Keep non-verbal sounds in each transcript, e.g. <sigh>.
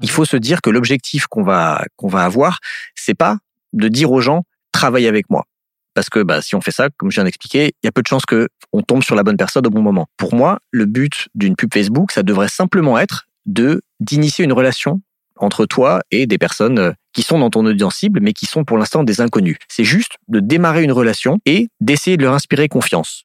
Il faut se dire que l'objectif qu'on va qu'on va avoir, c'est pas de dire aux gens travaille avec moi. Parce que bah, si on fait ça, comme je viens d'expliquer, il y a peu de chances que on tombe sur la bonne personne au bon moment. Pour moi, le but d'une pub Facebook, ça devrait simplement être de d'initier une relation entre toi et des personnes euh, qui sont dans ton audience cible, mais qui sont pour l'instant des inconnus. C'est juste de démarrer une relation et d'essayer de leur inspirer confiance.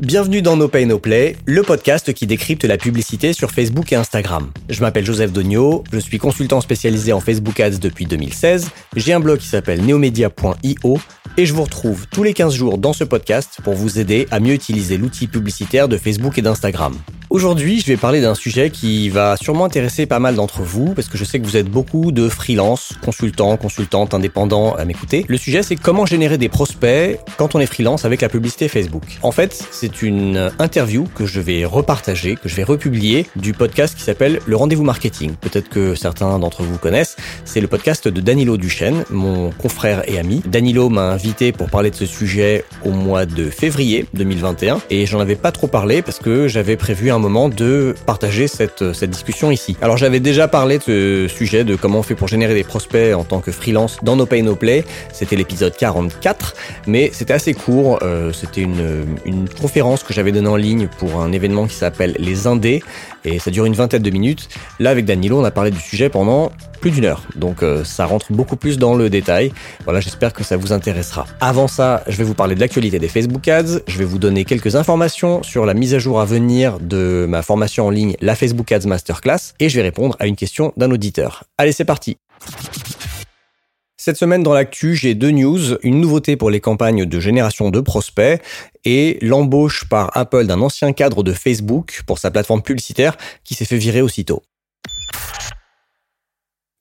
Bienvenue dans No Pay No Play, le podcast qui décrypte la publicité sur Facebook et Instagram. Je m'appelle Joseph Dogno, je suis consultant spécialisé en Facebook Ads depuis 2016, j'ai un blog qui s'appelle neomedia.io et je vous retrouve tous les 15 jours dans ce podcast pour vous aider à mieux utiliser l'outil publicitaire de Facebook et d'Instagram. Aujourd'hui, je vais parler d'un sujet qui va sûrement intéresser pas mal d'entre vous, parce que je sais que vous êtes beaucoup de freelance, consultants, consultantes, indépendants à m'écouter. Le sujet, c'est comment générer des prospects quand on est freelance avec la publicité Facebook. En fait, c'est une interview que je vais repartager, que je vais republier du podcast qui s'appelle Le Rendez-vous Marketing. Peut-être que certains d'entre vous connaissent. C'est le podcast de Danilo Duchesne, mon confrère et ami. Danilo m'a invité pour parler de ce sujet au mois de février 2021, et j'en avais pas trop parlé parce que j'avais prévu un moment de partager cette, cette discussion ici. Alors j'avais déjà parlé de ce sujet de comment on fait pour générer des prospects en tant que freelance dans No Pay No Play. C'était l'épisode 44, mais c'était assez court. Euh, c'était une, une conférence que j'avais donnée en ligne pour un événement qui s'appelle Les Indés et ça dure une vingtaine de minutes. Là avec Danilo, on a parlé du sujet pendant plus d'une heure. Donc euh, ça rentre beaucoup plus dans le détail. Voilà, j'espère que ça vous intéressera. Avant ça, je vais vous parler de l'actualité des Facebook Ads. Je vais vous donner quelques informations sur la mise à jour à venir de ma formation en ligne, la Facebook Ads Masterclass. Et je vais répondre à une question d'un auditeur. Allez, c'est parti. Cette semaine dans l'actu, j'ai deux news, une nouveauté pour les campagnes de génération de prospects et l'embauche par Apple d'un ancien cadre de Facebook pour sa plateforme publicitaire qui s'est fait virer aussitôt.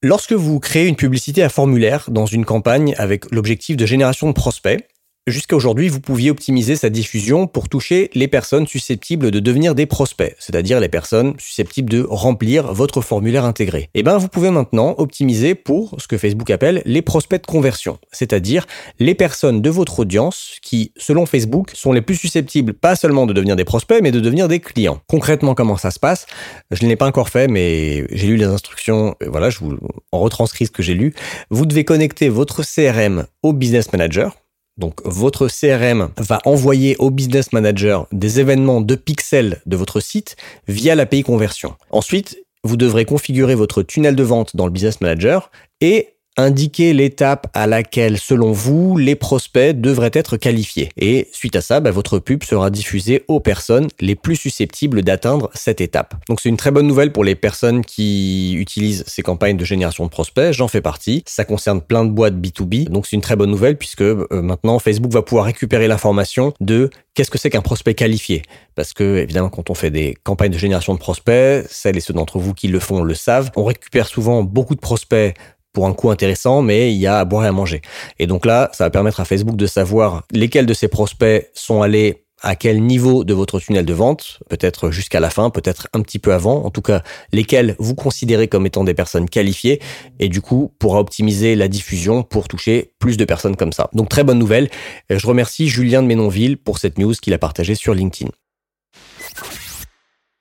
Lorsque vous créez une publicité à formulaire dans une campagne avec l'objectif de génération de prospects, Jusqu'à aujourd'hui, vous pouviez optimiser sa diffusion pour toucher les personnes susceptibles de devenir des prospects, c'est-à-dire les personnes susceptibles de remplir votre formulaire intégré. Eh bien, vous pouvez maintenant optimiser pour ce que Facebook appelle les prospects de conversion, c'est-à-dire les personnes de votre audience qui, selon Facebook, sont les plus susceptibles pas seulement de devenir des prospects, mais de devenir des clients. Concrètement, comment ça se passe? Je ne l'ai pas encore fait, mais j'ai lu les instructions. Voilà, je vous en retranscris ce que j'ai lu. Vous devez connecter votre CRM au Business Manager donc votre CRM va envoyer au business manager des événements de pixels de votre site via l'API conversion. Ensuite, vous devrez configurer votre tunnel de vente dans le business manager et indiquer l'étape à laquelle, selon vous, les prospects devraient être qualifiés. Et suite à ça, bah, votre pub sera diffusée aux personnes les plus susceptibles d'atteindre cette étape. Donc c'est une très bonne nouvelle pour les personnes qui utilisent ces campagnes de génération de prospects. J'en fais partie. Ça concerne plein de boîtes B2B. Donc c'est une très bonne nouvelle puisque euh, maintenant Facebook va pouvoir récupérer l'information de qu'est-ce que c'est qu'un prospect qualifié Parce que, évidemment, quand on fait des campagnes de génération de prospects, celles et ceux d'entre vous qui le font le savent, on récupère souvent beaucoup de prospects pour un coût intéressant, mais il y a à boire et à manger. Et donc là, ça va permettre à Facebook de savoir lesquels de ses prospects sont allés à quel niveau de votre tunnel de vente, peut-être jusqu'à la fin, peut-être un petit peu avant, en tout cas lesquels vous considérez comme étant des personnes qualifiées, et du coup pourra optimiser la diffusion pour toucher plus de personnes comme ça. Donc très bonne nouvelle. Je remercie Julien de Ménonville pour cette news qu'il a partagée sur LinkedIn.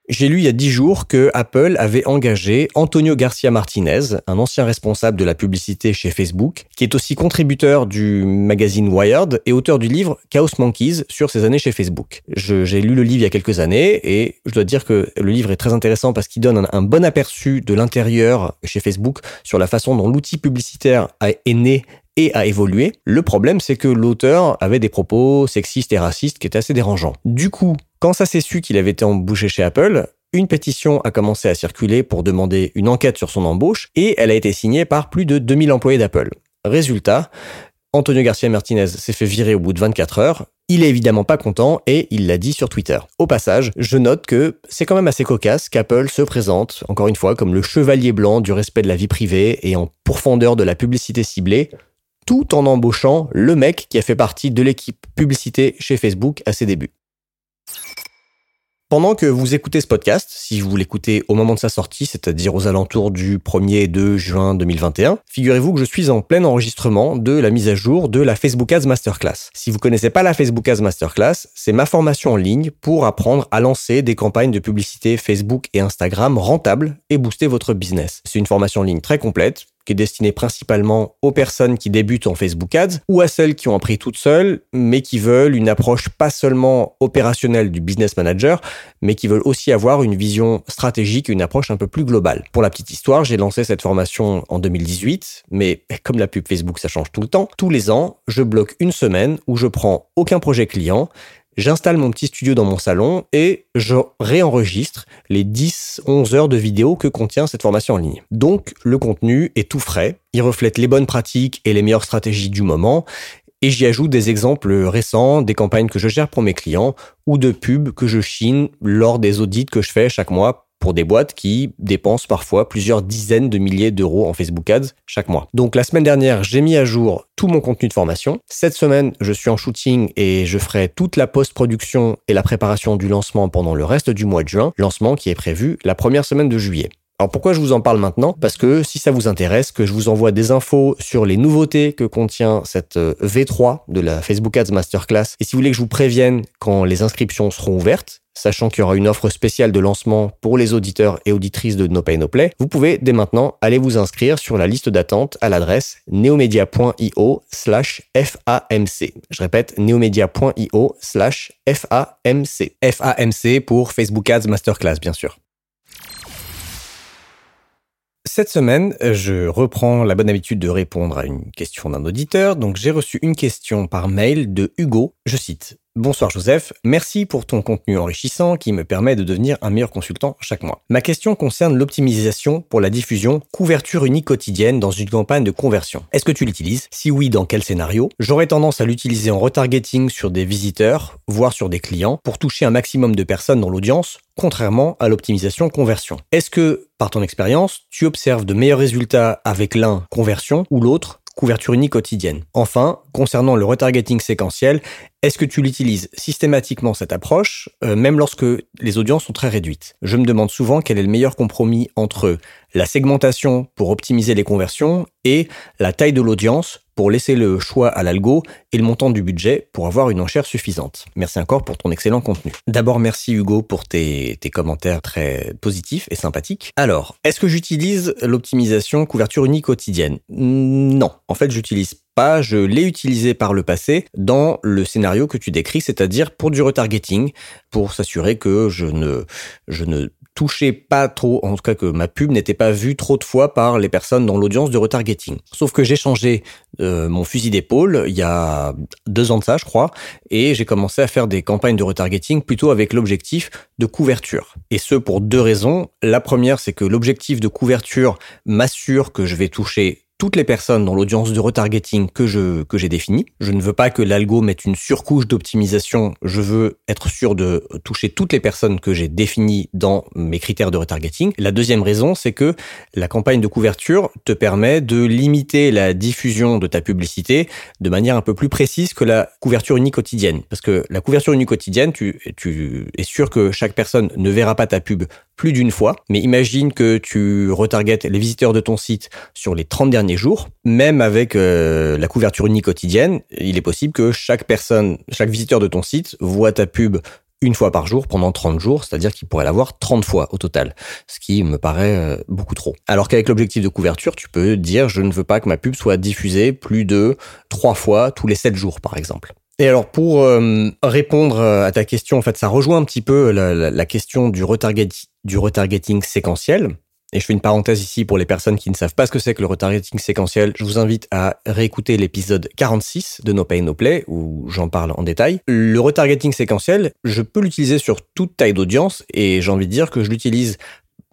J'ai lu il y a dix jours que Apple avait engagé Antonio Garcia Martinez, un ancien responsable de la publicité chez Facebook, qui est aussi contributeur du magazine Wired et auteur du livre Chaos Monkeys sur ses années chez Facebook. J'ai lu le livre il y a quelques années et je dois dire que le livre est très intéressant parce qu'il donne un, bon aperçu de l'intérieur chez Facebook sur la façon dont l'outil publicitaire est né et a évolué. Le problème, c'est que l'auteur avait des propos sexistes et racistes qui étaient assez dérangeants. Du coup, quand ça s'est su qu'il avait été embauché chez Apple, une pétition a commencé à circuler pour demander une enquête sur son embauche et elle a été signée par plus de 2000 employés d'Apple. Résultat, Antonio Garcia Martinez s'est fait virer au bout de 24 heures. Il est évidemment pas content et il l'a dit sur Twitter. Au passage, je note que c'est quand même assez cocasse qu'Apple se présente, encore une fois, comme le chevalier blanc du respect de la vie privée et en pourfendeur de la publicité ciblée, tout en embauchant le mec qui a fait partie de l'équipe publicité chez Facebook à ses débuts. Pendant que vous écoutez ce podcast, si vous l'écoutez au moment de sa sortie, c'est-à-dire aux alentours du 1er et 2 juin 2021, figurez-vous que je suis en plein enregistrement de la mise à jour de la Facebook Ads Masterclass. Si vous connaissez pas la Facebook Ads Masterclass, c'est ma formation en ligne pour apprendre à lancer des campagnes de publicité Facebook et Instagram rentables et booster votre business. C'est une formation en ligne très complète qui est destiné principalement aux personnes qui débutent en Facebook Ads ou à celles qui ont appris toutes seules, mais qui veulent une approche pas seulement opérationnelle du business manager, mais qui veulent aussi avoir une vision stratégique, une approche un peu plus globale. Pour la petite histoire, j'ai lancé cette formation en 2018, mais comme la pub Facebook, ça change tout le temps. Tous les ans, je bloque une semaine où je prends aucun projet client, j'installe mon petit studio dans mon salon et je réenregistre les 10-11 heures de vidéo que contient cette formation en ligne. Donc le contenu est tout frais, il reflète les bonnes pratiques et les meilleures stratégies du moment et j'y ajoute des exemples récents des campagnes que je gère pour mes clients ou de pubs que je chine lors des audits que je fais chaque mois pour des boîtes qui dépensent parfois plusieurs dizaines de milliers d'euros en Facebook Ads chaque mois. Donc la semaine dernière, j'ai mis à jour tout mon contenu de formation. Cette semaine, je suis en shooting et je ferai toute la post-production et la préparation du lancement pendant le reste du mois de juin, lancement qui est prévu la première semaine de juillet. Alors pourquoi je vous en parle maintenant? Parce que si ça vous intéresse, que je vous envoie des infos sur les nouveautés que contient cette euh, V3 de la Facebook Ads Masterclass, et si vous voulez que je vous prévienne quand les inscriptions seront ouvertes, sachant qu'il y aura une offre spéciale de lancement pour les auditeurs et auditrices de No Pay No Play, vous pouvez dès maintenant aller vous inscrire sur la liste d'attente à l'adresse neomedia.io slash FAMC. Je répète, neomedia.io slash FAMC. FAMC pour Facebook Ads Masterclass, bien sûr. Cette semaine, je reprends la bonne habitude de répondre à une question d'un auditeur. Donc j'ai reçu une question par mail de Hugo. Je cite Bonsoir Joseph, merci pour ton contenu enrichissant qui me permet de devenir un meilleur consultant chaque mois. Ma question concerne l'optimisation pour la diffusion couverture unique quotidienne dans une campagne de conversion. Est-ce que tu l'utilises? Si oui, dans quel scénario? J'aurais tendance à l'utiliser en retargeting sur des visiteurs, voire sur des clients, pour toucher un maximum de personnes dans l'audience, contrairement à l'optimisation conversion. Est-ce que, par ton expérience, tu observes de meilleurs résultats avec l'un conversion ou l'autre? Couverture unique quotidienne. Enfin, concernant le retargeting séquentiel, est-ce que tu l'utilises systématiquement cette approche, euh, même lorsque les audiences sont très réduites? Je me demande souvent quel est le meilleur compromis entre la segmentation pour optimiser les conversions et la taille de l'audience pour laisser le choix à l'algo et le montant du budget pour avoir une enchère suffisante. Merci encore pour ton excellent contenu. D'abord, merci Hugo pour tes, commentaires très positifs et sympathiques. Alors, est-ce que j'utilise l'optimisation couverture unique quotidienne Non, en fait, j'utilise pas, je l'ai utilisé par le passé dans le scénario que tu décris, c'est-à-dire pour du retargeting, pour s'assurer que je ne, je ne touchait pas trop, en tout cas que ma pub n'était pas vue trop de fois par les personnes dans l'audience de retargeting. Sauf que j'ai changé euh, mon fusil d'épaule il y a deux ans de ça, je crois, et j'ai commencé à faire des campagnes de retargeting plutôt avec l'objectif de couverture. Et ce pour deux raisons. La première, c'est que l'objectif de couverture m'assure que je vais toucher toutes les personnes dans l'audience de retargeting que je que j'ai définie. Je ne veux pas que l'algo mette une surcouche d'optimisation. Je veux être sûr de toucher toutes les personnes que j'ai définies dans mes critères de retargeting. La deuxième raison, c'est que la campagne de couverture te permet de limiter la diffusion de ta publicité de manière un peu plus précise que la couverture unique quotidienne. Parce que la couverture unique quotidienne, tu, tu es sûr que chaque personne ne verra pas ta pub plus d'une fois. Mais imagine que tu retargetes les visiteurs de ton site sur les 30 derniers jours. Même avec euh, la couverture unique quotidienne, il est possible que chaque personne, chaque visiteur de ton site voit ta pub une fois par jour pendant 30 jours, c'est-à-dire qu'il pourrait l'avoir 30 fois au total, ce qui me paraît euh, beaucoup trop. Alors qu'avec l'objectif de couverture, tu peux dire je ne veux pas que ma pub soit diffusée plus de 3 fois tous les 7 jours par exemple. Et alors pour euh, répondre à ta question, en fait, ça rejoint un petit peu la, la question du du retargeting séquentiel. Et je fais une parenthèse ici pour les personnes qui ne savent pas ce que c'est que le retargeting séquentiel. Je vous invite à réécouter l'épisode 46 de No Pay No Play où j'en parle en détail. Le retargeting séquentiel, je peux l'utiliser sur toute taille d'audience et j'ai envie de dire que je l'utilise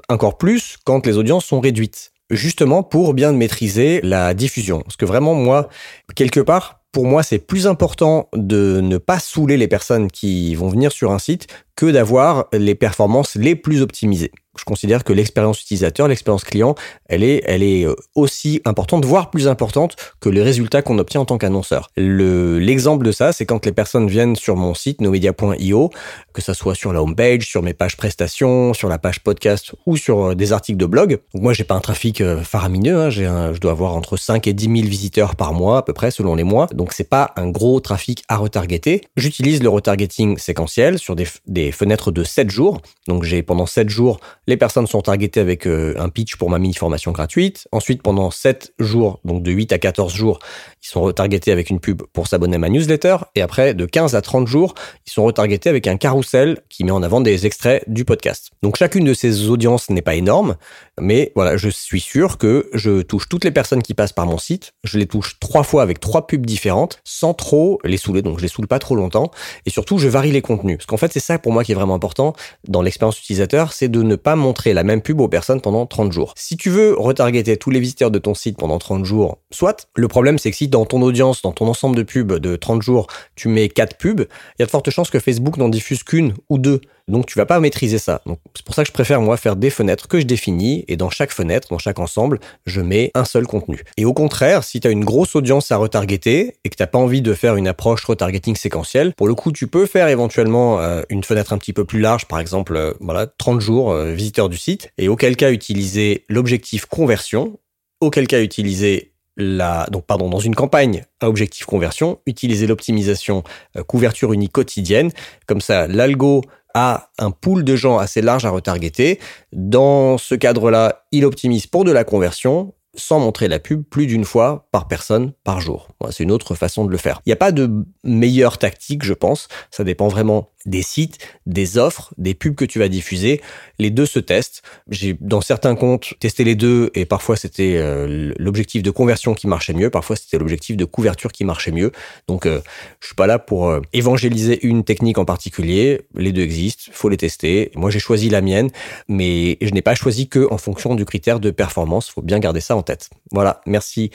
encore plus quand les audiences sont réduites. Justement pour bien maîtriser la diffusion. Parce que vraiment, moi, quelque part, pour moi, c'est plus important de ne pas saouler les personnes qui vont venir sur un site que d'avoir les performances les plus optimisées. Je considère que l'expérience utilisateur, l'expérience client, elle est, elle est euh, aussi importante, voire plus importante que les résultats qu'on obtient en tant qu'annonceur. L'exemple de ça, c'est quand les personnes viennent sur mon site nomedia.io, que ça soit sur la homepage, sur mes pages prestations, sur la page podcast ou sur euh, des articles de blog. Donc moi, j'ai pas un trafic euh, faramineux, hein, j'ai je dois avoir entre 5 et 10 000 visiteurs par mois à peu près selon les mois. Donc c'est pas un gros trafic à retargeter. J'utilise le retargeting séquentiel sur des, des fenêtres de 7 jours. Donc j'ai pendant 7 jours les personnes sont targetées avec euh, un pitch pour ma mini-formation gratuite. Ensuite, pendant 7 jours, donc de 8 à 14 jours, ils sont retargetés avec une pub pour s'abonner à ma newsletter. Et après, de 15 à 30 jours, ils sont retargetés avec un carrousel qui met en avant des extraits du podcast. Donc chacune de ces audiences n'est pas énorme, mais voilà, je suis sûr que je touche toutes les personnes qui passent par mon site. Je les touche trois fois avec trois pubs différentes, sans trop les saouler. Donc je les saoule pas trop longtemps. Et surtout, je varie les contenus. Parce qu'en fait, c'est ça pour moi qui est vraiment important dans l'expérience utilisateur, c'est de ne pas montrer la même pub aux personnes pendant 30 jours. Si tu veux retargeter tous les visiteurs de ton site pendant 30 jours, soit, le problème c'est que si dans ton audience, dans ton ensemble de pubs de 30 jours, tu mets 4 pubs, il y a de fortes chances que Facebook n'en diffuse qu'une ou deux. Donc tu vas pas maîtriser ça. Donc c'est pour ça que je préfère moi faire des fenêtres que je définis et dans chaque fenêtre, dans chaque ensemble, je mets un seul contenu. Et au contraire, si tu as une grosse audience à retargeter et que t'as pas envie de faire une approche retargeting séquentielle, pour le coup, tu peux faire éventuellement euh, une fenêtre un petit peu plus large, par exemple, euh, voilà, 30 jours euh, visiteurs du site et auquel cas utiliser l'objectif conversion, auquel cas utiliser la, donc pardon, dans une campagne à objectif conversion, utiliser l'optimisation couverture unique quotidienne. Comme ça, l'algo a un pool de gens assez large à retargeter. Dans ce cadre-là, il optimise pour de la conversion sans montrer la pub plus d'une fois par personne par jour. C'est une autre façon de le faire. Il n'y a pas de meilleure tactique, je pense. Ça dépend vraiment des sites, des offres, des pubs que tu vas diffuser. Les deux se testent. J'ai dans certains comptes testé les deux et parfois c'était euh, l'objectif de conversion qui marchait mieux, parfois c'était l'objectif de couverture qui marchait mieux. Donc euh, je suis pas là pour euh, évangéliser une technique en particulier. Les deux existent, faut les tester. Moi j'ai choisi la mienne, mais je n'ai pas choisi que en fonction du critère de performance. Faut bien garder ça en tête. Voilà, merci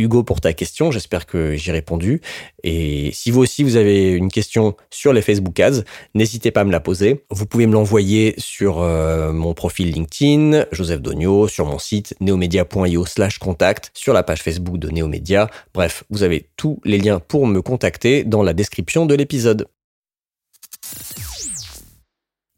Hugo pour ta question. J'espère que j'ai répondu. Et si vous aussi vous avez une question sur les Facebook Ads, n'hésitez pas à me la poser. Vous pouvez me l'envoyer sur euh, mon profil LinkedIn, Joseph Dogno, sur mon site neomedia.io slash contact, sur la page Facebook de Neomedia. Bref, vous avez tous les liens pour me contacter dans la description de l'épisode.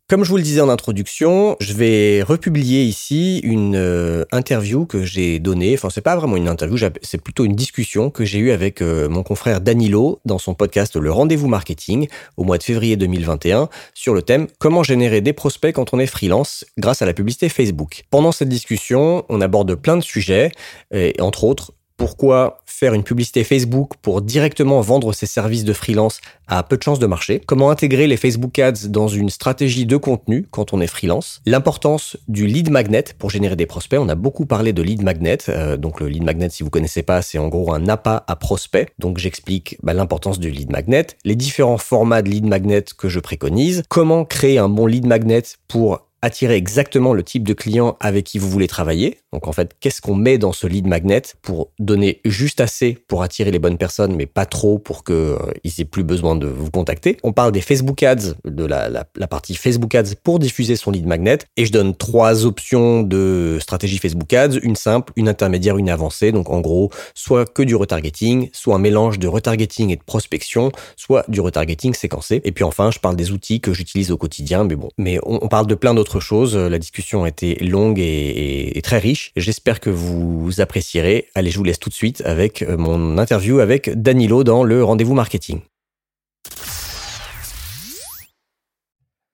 Comme je vous le disais en introduction, je vais republier ici une euh, interview que j'ai donnée. Enfin, c'est pas vraiment une interview, c'est plutôt une discussion que j'ai eue avec euh, mon confrère Danilo dans son podcast Le Rendez-vous Marketing au mois de février 2021 sur le thème Comment générer des prospects quand on est freelance grâce à la publicité Facebook? Pendant cette discussion, on aborde plein de sujets, et entre autres pourquoi faire une publicité Facebook pour directement vendre ses services de freelance a peu de chances de marcher, comment intégrer les Facebook Ads dans une stratégie de contenu quand on est freelance, l'importance du lead magnet pour générer des prospects. On a beaucoup parlé de lead magnet. Euh, donc le lead magnet, si vous connaissez pas, c'est en gros un appât à prospect. Donc j'explique bah, l'importance du lead magnet, les différents formats de lead magnet que je préconise, comment créer un bon lead magnet pour attirer exactement le type de client avec qui vous voulez travailler. Donc en fait, qu'est-ce qu'on met dans ce lead magnet pour donner juste assez pour attirer les bonnes personnes, mais pas trop pour qu'ils euh, aient plus besoin de vous contacter? On parle des Facebook Ads, de la, partie Facebook Ads pour diffuser son lead magnet. Et je donne trois options de stratégie Facebook Ads, une simple, une intermédiaire, une avancée. Donc en gros, soit que du retargeting, soit un mélange de retargeting et de prospection, soit du retargeting séquencé. Et puis enfin, je parle des outils que j'utilise au quotidien, mais bon, mais on, parle de plein d'autres chose. La discussion a été longue et, très riche. J'espère que vous apprécierez. Allez, je vous laisse tout de suite avec euh, mon interview avec Danilo dans le rendez-vous marketing.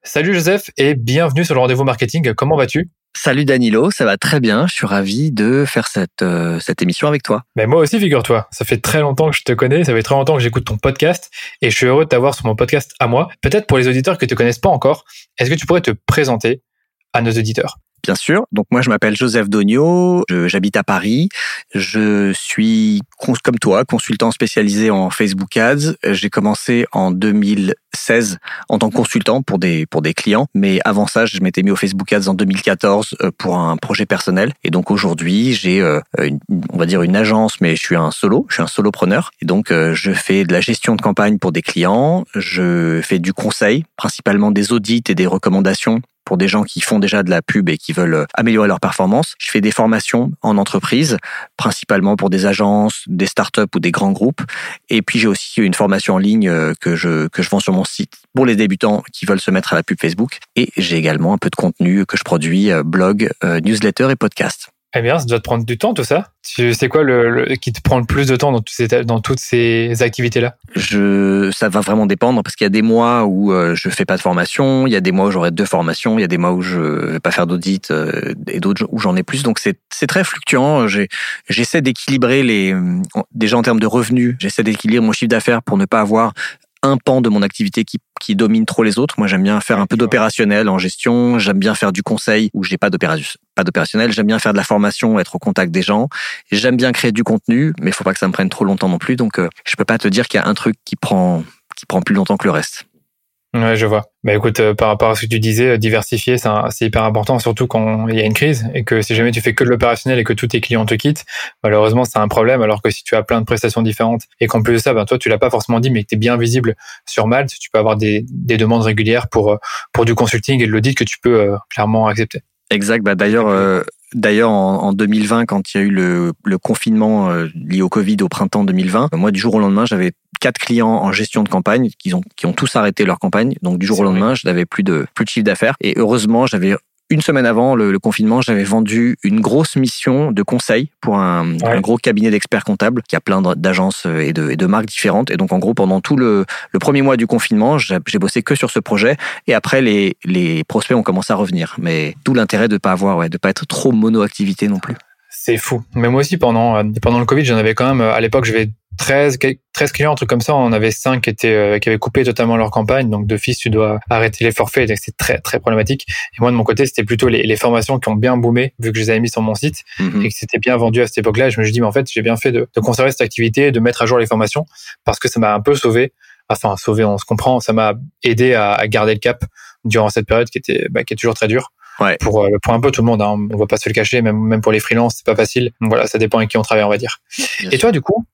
Salut Joseph et bienvenue sur le rendez-vous marketing. Comment vas-tu? Salut Danilo, ça va très bien. Je suis ravi de faire cette, euh, cette émission avec toi. Mais moi aussi, figure-toi. Ça fait très longtemps que je te connais, ça fait très longtemps que j'écoute ton podcast et je suis heureux de t'avoir sur mon podcast à moi. Peut-être pour les auditeurs qui ne te connaissent pas encore, est-ce que tu pourrais te présenter à nos auditeurs? Bien sûr. Donc moi, je m'appelle Joseph Dogno, j'habite à Paris. Je suis, comme toi, consultant spécialisé en Facebook Ads. J'ai commencé en 2016 en tant que consultant pour des, pour des clients. Mais avant ça, je m'étais mis au Facebook Ads en 2014 euh, pour un projet personnel. Et donc aujourd'hui, j'ai, euh, on va dire, une agence, mais je suis un solo, je suis un solopreneur. Et donc, euh, je fais de la gestion de campagne pour des clients. Je fais du conseil, principalement des audits et des recommandations pour des gens qui font déjà de la pub et qui veulent améliorer leur performance. Je fais des formations en entreprise, principalement pour des agences, des startups ou des grands groupes. Et puis j'ai aussi une formation en ligne que je que je vends sur mon site pour les débutants qui veulent se mettre à la pub Facebook. Et j'ai également un peu de contenu que je produis, blog, newsletter et podcast. Eh bien, ça doit te prendre du temps, tout ça. C'est quoi le, qui te prend le plus de temps dans, ces, dans toutes ces activités-là? Je, ça va vraiment dépendre parce qu'il y a des mois où euh, je fais pas de formation, il y a des mois où j'aurai deux formations, il y a des mois où je vais pas faire d'audit euh, et d'autres où j'en ai plus. Donc c'est très fluctuant. J'essaie d'équilibrer les déjà en termes de revenus, j'essaie d'équilibrer mon chiffre d'affaires pour ne pas avoir un pan de mon activité qui, qui domine trop les autres. Moi, j'aime bien faire un peu d'opérationnel en gestion. J'aime bien faire du conseil où j'ai pas d'opérationnel. J'aime bien faire de la formation, être au contact des gens. J'aime bien créer du contenu, mais il faut pas que ça me prenne trop longtemps non plus. Donc, euh, je peux pas te dire qu'il y a un truc qui prend qui prend plus longtemps que le reste. Ouais, je vois. Bah écoute, euh, par rapport à ce que tu disais, euh, diversifier, c'est hyper important, surtout quand il y a une crise et que si jamais tu fais que de l'opérationnel et que tous tes clients te quittent, malheureusement c'est un problème. Alors que si tu as plein de prestations différentes et qu'en plus de ça, ben toi tu l'as pas forcément dit, mais que tu es bien visible sur Malte, tu peux avoir des, des demandes régulières pour euh, pour du consulting et de l'audit que tu peux clairement accepter. Exact. Bah d'ailleurs, D'ailleurs, en, 2020, quand il y a eu le, le confinement lié au Covid au printemps 2020, moi, du jour au lendemain, j'avais quatre clients en gestion de campagne qui ont, qui ont tous arrêté leur campagne. Donc du jour au lendemain, je n'avais plus de, plus de chiffre d'affaires. Et heureusement, j'avais une semaine avant le, confinement, j'avais vendu une grosse mission de conseil pour un, un gros cabinet d'experts comptables qui a plein d'agences et de, et de, marques différentes. Et donc, en gros, pendant tout le, le premier mois du confinement, j'ai bossé que sur ce projet. Et après, les, les prospects ont commencé à revenir. Mais tout l'intérêt de pas avoir, ouais, de pas être trop mono-activité non plus. C'est fou. Mais moi aussi, pendant, euh, pendant le Covid, j'en avais quand même, euh, à l'époque, je vais 13, 13 clients, un truc comme ça. On avait 5 qui étaient, euh, qui avaient coupé totalement leur campagne. Donc, d'office, tu dois arrêter les forfaits. C'est très, très problématique. Et moi, de mon côté, c'était plutôt les, les, formations qui ont bien boomé, vu que je les avais mis sur mon site mhm. et que c'était bien vendu à cette époque-là. Je me suis dit, mais en fait, j'ai bien fait de, de conserver cette activité, de mettre à jour les formations parce que ça m'a un peu sauvé. Enfin, sauvé, on se comprend. Ça m'a aidé à, à, garder le cap durant cette période qui était, bah, qui est toujours très dure. Ouais. Pour, euh, pour un peu tout le monde, hein. on va pas se le cacher, même, même pour les freelances, c'est pas facile. Voilà, ça dépend avec qui on travaille, on va dire. et toi, du coup,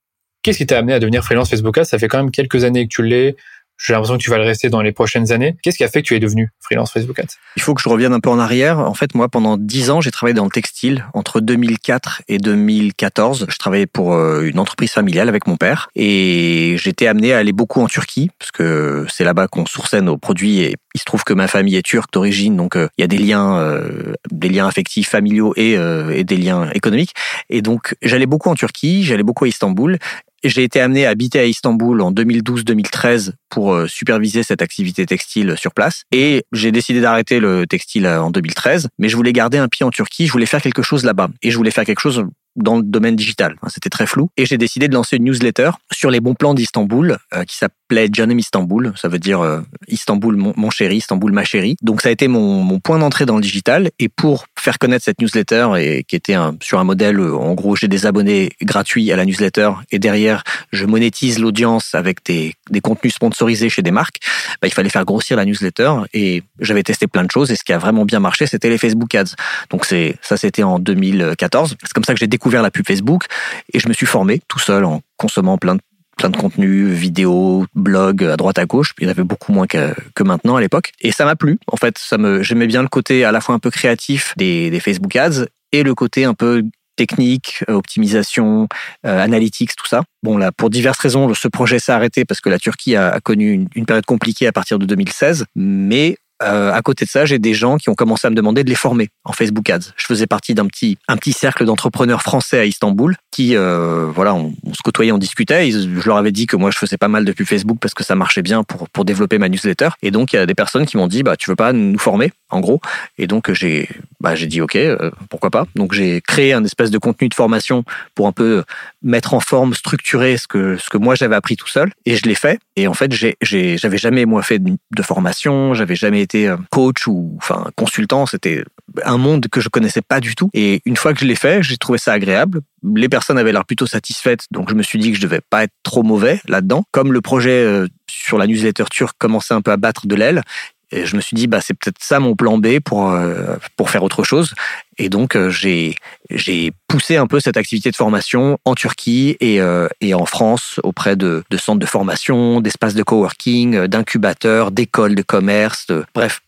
Qu'est-ce qui t'a amené à devenir freelance Facebook Ads Ça fait quand même quelques années que tu l'es. J'ai l'impression que tu vas le rester dans les prochaines années. Qu'est-ce qui a fait que tu es devenu freelance Facebook Ads Il faut que je revienne un peu en arrière. En fait, moi, pendant dix ans, j'ai travaillé dans le textile. Entre 2004 et 2014, je travaillais pour euh, une entreprise familiale avec mon père. Et j'étais amené à aller beaucoup en Turquie, parce que c'est là-bas qu'on sourçait nos produits. Et il se trouve que ma famille est turque d'origine, donc euh, il y a des liens, euh, des liens affectifs, familiaux et, et des liens économiques. Et donc, j'allais beaucoup en Turquie, j'allais beaucoup à Istanbul. J'ai été amené à habiter à Istanbul en 2012-2013 pour euh, superviser cette activité textile sur place. Et j'ai décidé d'arrêter le textile euh, en 2013, mais je voulais garder un pied en Turquie, je voulais faire quelque chose là-bas. Et je voulais faire quelque chose dans le domaine digital. C'était très flou. Et j'ai décidé de lancer une newsletter sur les bons plans d'Istanbul euh, qui s'appelait Janem Istanbul. Ça veut dire euh, Istanbul mon, chéri, Istanbul ma chérie. Donc ça a été mon, point d'entrée dans le digital. Et pour faire connaître cette newsletter et qui était sur un modèle, euh, en gros, j'ai des abonnés gratuits à la newsletter et derrière, je monétise l'audience avec des, contenus sponsorisés chez des marques. Bah, il fallait faire grossir la newsletter et j'avais testé plein de choses et ce qui a vraiment bien marché, c'était les Facebook Ads. Donc ça, c'était en 2014. C'est comme ça que j'ai découvert la pub Facebook et je me suis formé tout seul en consommant plein de plein de contenus, vidéos, blogs à droite à gauche. Il y en avait beaucoup moins que, maintenant à l'époque. Et ça m'a plu. En fait, ça me, j'aimais bien le côté à la fois un peu créatif des, des Facebook Ads et le côté un peu technique, euh, optimisation, euh, analytics, tout ça. Bon, là, pour diverses raisons, ce projet s'est arrêté parce que la Turquie a, a connu une, une, période compliquée à partir de 2016. Mais euh, à côté de ça, j'ai des gens qui ont commencé à me demander de les former en Facebook Ads. Je faisais partie d'un petit, un petit cercle d'entrepreneurs français à Istanbul qui, euh, voilà, on, se côtoyait, on discutait. je leur avais dit que moi, je faisais pas mal de pub Facebook parce que ça marchait bien pour, pour développer ma newsletter. Et donc, il y a des personnes qui m'ont dit, bah, tu veux pas nous former, en gros. Et donc, j'ai, bah, dit, OK, euh, pourquoi pas. Donc, j'ai créé un espèce de contenu de formation pour un peu mettre en forme, structurer ce que, ce que moi, j'avais appris tout seul. Et je l'ai fait. Et en fait, j'ai, j'avais jamais, moi, fait de, de formation, j'avais jamais été euh, coach ou enfin consultant, c'était un monde que je connaissais pas du tout. Et une fois que je l'ai fait, j'ai trouvé ça agréable. Les personnes avaient l'air plutôt satisfaites, donc je me suis dit que je devais pas être trop mauvais là-dedans. Comme le projet euh, sur la newsletter turque commençait un peu à battre de l'aile, et je me suis dit, bah, c'est peut-être ça mon plan B pour, euh, pour faire autre chose. Et donc, euh, j'ai, j'ai poussé un peu cette activité de formation en Turquie et, euh, et en France auprès de, de centres de formation, d'espaces de coworking, d'incubateurs, d'écoles de commerce, bref,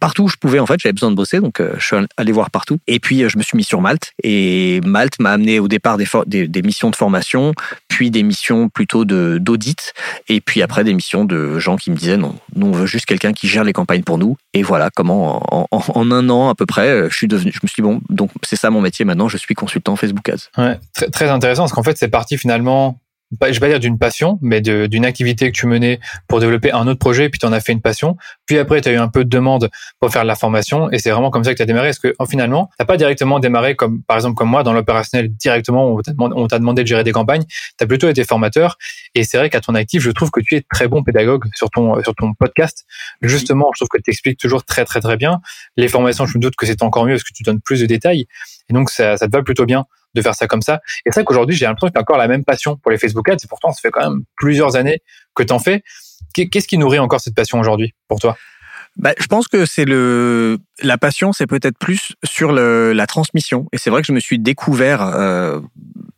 partout où je pouvais en fait j'avais besoin de bosser donc je suis allé voir partout. Et puis je me suis mis sur Malte. Et Malte m'a amené au départ des, missions de formation puis des missions plutôt d'audit et puis après des missions de gens qui me disaient non nous on veut juste quelqu'un qui gère les campagnes pour nous. Et voilà comment en, un an à peu près je suis devenu je me suis dit bon donc c'est ça mon métier maintenant je suis consultant Facebook Ads. Ouais, très, très intéressant parce qu'en fait c'est parti finalement je vais pas dire d'une passion, mais d'une activité que tu menais pour développer un autre projet, puis tu en as fait une passion. Puis après, tu as eu un peu de demande pour faire de la formation, et c'est vraiment comme ça que tu as démarré. Parce que finalement, tu pas directement démarré comme, par exemple, comme moi, dans l'opérationnel directement, on t'a demandé, de gérer des campagnes. Tu as plutôt été formateur. Et c'est vrai qu'à ton actif, je trouve que tu es très bon pédagogue sur ton, sur ton podcast. Justement, je trouve que tu expliques toujours très, très, très bien. Les formations, je me doute que c'est encore mieux parce que tu donnes plus de détails. Et donc, ça, ça te va plutôt bien de faire ça comme ça. Et c'est vrai qu'aujourd'hui, j'ai l'impression que tu as encore la même passion pour les Facebook Ads. Et pourtant, ça fait quand même plusieurs années que tu en fais. Qu'est-ce qui nourrit encore cette passion aujourd'hui pour toi? Bah, je pense que c'est le la passion, c'est peut-être plus sur le, la transmission. Et c'est vrai que je me suis découvert euh,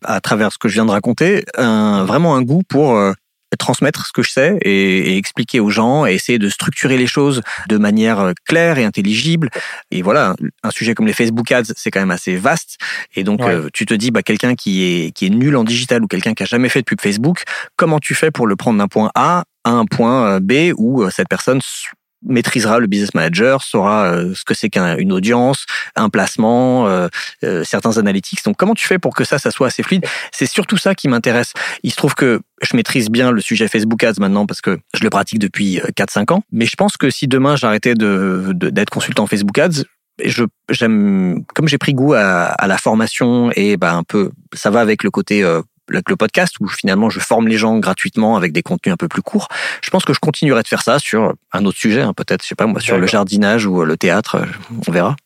à travers ce que je viens de raconter, un, vraiment un goût pour euh, transmettre ce que je sais et, expliquer aux gens et essayer de structurer les choses de manière euh, claire et intelligible. Et voilà, un sujet comme les Facebook Ads, c'est quand même assez vaste. Et donc, euh, tu te dis, bah, quelqu'un qui est, qui est nul en digital ou quelqu'un qui a jamais fait de pub Facebook, comment tu fais pour le prendre d'un point A à un point euh, B où cette personne maîtrisera le business manager, saura euh, ce que c'est qu'une audience, un placement, euh, euh, certains analytics. Donc comment tu fais pour que ça, ça soit assez fluide? C'est surtout ça qui m'intéresse. Il se trouve que je maîtrise bien le sujet Facebook Ads maintenant parce que je le pratique depuis 4-5 ans. Mais je pense que si demain j'arrêtais de, d'être consultant Facebook Ads, je j'aime comme j'ai pris goût à, à, la formation et bah un peu ça va avec le côté le podcast où finalement je forme les gens gratuitement avec des contenus un peu plus courts. Je pense que je continuerai de faire ça sur un autre sujet, hein, peut-être, je sais pas moi, sur le jardinage ou le théâtre, on verra.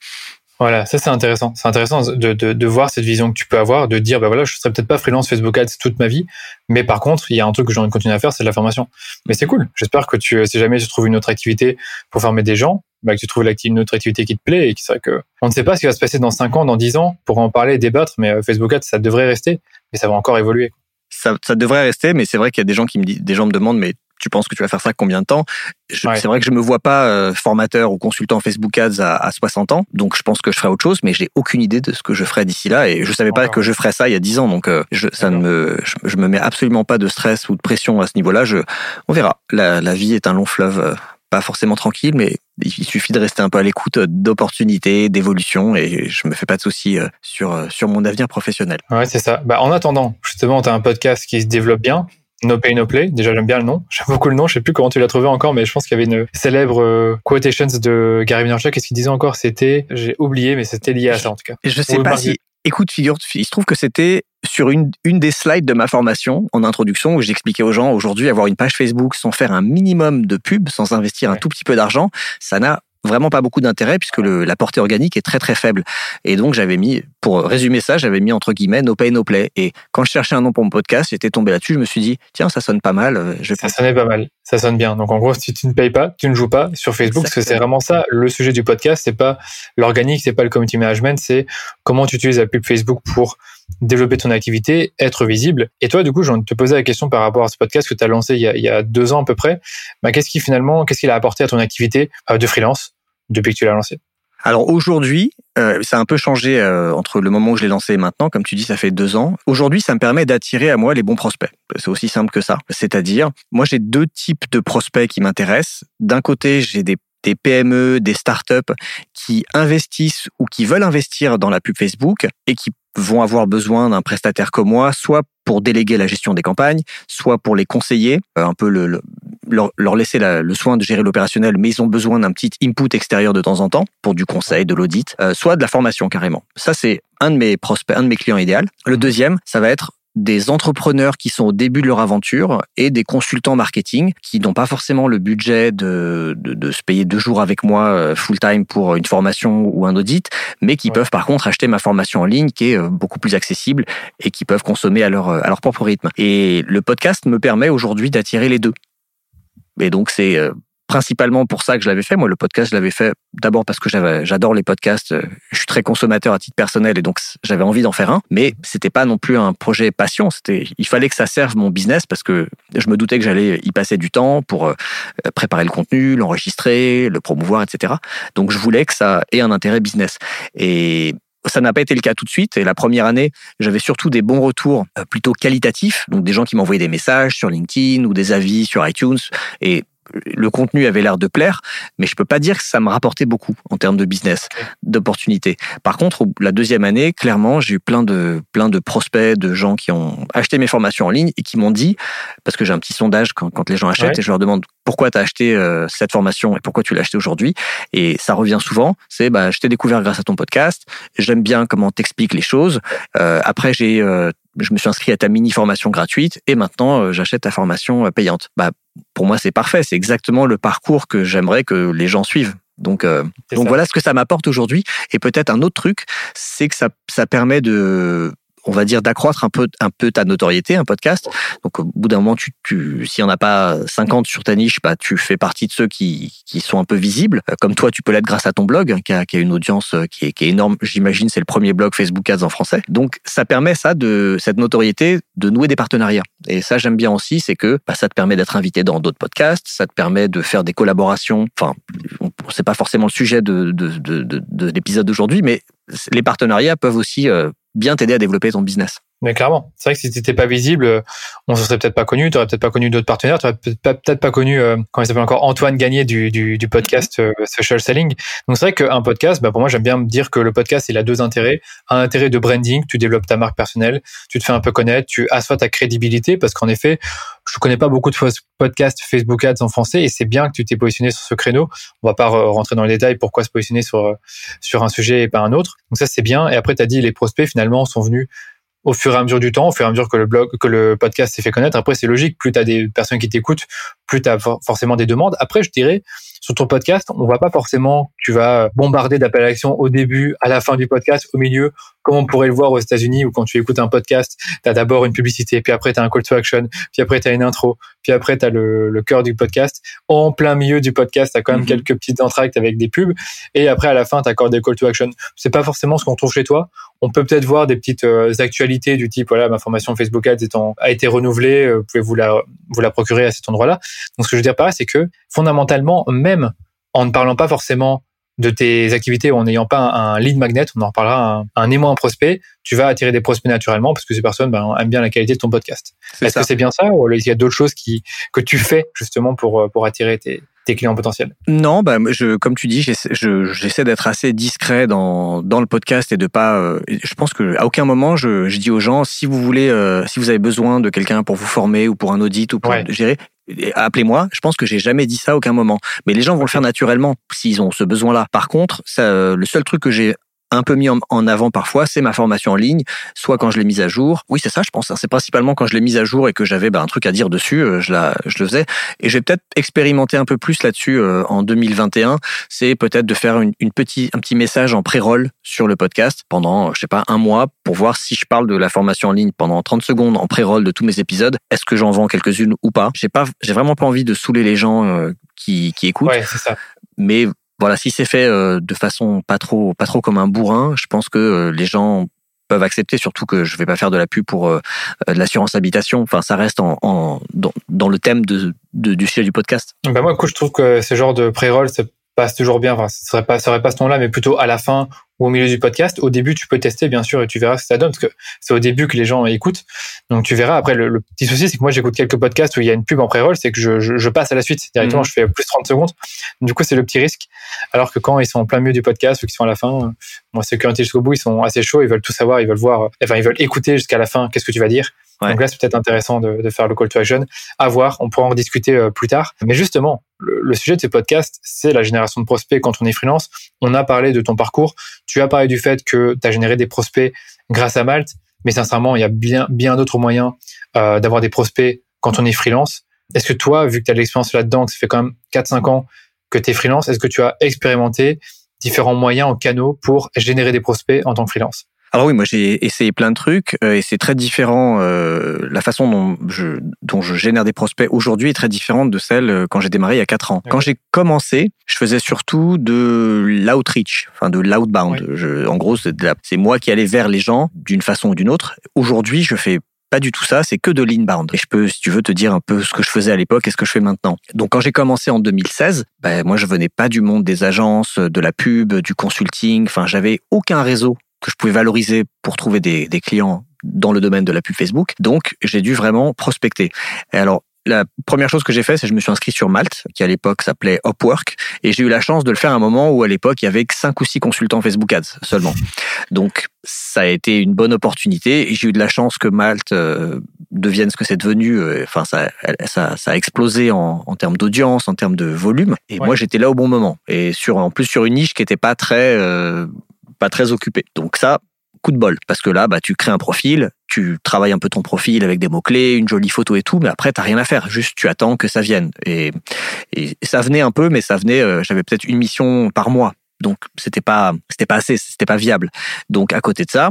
Voilà, ça c'est intéressant. C'est intéressant de, de, de, voir cette vision que tu peux avoir, de dire, bah voilà, je serai peut-être pas freelance Facebook Ads toute ma vie, mais par contre, il y a un truc que j'ai envie de continuer à faire, c'est de la formation. Mais c'est cool. J'espère que tu, si jamais tu trouves une autre activité pour former des gens, bah, que tu trouves une autre activité qui te plaît et qui serait que on ne sait pas ce qui va se passer dans 5 ans, dans 10 ans, pour en parler et débattre, mais euh, Facebook Ads, ça devrait rester, mais ça va encore évoluer. Ça, ça devrait rester, mais c'est vrai qu'il y a des gens qui me disent, des gens me demandent, mais tu penses que tu vas faire ça combien de temps? C'est vrai que je me vois pas euh, formateur ou consultant Facebook Ads à, à, 60 ans, donc je pense que je ferai autre chose, mais j'ai aucune idée de ce que je ferai d'ici là et je savais pas que je ferais ça il y a 10 ans, donc euh, je, ça ne me, je, me mets absolument pas de stress ou de pression à ce niveau-là. Je, on verra. La, la vie est un long fleuve, euh, pas forcément tranquille, mais il suffit de rester un peu à l'écoute d'opportunités, d'évolution, et je me fais pas de soucis sur sur mon avenir professionnel. Ouais, c'est ça. Bah, en attendant, justement, tu as un podcast qui se développe bien. No Pay No Play. Déjà, j'aime bien le nom. <laughs> J'aime beaucoup le nom. Je sais plus comment tu l'as trouvé encore, mais je pense qu'il y avait une célèbre euh, quotations de Gary Vaynerchuk. Qu'est-ce qu'il disait encore C'était, j'ai oublié, mais c'était lié à ça en tout cas. Je sais pas si. Écoute, figure, il se trouve que c'était sur une, une des slides de ma formation en introduction où j'expliquais aux gens aujourd'hui avoir une page Facebook sans faire un minimum de pub, sans investir un tout petit peu d'argent, ça n'a vraiment pas beaucoup d'intérêt puisque le, la portée organique est très très faible. Et donc j'avais mis, pour résumer ça, j'avais mis entre guillemets no pay no play. Et quand je cherchais un nom pour mon podcast, j'étais tombé là-dessus. Je me suis dit tiens ça sonne pas mal. Euh, je ça sonnait pas mal, ça sonne bien. Donc en gros si tu ne payes pas, tu ne joues pas sur Facebook parce que c'est vraiment ça le sujet du podcast. C'est pas l'organique, c'est pas le community management, c'est comment tu utilises la pub Facebook pour développer ton activité, être visible. Et toi, du coup, je te posais la question par rapport à ce podcast que tu as lancé il y, a, deux ans à peu près. Bah, qu'est-ce qui finalement, qu'est-ce qu'il a apporté à ton activité euh, de freelance depuis que tu l'as lancé? Alors aujourd'hui, euh, ça a un peu changé euh, entre le moment où je l'ai lancé et maintenant. Comme tu dis, ça fait deux ans. Aujourd'hui, ça me permet d'attirer à moi les bons prospects. C'est aussi simple que ça. C'est-à-dire, moi, j'ai deux types de prospects qui m'intéressent. D'un côté, j'ai des des PME, des startups qui investissent ou qui veulent investir dans la pub Facebook et qui vont avoir besoin d'un prestataire comme moi, soit pour déléguer la gestion des campagnes, soit pour les conseiller, euh, un peu le, leur, laisser le soin de gérer l'opérationnel, mais ils ont besoin d'un petit input extérieur de temps en temps pour du conseil, de l'audit, euh, soit de la formation carrément. Ça, c'est un de mes un de mes clients idéal. Le deuxième, ça va être des entrepreneurs qui sont au début de leur aventure et des consultants marketing qui n'ont pas forcément le budget de, de, de, se payer deux jours avec moi euh, full time pour une formation ou un audit, mais qui peuvent par contre acheter ma formation en ligne qui est euh, beaucoup plus accessible et qui peuvent consommer à leur, à leur propre rythme. Et le podcast me permet aujourd'hui d'attirer les deux. Et donc c'est euh, principalement pour ça que je l'avais fait. Moi, le podcast, je l'avais fait d'abord parce que j'adore les podcasts. Je suis très consommateur à titre personnel et donc j'avais envie d'en faire un. Mais c'était pas non plus un projet passion. C'était, il fallait que ça serve mon business parce que je me doutais que j'allais y passer du temps pour euh, préparer le contenu, l'enregistrer, le promouvoir, etc. Donc je voulais que ça ait un intérêt business. Et ça n'a pas été le cas tout de suite. Et la première année, j'avais surtout des bons retours euh, plutôt qualitatifs, donc des gens qui m'envoyaient des messages sur LinkedIn ou des avis sur iTunes. Et le contenu avait l'air de plaire, mais je peux pas dire que ça me rapportait beaucoup en termes de business, d'opportunités. Par contre, la deuxième année, clairement, j'ai eu plein de plein de prospects, de gens qui ont acheté mes formations en ligne et qui m'ont dit, parce que j'ai un petit sondage quand, quand les gens achètent et je leur demande pourquoi tu as acheté euh, cette formation et pourquoi tu l'as acheté aujourd'hui? Et ça revient souvent, c'est bah, je t'ai découvert grâce à ton podcast, j'aime bien comment t'expliques les choses. Euh, après, j'ai euh, je me suis inscrit à ta mini formation gratuite et maintenant euh, j'achète ta formation euh, payante. Bah, pour moi, c'est parfait. C'est exactement le parcours que j'aimerais que les gens suivent. Donc, euh, donc voilà ce que ça m'apporte aujourd'hui. Et peut-être un autre truc, c'est que ça, ça permet de on va dire, d'accroître un peu, un peu ta notoriété, un podcast. Donc, au bout d'un moment, tu, tu, s'il n'y en a pas 50 sur ta niche, bah, tu fais partie de ceux qui, qui sont un peu visibles. Euh, comme toi, tu peux l'être grâce à ton blog, hein, qui a, qui a une audience euh, qui est, qui est énorme. J'imagine, c'est le premier blog Facebook Ads en français. Donc, ça permet ça de, cette notoriété, de nouer des partenariats. Et ça, j'aime bien aussi, c'est que bah, ça te permet d'être invité dans d'autres podcasts, ça te permet de faire des collaborations. Enfin, c'est pas forcément le sujet de, de, de, de l'épisode d'aujourd'hui, mais les partenariats peuvent aussi euh, bien t'aider à développer ton business. Mais clairement, c'est vrai que si t'étais pas visible, on se serait peut-être pas connu, t'aurais peut-être pas connu d'autres partenaires, t'aurais peut-être pas connu, euh, comment il s'appelle encore, Antoine Gagné du, du, du podcast euh, Social Selling. Donc c'est vrai qu'un podcast, bah pour moi j'aime bien me dire que le podcast il a deux intérêts. Un intérêt de branding, tu développes ta marque personnelle, tu te fais un peu connaître, tu assois ta crédibilité parce qu'en effet, je connais pas beaucoup de podcasts Facebook Ads en français et c'est bien que tu t'es positionné sur ce créneau. On va pas rentrer dans les détails pourquoi se positionner sur sur un sujet et pas un autre. Donc ça c'est bien. Et après tu as dit les prospects finalement sont venus au fur et à mesure du temps, au fur et à mesure que le blog, que le podcast s'est fait connaître. Après, c'est logique. Plus tu as des personnes qui t'écoutent, plus tu as forcément des demandes. Après, je dirais, sur ton podcast, on voit pas forcément tu vas bombarder d'appels à l'action au début, à la fin du podcast, au milieu, comme on pourrait le voir aux États-Unis où quand tu écoutes un podcast, tu as d'abord une publicité, puis après tu as un call to action, puis après tu as une intro, puis après tu as le, le cœur du podcast. En plein milieu du podcast, tu as quand même mhm. quelques petites entractes avec des pubs et après à la fin tu as encore des call to action. C'est pas forcément ce qu'on trouve chez toi. On peut peut-être voir des petites euh, actualités du type voilà, ma formation Facebook Ads étant, a été renouvelée, euh, vous pouvez vous la vous la procurer à cet endroit-là. Donc ce que je veux dire par là, c'est que fondamentalement même en ne parlant pas forcément de tes activités en n'ayant pas un, lead magnet, on en reparlera, un, un aimant prospect, tu vas attirer des prospects naturellement parce que ces personnes ben, aiment bien la qualité de ton podcast. Est-ce que c'est bien ça ou il y a d'autres choses qui, que tu fais justement pour, pour attirer tes, tes clients potentiels? Non, bah, je, comme tu dis, j'essaie d'être assez discret dans, dans le podcast et de pas. Euh, je pense que à aucun moment je, je dis aux gens si vous voulez, euh, si vous avez besoin de quelqu'un pour vous former ou pour un audit ou pour gérer, appelez-moi. Je pense que j'ai jamais dit ça à aucun moment. Mais les gens vont le faire naturellement s'ils ont ce besoin-là. Par contre, ça, le seul truc que j'ai un peu mis en avant parfois, c'est ma formation en ligne, soit quand je l'ai mise à jour. Oui, c'est ça, je pense. Hein. C'est principalement quand je l'ai mise à jour et que j'avais bah, un truc à dire dessus, euh, je, la, je le faisais. Et j'ai peut-être expérimenté un peu plus là-dessus euh, en 2021. C'est peut-être de faire une, une petit, un petit message en pré-roll sur le podcast pendant, je sais pas, un mois pour voir si je parle de la formation en ligne pendant 30 secondes en pré-roll de tous mes épisodes. Est-ce que j'en vends quelques-unes ou pas? J'ai pas, j'ai vraiment pas envie de saouler les gens euh, qui, qui écoutent. Ouais, c'est ça. Mais voilà, si c'est fait euh, de façon pas trop, pas trop comme un bourrin, je pense que euh, les gens peuvent accepter, surtout que je vais pas faire de la pub pour euh, l'assurance habitation. Enfin, ça reste en, dans, le thème du sujet du podcast. Ben moi, je trouve que ce genre de pré-roll, ça passe toujours bien. Enfin, ce serait pas, ce serait pas ce ton là mais plutôt à la fin ou au milieu du podcast. Au début, tu peux tester, bien sûr, et tu verras ce que ça donne, parce que c'est au début que les gens écoutent. Donc, tu verras. Après, le, petit souci, c'est que moi, j'écoute quelques podcasts où il y a une pub en pré-roll, c'est que je, je, passe à la suite. Directement, mhm. je fais plus 30 secondes. Du coup, c'est le petit risque. Alors que quand ils sont en plein milieu du podcast ou qu'ils sont à la fin, moi, ceux qui ont été jusqu'au bout, ils sont assez chauds, ils veulent tout savoir, ils veulent voir, enfin, ils veulent écouter jusqu'à la fin qu'est-ce que tu vas dire. Donc là, c'est peut-être intéressant de, de, faire le call to action. À voir, on pourra en discuter euh, plus tard. Mais justement, le, sujet de ces podcasts, c'est la génération de prospects quand on est freelance. On a parlé de ton parcours. Tu as parlé du fait que tu as généré des prospects grâce à Malte. Mais sincèrement, il y a bien, bien d'autres moyens euh, d'avoir des prospects quand on est freelance. Est-ce que toi, vu que tu as de l'expérience là-dedans, que ça fait quand même 4-5 ans que tu es freelance, est-ce que tu as expérimenté différents moyens en canaux pour générer des prospects en tant que freelance? Alors oui, moi j'ai essayé plein de trucs euh, et c'est très différent. Euh, la façon dont je, dont je génère des prospects aujourd'hui est très différente de celle euh, quand j'ai démarré il y a quatre ans. Quand j'ai commencé, je faisais surtout de l'outreach, enfin de l'outbound. En gros, c'est moi qui allais vers les gens d'une façon ou d'une autre. Aujourd'hui, je fais pas du tout ça, c'est que de l'inbound. Et je peux, si tu veux, te dire un peu ce que je faisais à l'époque et ce que je fais maintenant. Donc quand j'ai commencé en 2016, ben, moi je venais pas du monde des agences, de la pub, du consulting. Enfin, j'avais aucun réseau que je pouvais valoriser pour trouver des, des clients dans le domaine de la pub Facebook. Donc, j'ai dû vraiment prospecter. Et alors, la première chose que j'ai fait, c'est que je me suis inscrit sur Malte, qui à l'époque s'appelait Upwork, et j'ai eu la chance de le faire à un moment où à l'époque il y avait que 5 ou 6 consultants Facebook Ads seulement. <laughs> Donc ça a été une bonne opportunité, et j'ai eu de la chance que Malte euh, devienne ce que c'est devenu. Euh, enfin, ça, ça, ça, a explosé en, en termes d'audience, en termes de volume, et moi j'étais là au bon moment, et sur en plus sur une niche qui était pas très euh, pas très occupé. Donc ça, coup de bol, parce que là, bah, tu crées un profil, tu travailles un peu ton profil avec des mots-clés, une jolie photo et tout, mais après, t'as rien à faire. Juste, tu attends que ça vienne. Et, ça venait un peu, mais ça venait, euh, j'avais peut-être une mission par mois. Donc, c'était pas, c'était pas assez, c'était pas viable. Donc, à côté de ça,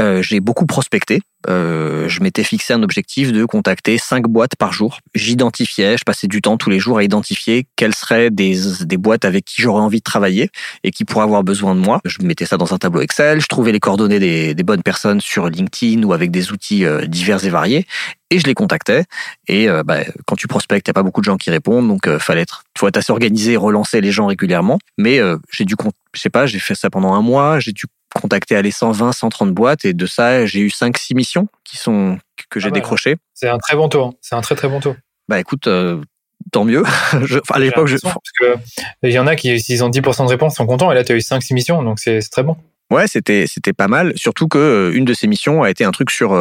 euh, j'ai beaucoup prospecté. Euh, je m'étais fixé un objectif de contacter cinq boîtes par jour. J'identifiais, je passais du temps tous les jours à identifier quelles seraient des, boîtes avec qui j'aurais envie de travailler et qui pourraient avoir besoin de moi. Je mettais ça dans un tableau Excel, je trouvais les coordonnées des, bonnes personnes sur LinkedIn ou avec des outils euh, divers et variés et je les contactais. Et bah, quand tu prospectes, il n'y a pas beaucoup de gens qui répondent, donc euh, fallait être, faut être assez organisé relancer les gens régulièrement. Mais j'ai dû, je sais pas, j'ai fait ça pendant un mois, j'ai dû contacté à les 120, 130 boîtes et de ça, j'ai eu 5-6 missions qui sont que j'ai ah bah, décrochées. C'est un très bon taux. Hein. C'est un très très bon taux. Bah écoute, euh, tant mieux. <laughs> je, à l'époque, je... parce que il y en a qui, s'ils ont 10% de réponse, sont contents. Et là, tu as eu 5-6 missions, donc c'est très bon. Ouais, c'était c'était pas mal. Surtout que euh, une de ces missions a été un truc sur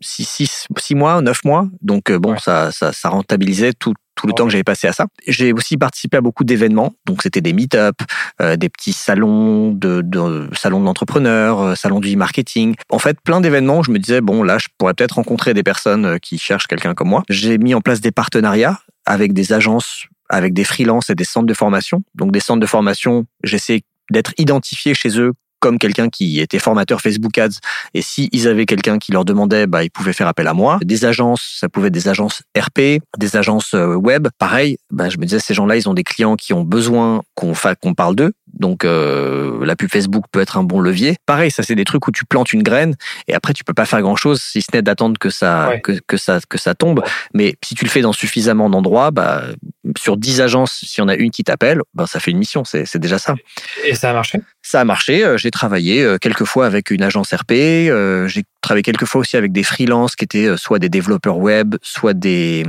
6, 6, 6 mois, 9 mois. Donc bon, ça, ça, ça rentabilisait tout, tout le temps que j'avais passé à ça. J'ai aussi participé à beaucoup d'événements, donc c'était des meet-up, euh, des petits salons de, de salons de l'entrepreneur, euh, salons du e-marketing. En fait, plein d'événements où je me disais bon là, je pourrais peut-être rencontrer des personnes euh, qui cherchent quelqu'un comme moi. J'ai mis en place des partenariats avec des agences, avec des freelances et des centres de formation. Donc des centres de formation, j'essaie d'être identifié chez eux comme quelqu'un qui était formateur Facebook Ads. Et si ils avaient quelqu'un qui leur demandait, bah, ils pouvaient faire appel à moi. Des agences, ça pouvait être des agences RP, des agences euh, web. Pareil, bah, je me disais, ces gens-là, ils ont des clients qui ont besoin qu'on qu'on parle d'eux. Donc, euh, la pub Facebook peut être un bon levier. Pareil, ça, c'est des trucs où tu plantes une graine et après, tu peux pas faire grand-chose si ce n'est d'attendre que ça, que, que, ça, que ça tombe. Mais si tu le fais dans suffisamment d'endroits, bah, sur 10 agences, si on a une qui t'appelle, bah, ça fait une mission. C'est déjà ça. Et ça a marché? Ça a marché. Euh, j'ai travaillé euh, quelques fois avec une agence RP. Euh, j'ai travaillé quelques fois aussi avec des freelances qui étaient soit des développeurs web, soit des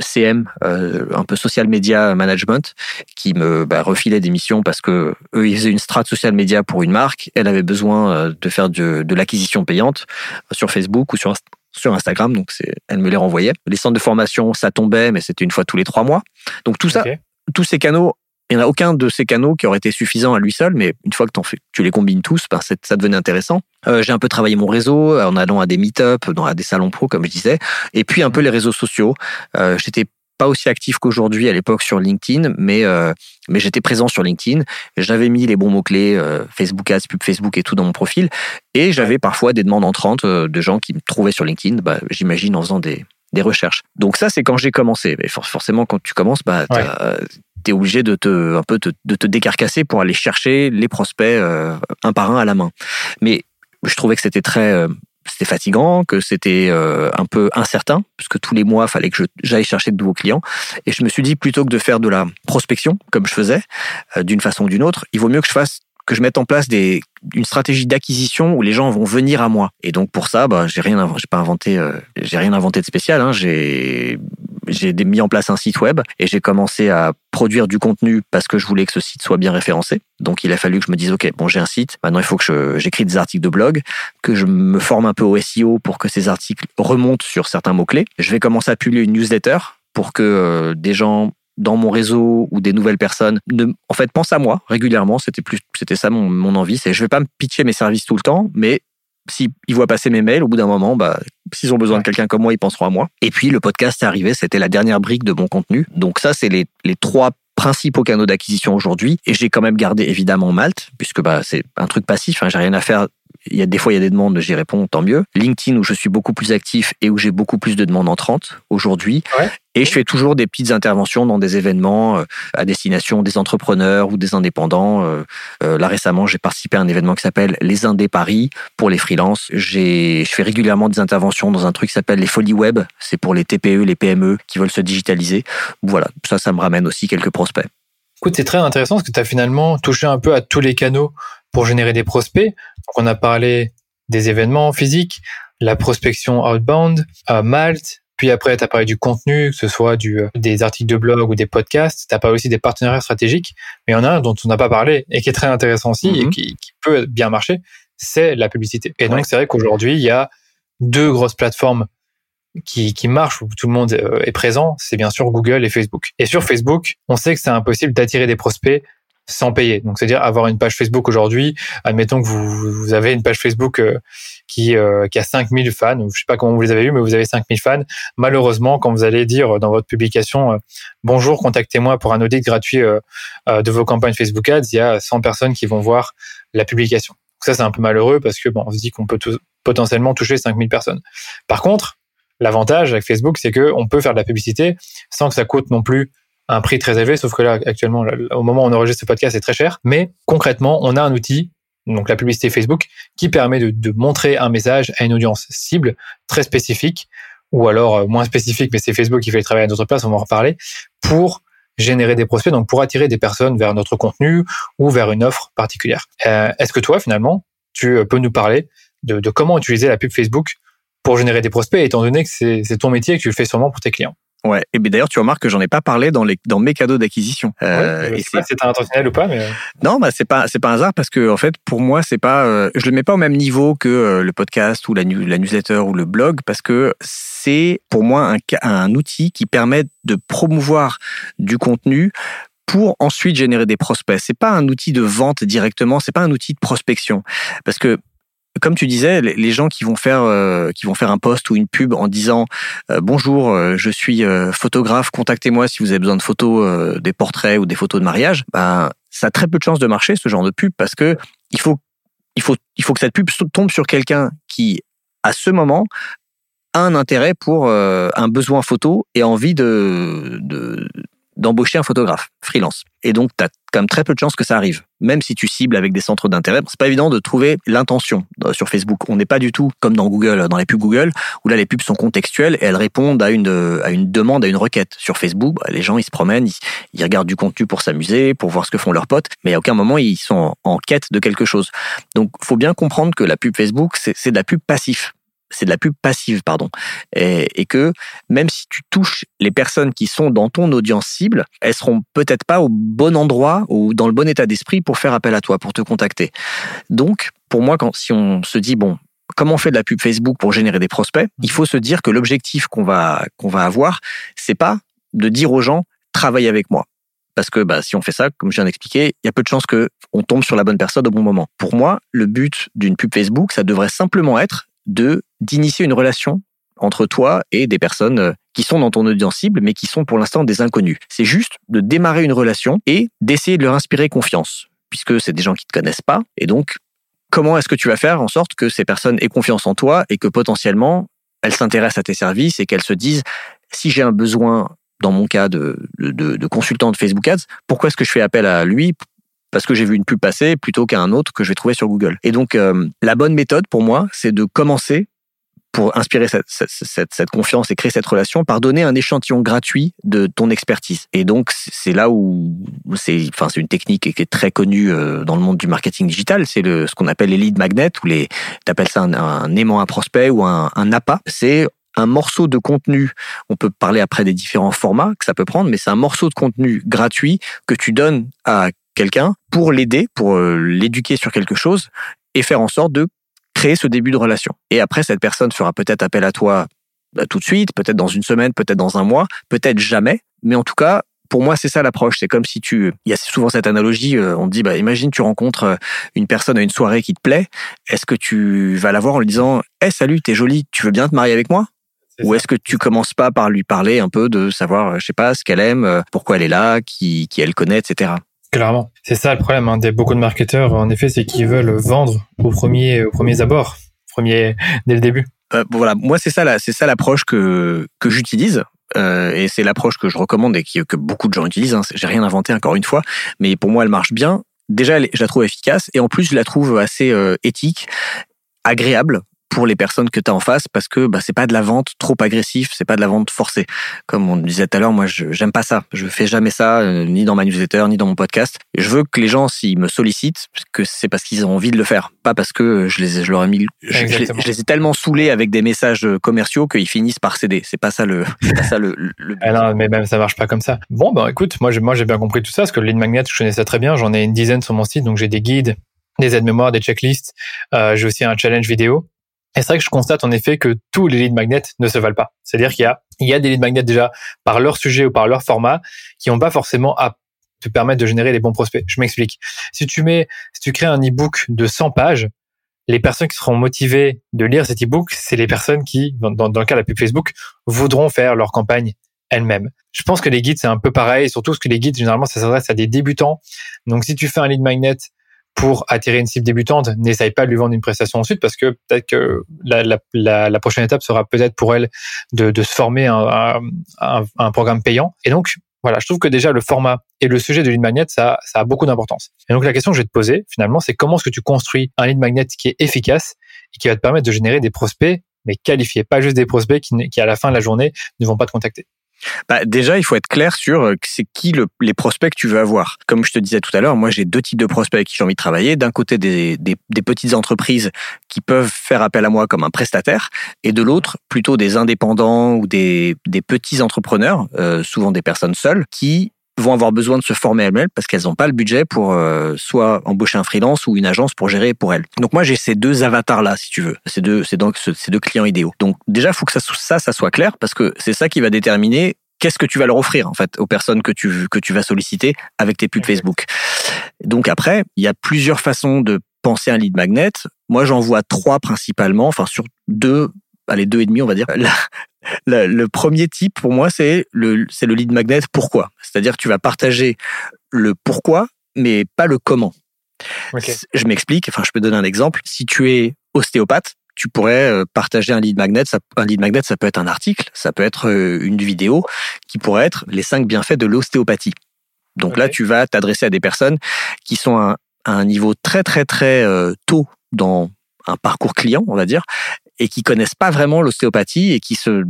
CM, un peu social media management, qui me bah, refilaient des missions parce que eux ils faisaient une strat social media pour une marque. Elle avait besoin de faire de, de l'acquisition payante sur Facebook ou sur sur Instagram, donc elle me les renvoyait. Les centres de formation, ça tombait, mais c'était une fois tous les trois mois. Donc tout ça, tous ces canaux, il n'y en a aucun de ces canaux qui aurait été suffisant à lui seul, mais une fois que fais, tu les combines tous, ben ça devenait intéressant. Euh, j'ai un peu travaillé mon réseau en allant à des meet-up, à des salons pro, comme je disais, et puis un peu les réseaux sociaux. Euh, j'étais pas aussi actif qu'aujourd'hui à l'époque sur LinkedIn, mais euh, mais j'étais présent sur LinkedIn. J'avais mis les bons mots clés euh, Facebook Ads, pub Facebook et tout dans mon profil, et j'avais parfois des demandes entrantes euh, de gens qui me trouvaient sur LinkedIn. Bah, j'imagine en faisant des des recherches. Donc ça, c'est quand j'ai commencé. Mais forcément, quand tu commences, bah, tu obligé de te un peu de te décarcasser pour aller chercher les prospects un par un à la main. Mais je trouvais que c'était très c'était fatigant, que c'était euh, un peu incertain, puisque tous les mois, il fallait que j'aille chercher de nouveaux clients. Et je me suis dit, plutôt que de faire de la prospection, comme je faisais, euh, d'une façon ou d'une autre, il vaut mieux que je fasse que je mette en place des, une stratégie d'acquisition où les gens vont venir à moi. Et donc pour ça, bah, j'ai rien, j'ai pas inventé, euh, j'ai rien inventé de spécial. Hein. J'ai j'ai mis en place un site web et j'ai commencé à produire du contenu parce que je voulais que ce site soit bien référencé. Donc il a fallu que je me dise ok bon j'ai un site maintenant il faut que j'écris des articles de blog que je me forme un peu au SEO pour que ces articles remontent sur certains mots clés. Je vais commencer à publier une newsletter pour que euh, des gens dans mon réseau ou des nouvelles personnes ne, en fait pensent à moi régulièrement c'était plus c'était ça mon, mon envie c'est je vais pas me pitcher mes services tout le temps mais s'ils voient passer mes mails, au bout d'un moment, bah, s'ils ont besoin de quelqu'un comme moi, ils penseront à moi. Et puis, le podcast est arrivé, c'était la dernière brique de mon contenu. Donc ça, c'est les, les trois principaux canaux d'acquisition aujourd'hui. Et j'ai quand même gardé évidemment Malte, puisque bah, c'est un truc passif, hein, j'ai rien à faire il y a des fois il y a des demandes, j'y réponds, tant mieux. LinkedIn où je suis beaucoup plus actif et où j'ai beaucoup plus de demandes entrantes aujourd'hui. Et je fais toujours des petites interventions dans des événements euh, à destination des entrepreneurs ou des indépendants. Euh, euh, là récemment, j'ai participé à un événement qui s'appelle Les Indés Paris pour les freelances. J'ai, je fais régulièrement des interventions dans un truc qui s'appelle les Folies Web. C'est pour les TPE, les PME qui veulent se digitaliser. Voilà, ça, ça me ramène aussi quelques prospects. Écoute, c'est très intéressant parce que tu as finalement touché un peu à tous les canaux pour générer des prospects. Donc, on a parlé des événements physiques, la prospection outbound, à Malte, puis après, tu as parlé du contenu, que ce soit du, euh, des articles de blog ou des podcasts. Tu as parlé aussi des partenariats stratégiques. Mais il y en a un dont on n'a pas parlé et qui est très intéressant aussi et mhm. qui, peut bien marcher, c'est la publicité. Et donc, c'est vrai qu'aujourd'hui, il y a deux grosses plateformes qui, qui marchent où tout le monde euh, est présent. C'est bien sûr Google et Facebook. Et sur Facebook, on sait que c'est impossible d'attirer des prospects sans payer. Donc, c'est-à-dire avoir une page Facebook aujourd'hui. Admettons que vous, avez une page Facebook euh, qui, euh, qui a 5000 fans. Je sais pas comment vous les avez eu, mais vous avez 5000 fans. Malheureusement, quand vous allez dire dans votre publication euh, bonjour, contactez-moi pour un audit gratuit de vos campagnes Facebook Ads, il y a 100 personnes qui vont voir la publication. Donc ça, c'est un peu malheureux parce que bon, on se dit qu'on peut potentiellement toucher 5000 personnes. Par contre, l'avantage avec Facebook, c'est que on peut faire de la publicité sans que ça coûte non plus un prix très élevé, sauf que là, actuellement, au moment où on enregistre ce podcast, c'est très cher. Mais concrètement, on a un outil, donc la publicité Facebook, qui permet de, montrer un message à une audience cible très spécifique, ou alors euh, moins spécifique, mais c'est Facebook qui fait le travail à notre place, on va en reparler, pour générer des prospects, donc pour attirer des personnes vers notre contenu ou vers une offre particulière. Euh, est-ce que toi, finalement, tu euh, peux nous parler de, de comment utiliser la pub Facebook pour générer des prospects, étant donné que c'est ton métier et que tu le fais sûrement pour tes clients? Ouais. Et d'ailleurs, tu remarques que j'en ai pas parlé dans les dans mes cadeaux d'acquisition. Euh, c'est intentionnel ou pas, mais euh. non, bah c'est pas c'est pas un hasard parce que en fait, pour moi, c'est pas euh, je le mets pas au même niveau que euh, le podcast ou la, la newsletter ou le blog parce que c'est pour moi un, un outil qui permet de promouvoir du contenu pour ensuite générer des prospects. C'est pas un outil de vente directement, c'est pas un outil de prospection parce que comme tu disais, les gens qui vont faire euh, qui vont faire un post ou une pub en disant euh, bonjour, euh, je suis photographe, contactez-moi si vous avez besoin de photos, des portraits ou des photos de mariage, ben ça a très peu de chances de marcher ce genre de pub parce que il faut il faut il faut que cette pub tombe sur quelqu'un qui à ce moment a un intérêt pour un besoin photo et envie de, de d'embaucher un photographe freelance. Et donc, tu as quand même très peu de chances que ça arrive. Même si tu cibles avec des centres d'intérêt, c'est pas évident de trouver l'intention euh, sur Facebook. On n'est pas du tout comme dans Google, dans les pubs Google, où là les pubs sont contextuelles et elles répondent à une à une demande, à une requête. Sur Facebook, bah, les gens ils se promènent, ils, regardent du contenu pour s'amuser, pour voir ce que font leurs potes, mais à aucun moment ils sont en, en quête de quelque chose. Donc, faut bien comprendre que la pub Facebook, c'est de la pub passif c'est de la pub passive, pardon. Et, que même si tu touches les personnes qui sont dans ton audience cible, elles seront peut-être pas au bon endroit ou dans le bon état d'esprit pour faire appel à toi, pour te contacter. Donc, pour moi, quand, si on se dit, bon, comment on fait de la pub Facebook pour générer des prospects, il faut se dire que l'objectif qu'on va, qu'on va avoir, c'est pas de dire aux gens, travaille avec moi. Parce que bah, si on fait ça, comme je viens d'expliquer, il y a peu de chances qu'on tombe sur la bonne personne au bon moment. Pour moi, le but d'une pub Facebook, ça devrait simplement être de d'initier une relation entre toi et des personnes euh, qui sont dans ton audience cible, mais qui sont pour l'instant des inconnus. C'est juste de démarrer une relation et d'essayer de leur inspirer confiance, puisque c'est des gens qui te connaissent pas. Et donc, comment est-ce que tu vas faire en sorte que ces personnes aient confiance en toi et que potentiellement elles s'intéressent à tes services et qu'elles se disent si j'ai un besoin dans mon cas de, de, de consultant de Facebook Ads, pourquoi est-ce que je fais appel à lui parce que j'ai vu une pub passer plutôt qu'à un autre que je vais trouver sur Google. Et donc, euh, la bonne méthode pour moi, c'est de commencer pour inspirer cette, confiance et créer cette relation par donner un échantillon gratuit de ton expertise. Et donc, c'est là où c'est, une technique qui est très connue euh, dans le monde du marketing digital. C'est le, ce qu'on appelle les lead magnets ou les, t'appelles ça un, aimant à prospect ou un, un appât. C'est un morceau de contenu, on peut parler après des différents formats que ça peut prendre, mais c'est un morceau de contenu gratuit que tu donnes à quelqu'un pour l'aider, pour euh, l'éduquer sur quelque chose et faire en sorte de créer ce début de relation. Et après, cette personne fera peut-être appel à toi bah, tout de suite, peut-être dans une semaine, peut-être dans un mois, peut-être jamais. Mais en tout cas, pour moi, c'est ça l'approche. C'est comme si tu, il y a souvent cette analogie, euh, on te dit, bah, imagine, tu rencontres euh, une personne à une soirée qui te plaît. Est-ce que tu vas la voir en lui disant, hé, salut, t'es jolie, tu veux bien te marier avec moi? Ou est-ce que tu commences pas par lui parler un peu de savoir, je sais pas, ce qu'elle aime, pourquoi elle est là, qui, qui elle connaît, etc. Clairement. C'est ça le problème hein, des beaucoup de marketeurs, en effet, c'est qu'ils veulent vendre au premier, au premier abord, premier, <laughs> dès le début. Euh, voilà, moi c'est ça, c'est ça l'approche que que j'utilise. Euh, et c'est l'approche que je recommande et que beaucoup de gens utilisent. Hein. J'ai rien inventé encore une fois, mais pour moi elle marche bien. Déjà, je la trouve efficace et en plus je la trouve assez euh, éthique, agréable pour les personnes que tu as en face parce que bah, c'est pas de la vente trop agressif, c'est pas de la vente forcée. Comme on disait tout à l'heure, moi je j'aime pas ça. Je fais jamais ça euh, ni dans ma newsletter ni dans mon podcast. Je veux que les gens s'ils me sollicitent que c'est parce qu'ils ont envie de le faire, pas parce que je les je leur ai mis je, les, ai tellement saoulés avec des messages commerciaux qu'ils finissent par céder. C'est pas ça le pas ça le, le ah non, mais même ça marche pas comme ça. Bon ben écoute, moi j'ai moi j'ai bien compris tout ça parce que le lead magnet je connais ça très bien, j'en ai une dizaine sur mon site donc j'ai des guides des aides-mémoires, des checklists. Euh, j'ai aussi un challenge vidéo. Et c'est vrai que je constate en effet que tous les lead magnets ne se valent pas. C'est-à-dire qu'il y a, il y a des lead magnets déjà par leur sujet ou par leur format qui n'ont pas forcément à te permettre de générer les bons prospects. Je m'explique. Si tu mets, si tu crées un e-book de 100 pages, les personnes qui seront motivées de lire cet e-book, c'est les personnes qui, dans, dans, le cas de la pub Facebook, voudront faire leur campagne elles-mêmes. Je pense que les guides, c'est un peu pareil, surtout parce que les guides, généralement, ça s'adresse à des débutants. Donc, si tu fais un lead magnet pour attirer une cible débutante, n'essaye pas de lui vendre une prestation ensuite parce que peut-être que la, la, la, prochaine étape sera peut-être pour elle de, de se former un, un, un, programme payant. Et donc, voilà, je trouve que déjà le format et le sujet de lead magnet, ça, ça a beaucoup d'importance. Et donc la question que je vais te poser finalement, c'est comment est-ce que tu construis un lead magnet qui est efficace et qui va te permettre de générer des prospects, mais qualifiés, pas juste des prospects qui, qui à la fin de la journée ne vont pas te contacter. Bah, déjà, il faut être clair sur euh, c'est qui le, les prospects que tu veux avoir. Comme je te disais tout à l'heure, moi j'ai deux types de prospects avec qui j'ai envie de travailler. D'un côté, des, des, des, petites entreprises qui peuvent faire appel à moi comme un prestataire, et de l'autre, plutôt des indépendants ou des, des petits entrepreneurs, euh, souvent des personnes seules, qui vont avoir besoin de se former elles-mêmes parce qu'elles n'ont pas le budget pour euh, soit embaucher un freelance ou une agence pour gérer pour elles. Donc moi j'ai ces deux avatars là si tu veux, ces deux c'est donc ces deux clients idéaux. Donc déjà faut que ça ça ça soit clair parce que c'est ça qui va déterminer qu'est-ce que tu vas leur offrir en fait aux personnes que tu que tu vas solliciter avec tes pubs Facebook. Donc après, il y a plusieurs façons de penser un lead magnet. Moi, j'en vois trois principalement, enfin sur deux, allez deux et demi, on va dire. le premier type pour moi, c'est le c'est le lead magnet. Pourquoi C'est-à-dire tu vas partager le pourquoi, mais pas le comment. Je m'explique. Enfin, je peux donner un exemple. Si tu es ostéopathe, tu pourrais euh, partager un lead magnet. un lead magnet, ça peut être un article, ça peut être euh, une vidéo qui pourrait être les cinq bienfaits de l'ostéopathie. Donc là, tu vas t'adresser à des personnes qui sont à, un niveau très très très euh, tôt dans un parcours client, on va dire, et qui connaissent pas vraiment l'ostéopathie et qui se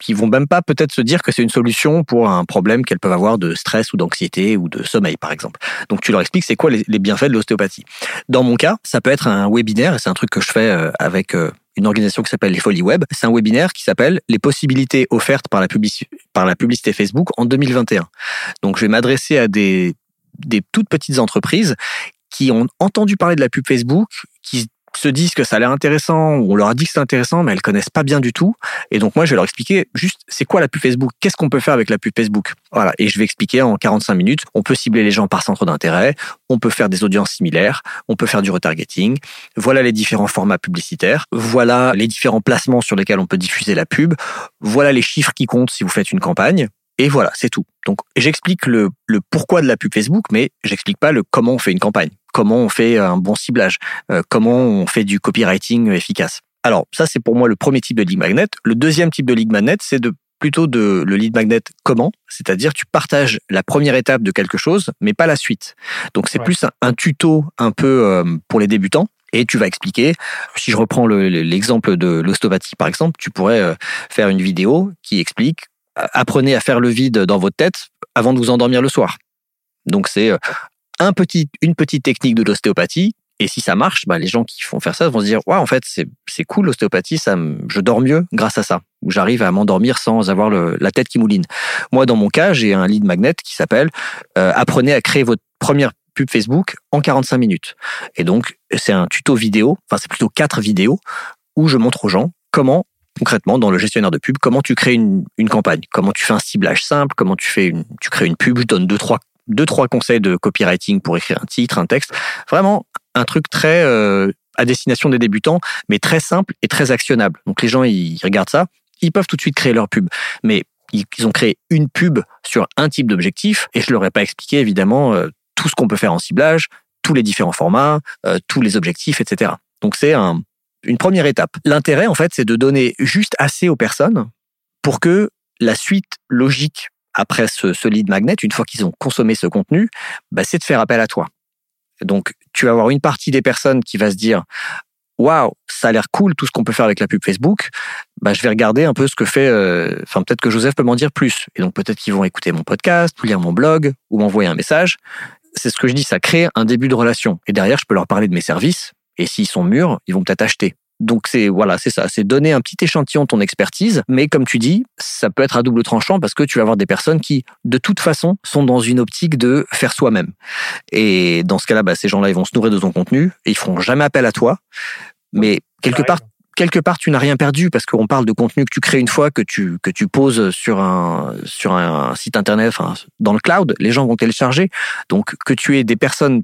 qui vont même pas peut-être se dire que c'est une solution pour un problème qu'elles peuvent avoir de stress ou d'anxiété ou de sommeil, par exemple. Donc tu leur expliques c'est quoi les, bienfaits de l'ostéopathie. Dans mon cas, ça peut être un webinaire, et c'est un truc que je fais euh, avec euh, une organisation qui s'appelle les Folies Web. C'est un webinaire qui s'appelle les possibilités offertes par la, par la publicité Facebook en 2021. Donc je vais m'adresser à des, des toutes petites entreprises qui ont entendu parler de la pub Facebook, qui se disent que ça a l'air intéressant, ou on leur a dit que c'est intéressant, mais elles connaissent pas bien du tout. Et donc moi, je vais leur expliquer juste c'est quoi la pub Facebook, qu'est-ce qu'on peut faire avec la pub Facebook? Voilà, et je vais expliquer en 45 minutes. On peut cibler les gens par centre d'intérêt, on peut faire des audiences similaires, on peut faire du retargeting. Voilà les différents formats publicitaires, voilà les différents placements sur lesquels on peut diffuser la pub, voilà les chiffres qui comptent si vous faites une campagne. Et voilà, c'est tout. Donc j'explique le, le pourquoi de la pub Facebook, mais j'explique pas le comment on fait une campagne comment on fait un bon ciblage, euh, comment on fait du copywriting efficace. Alors ça c'est pour moi le premier type de lead magnet. Le deuxième type de lead magnet c'est de plutôt de le lead magnet comment, c'est-à-dire tu partages la première étape de quelque chose, mais pas la suite. Donc c'est plus un, tuto un peu euh, pour les débutants. Et tu vas expliquer, si je reprends l'exemple de l'ostéopathie par exemple, tu pourrais euh, faire une vidéo qui explique apprenez à faire le vide dans votre tête avant de vous endormir le soir. Donc c'est un petit, une petite technique de l'ostéopathie. Et si ça marche, bah, les gens qui font faire ça vont se dire, ouais, en fait, c'est cool l'ostéopathie, ça, je dors mieux grâce à ça. Ou j'arrive à m'endormir sans avoir le, la tête qui mouline. Moi, dans mon cas, j'ai un lead magnet qui s'appelle euh, Apprenez à créer votre première pub Facebook en 45 minutes. Et donc, c'est un tuto vidéo, enfin, c'est plutôt quatre vidéos où je montre aux gens comment concrètement dans le gestionnaire de pub comment tu crées une, une campagne, comment tu fais un ciblage simple, comment tu fais une, tu crées une pub, je donne deux trois deux trois conseils de copywriting pour écrire un titre, un texte. Vraiment un truc très euh, à destination des débutants, mais très simple et très actionnable. Donc les gens ils regardent ça, ils peuvent tout de suite créer leur pub, mais ils ont créé une pub sur un type d'objectif et je leur ai pas expliqué évidemment euh, tout ce qu'on peut faire en ciblage, tous les différents formats, euh, tous les objectifs, etc. Donc c'est un, une première étape. L'intérêt, en fait, c'est de donner juste assez aux personnes pour que la suite logique après ce, ce lead magnet, une fois qu'ils ont consommé ce contenu, bah, c'est de faire appel à toi. Donc, tu vas avoir une partie des personnes qui va se dire waouh, ça a l'air cool tout ce qu'on peut faire avec la pub Facebook. Bah, je vais regarder un peu ce que fait. euh, Enfin, peut-être que Joseph peut m'en dire plus. Et donc, peut-être qu'ils vont écouter mon podcast, ou lire mon blog, ou m'envoyer un message. C'est ce que je dis, ça crée un début de relation. Et derrière, je peux leur parler de mes services. Et s'ils sont mûrs, ils vont peut-être acheter. Donc c'est voilà, c'est ça, c'est donner un petit échantillon de ton expertise, mais comme tu dis, ça peut être à double tranchant parce que tu vas avoir des personnes qui, de toute façon, sont dans une optique de faire soi-même. Et dans ce cas-là, bah, ces gens-là, ils vont se nourrir de ton contenu et ils feront jamais appel à toi. Mais quelque part, quelque part, tu n'as rien perdu parce qu'on parle de contenu que tu crées une fois, que tu que tu poses sur un sur un site internet, enfin dans le cloud, les gens vont télécharger. Donc que tu aies des personnes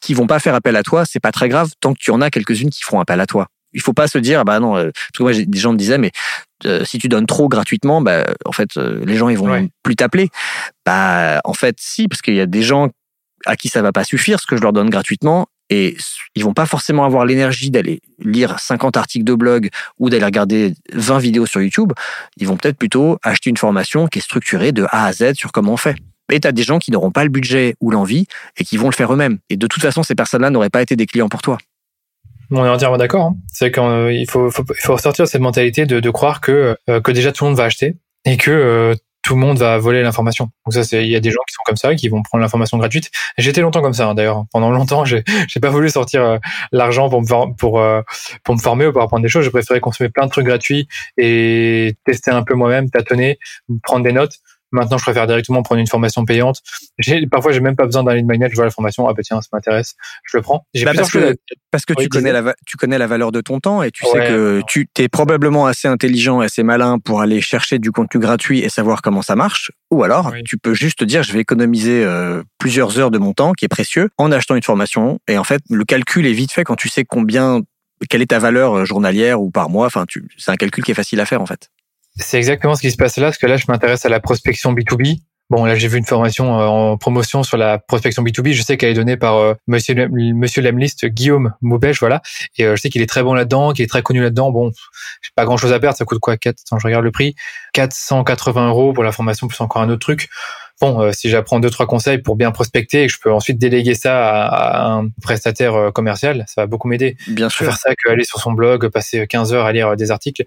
qui vont pas faire appel à toi, c'est pas très grave tant que tu en as quelques-unes qui feront appel à toi. Il faut pas se dire ah bah non euh, parce que moi des gens me disaient mais euh, si tu donnes trop gratuitement bah en fait euh, les gens ils vont Ouais. plus t'appeler. Bah en fait si parce qu'il y a des gens à qui ça va pas suffire ce que je leur donne gratuitement et ils vont pas forcément avoir l'énergie d'aller lire 50 articles de blog ou d'aller regarder 20 vidéos sur YouTube, ils vont peut-être plutôt acheter une formation qui est structurée de A à Z sur comment on fait. Et tu as des gens qui n'auront pas le budget ou l'envie et qui vont le faire eux-mêmes. Et de toute façon, ces personnes-là n'auraient pas été des clients pour toi. On est entièrement d'accord. hein. C'est qu'il faut, faut, faut sortir de cette mentalité de, de croire que, euh, que déjà tout le monde va acheter et que euh, tout le monde va voler l'information. Donc ça, il y a des gens qui sont comme ça, qui vont prendre l'information gratuite. J'étais longtemps comme ça, hein, d'ailleurs. Pendant longtemps, j'ai, j'ai pas voulu sortir euh, l'argent pour me pour euh, pour me former ou pour apprendre des choses. J'ai préféré consommer plein de trucs gratuits et tester un peu moi-même, tâtonner, prendre des notes. Maintenant, je préfère directement prendre une formation payante. J'ai, parfois, j'ai même pas besoin d'un lead magnet. Je vois la formation, ah bah tiens, ça m'intéresse, je le prends. J'ai Bah, parce que- choses à- Parce que Oui, tu, connais la, va- tu connais la valeur de ton temps et tu sais que tu es probablement assez intelligent et assez malin pour aller chercher du contenu gratuit et savoir comment ça marche. Ou alors, Oui. tu peux juste te dire, je vais économiser euh, plusieurs heures de mon temps qui est précieux en achetant une formation. Et en fait, le calcul est vite fait quand tu sais combien, quelle est ta valeur euh, journalière ou par mois. Enfin, tu, c'est un calcul qui est facile à faire en fait. C'est exactement ce qui se passe là, parce que là, je m'intéresse à la prospection B2B. Bon, là, j'ai vu une formation euh, en promotion sur la prospection B2B. Je sais qu'elle est donnée par euh, Monsieur Monsieur Lemlist, Guillaume Moubèche, voilà. Et euh, je sais qu'il est très bon là-dedans, qu'il est très connu là-dedans. Bon, j'ai pas grand-chose à perdre. Ça coûte quoi? 400, Je regarde le prix. 480 euros pour la formation plus encore un autre truc. Bon, euh, si j'apprends deux trois conseils pour bien prospecter et que je peux ensuite déléguer ça à, à un prestataire euh, commercial, ça va beaucoup m'aider. Bien sûr. préfère ça qu'aller sur son blog, passer 15 heures à lire euh, des articles.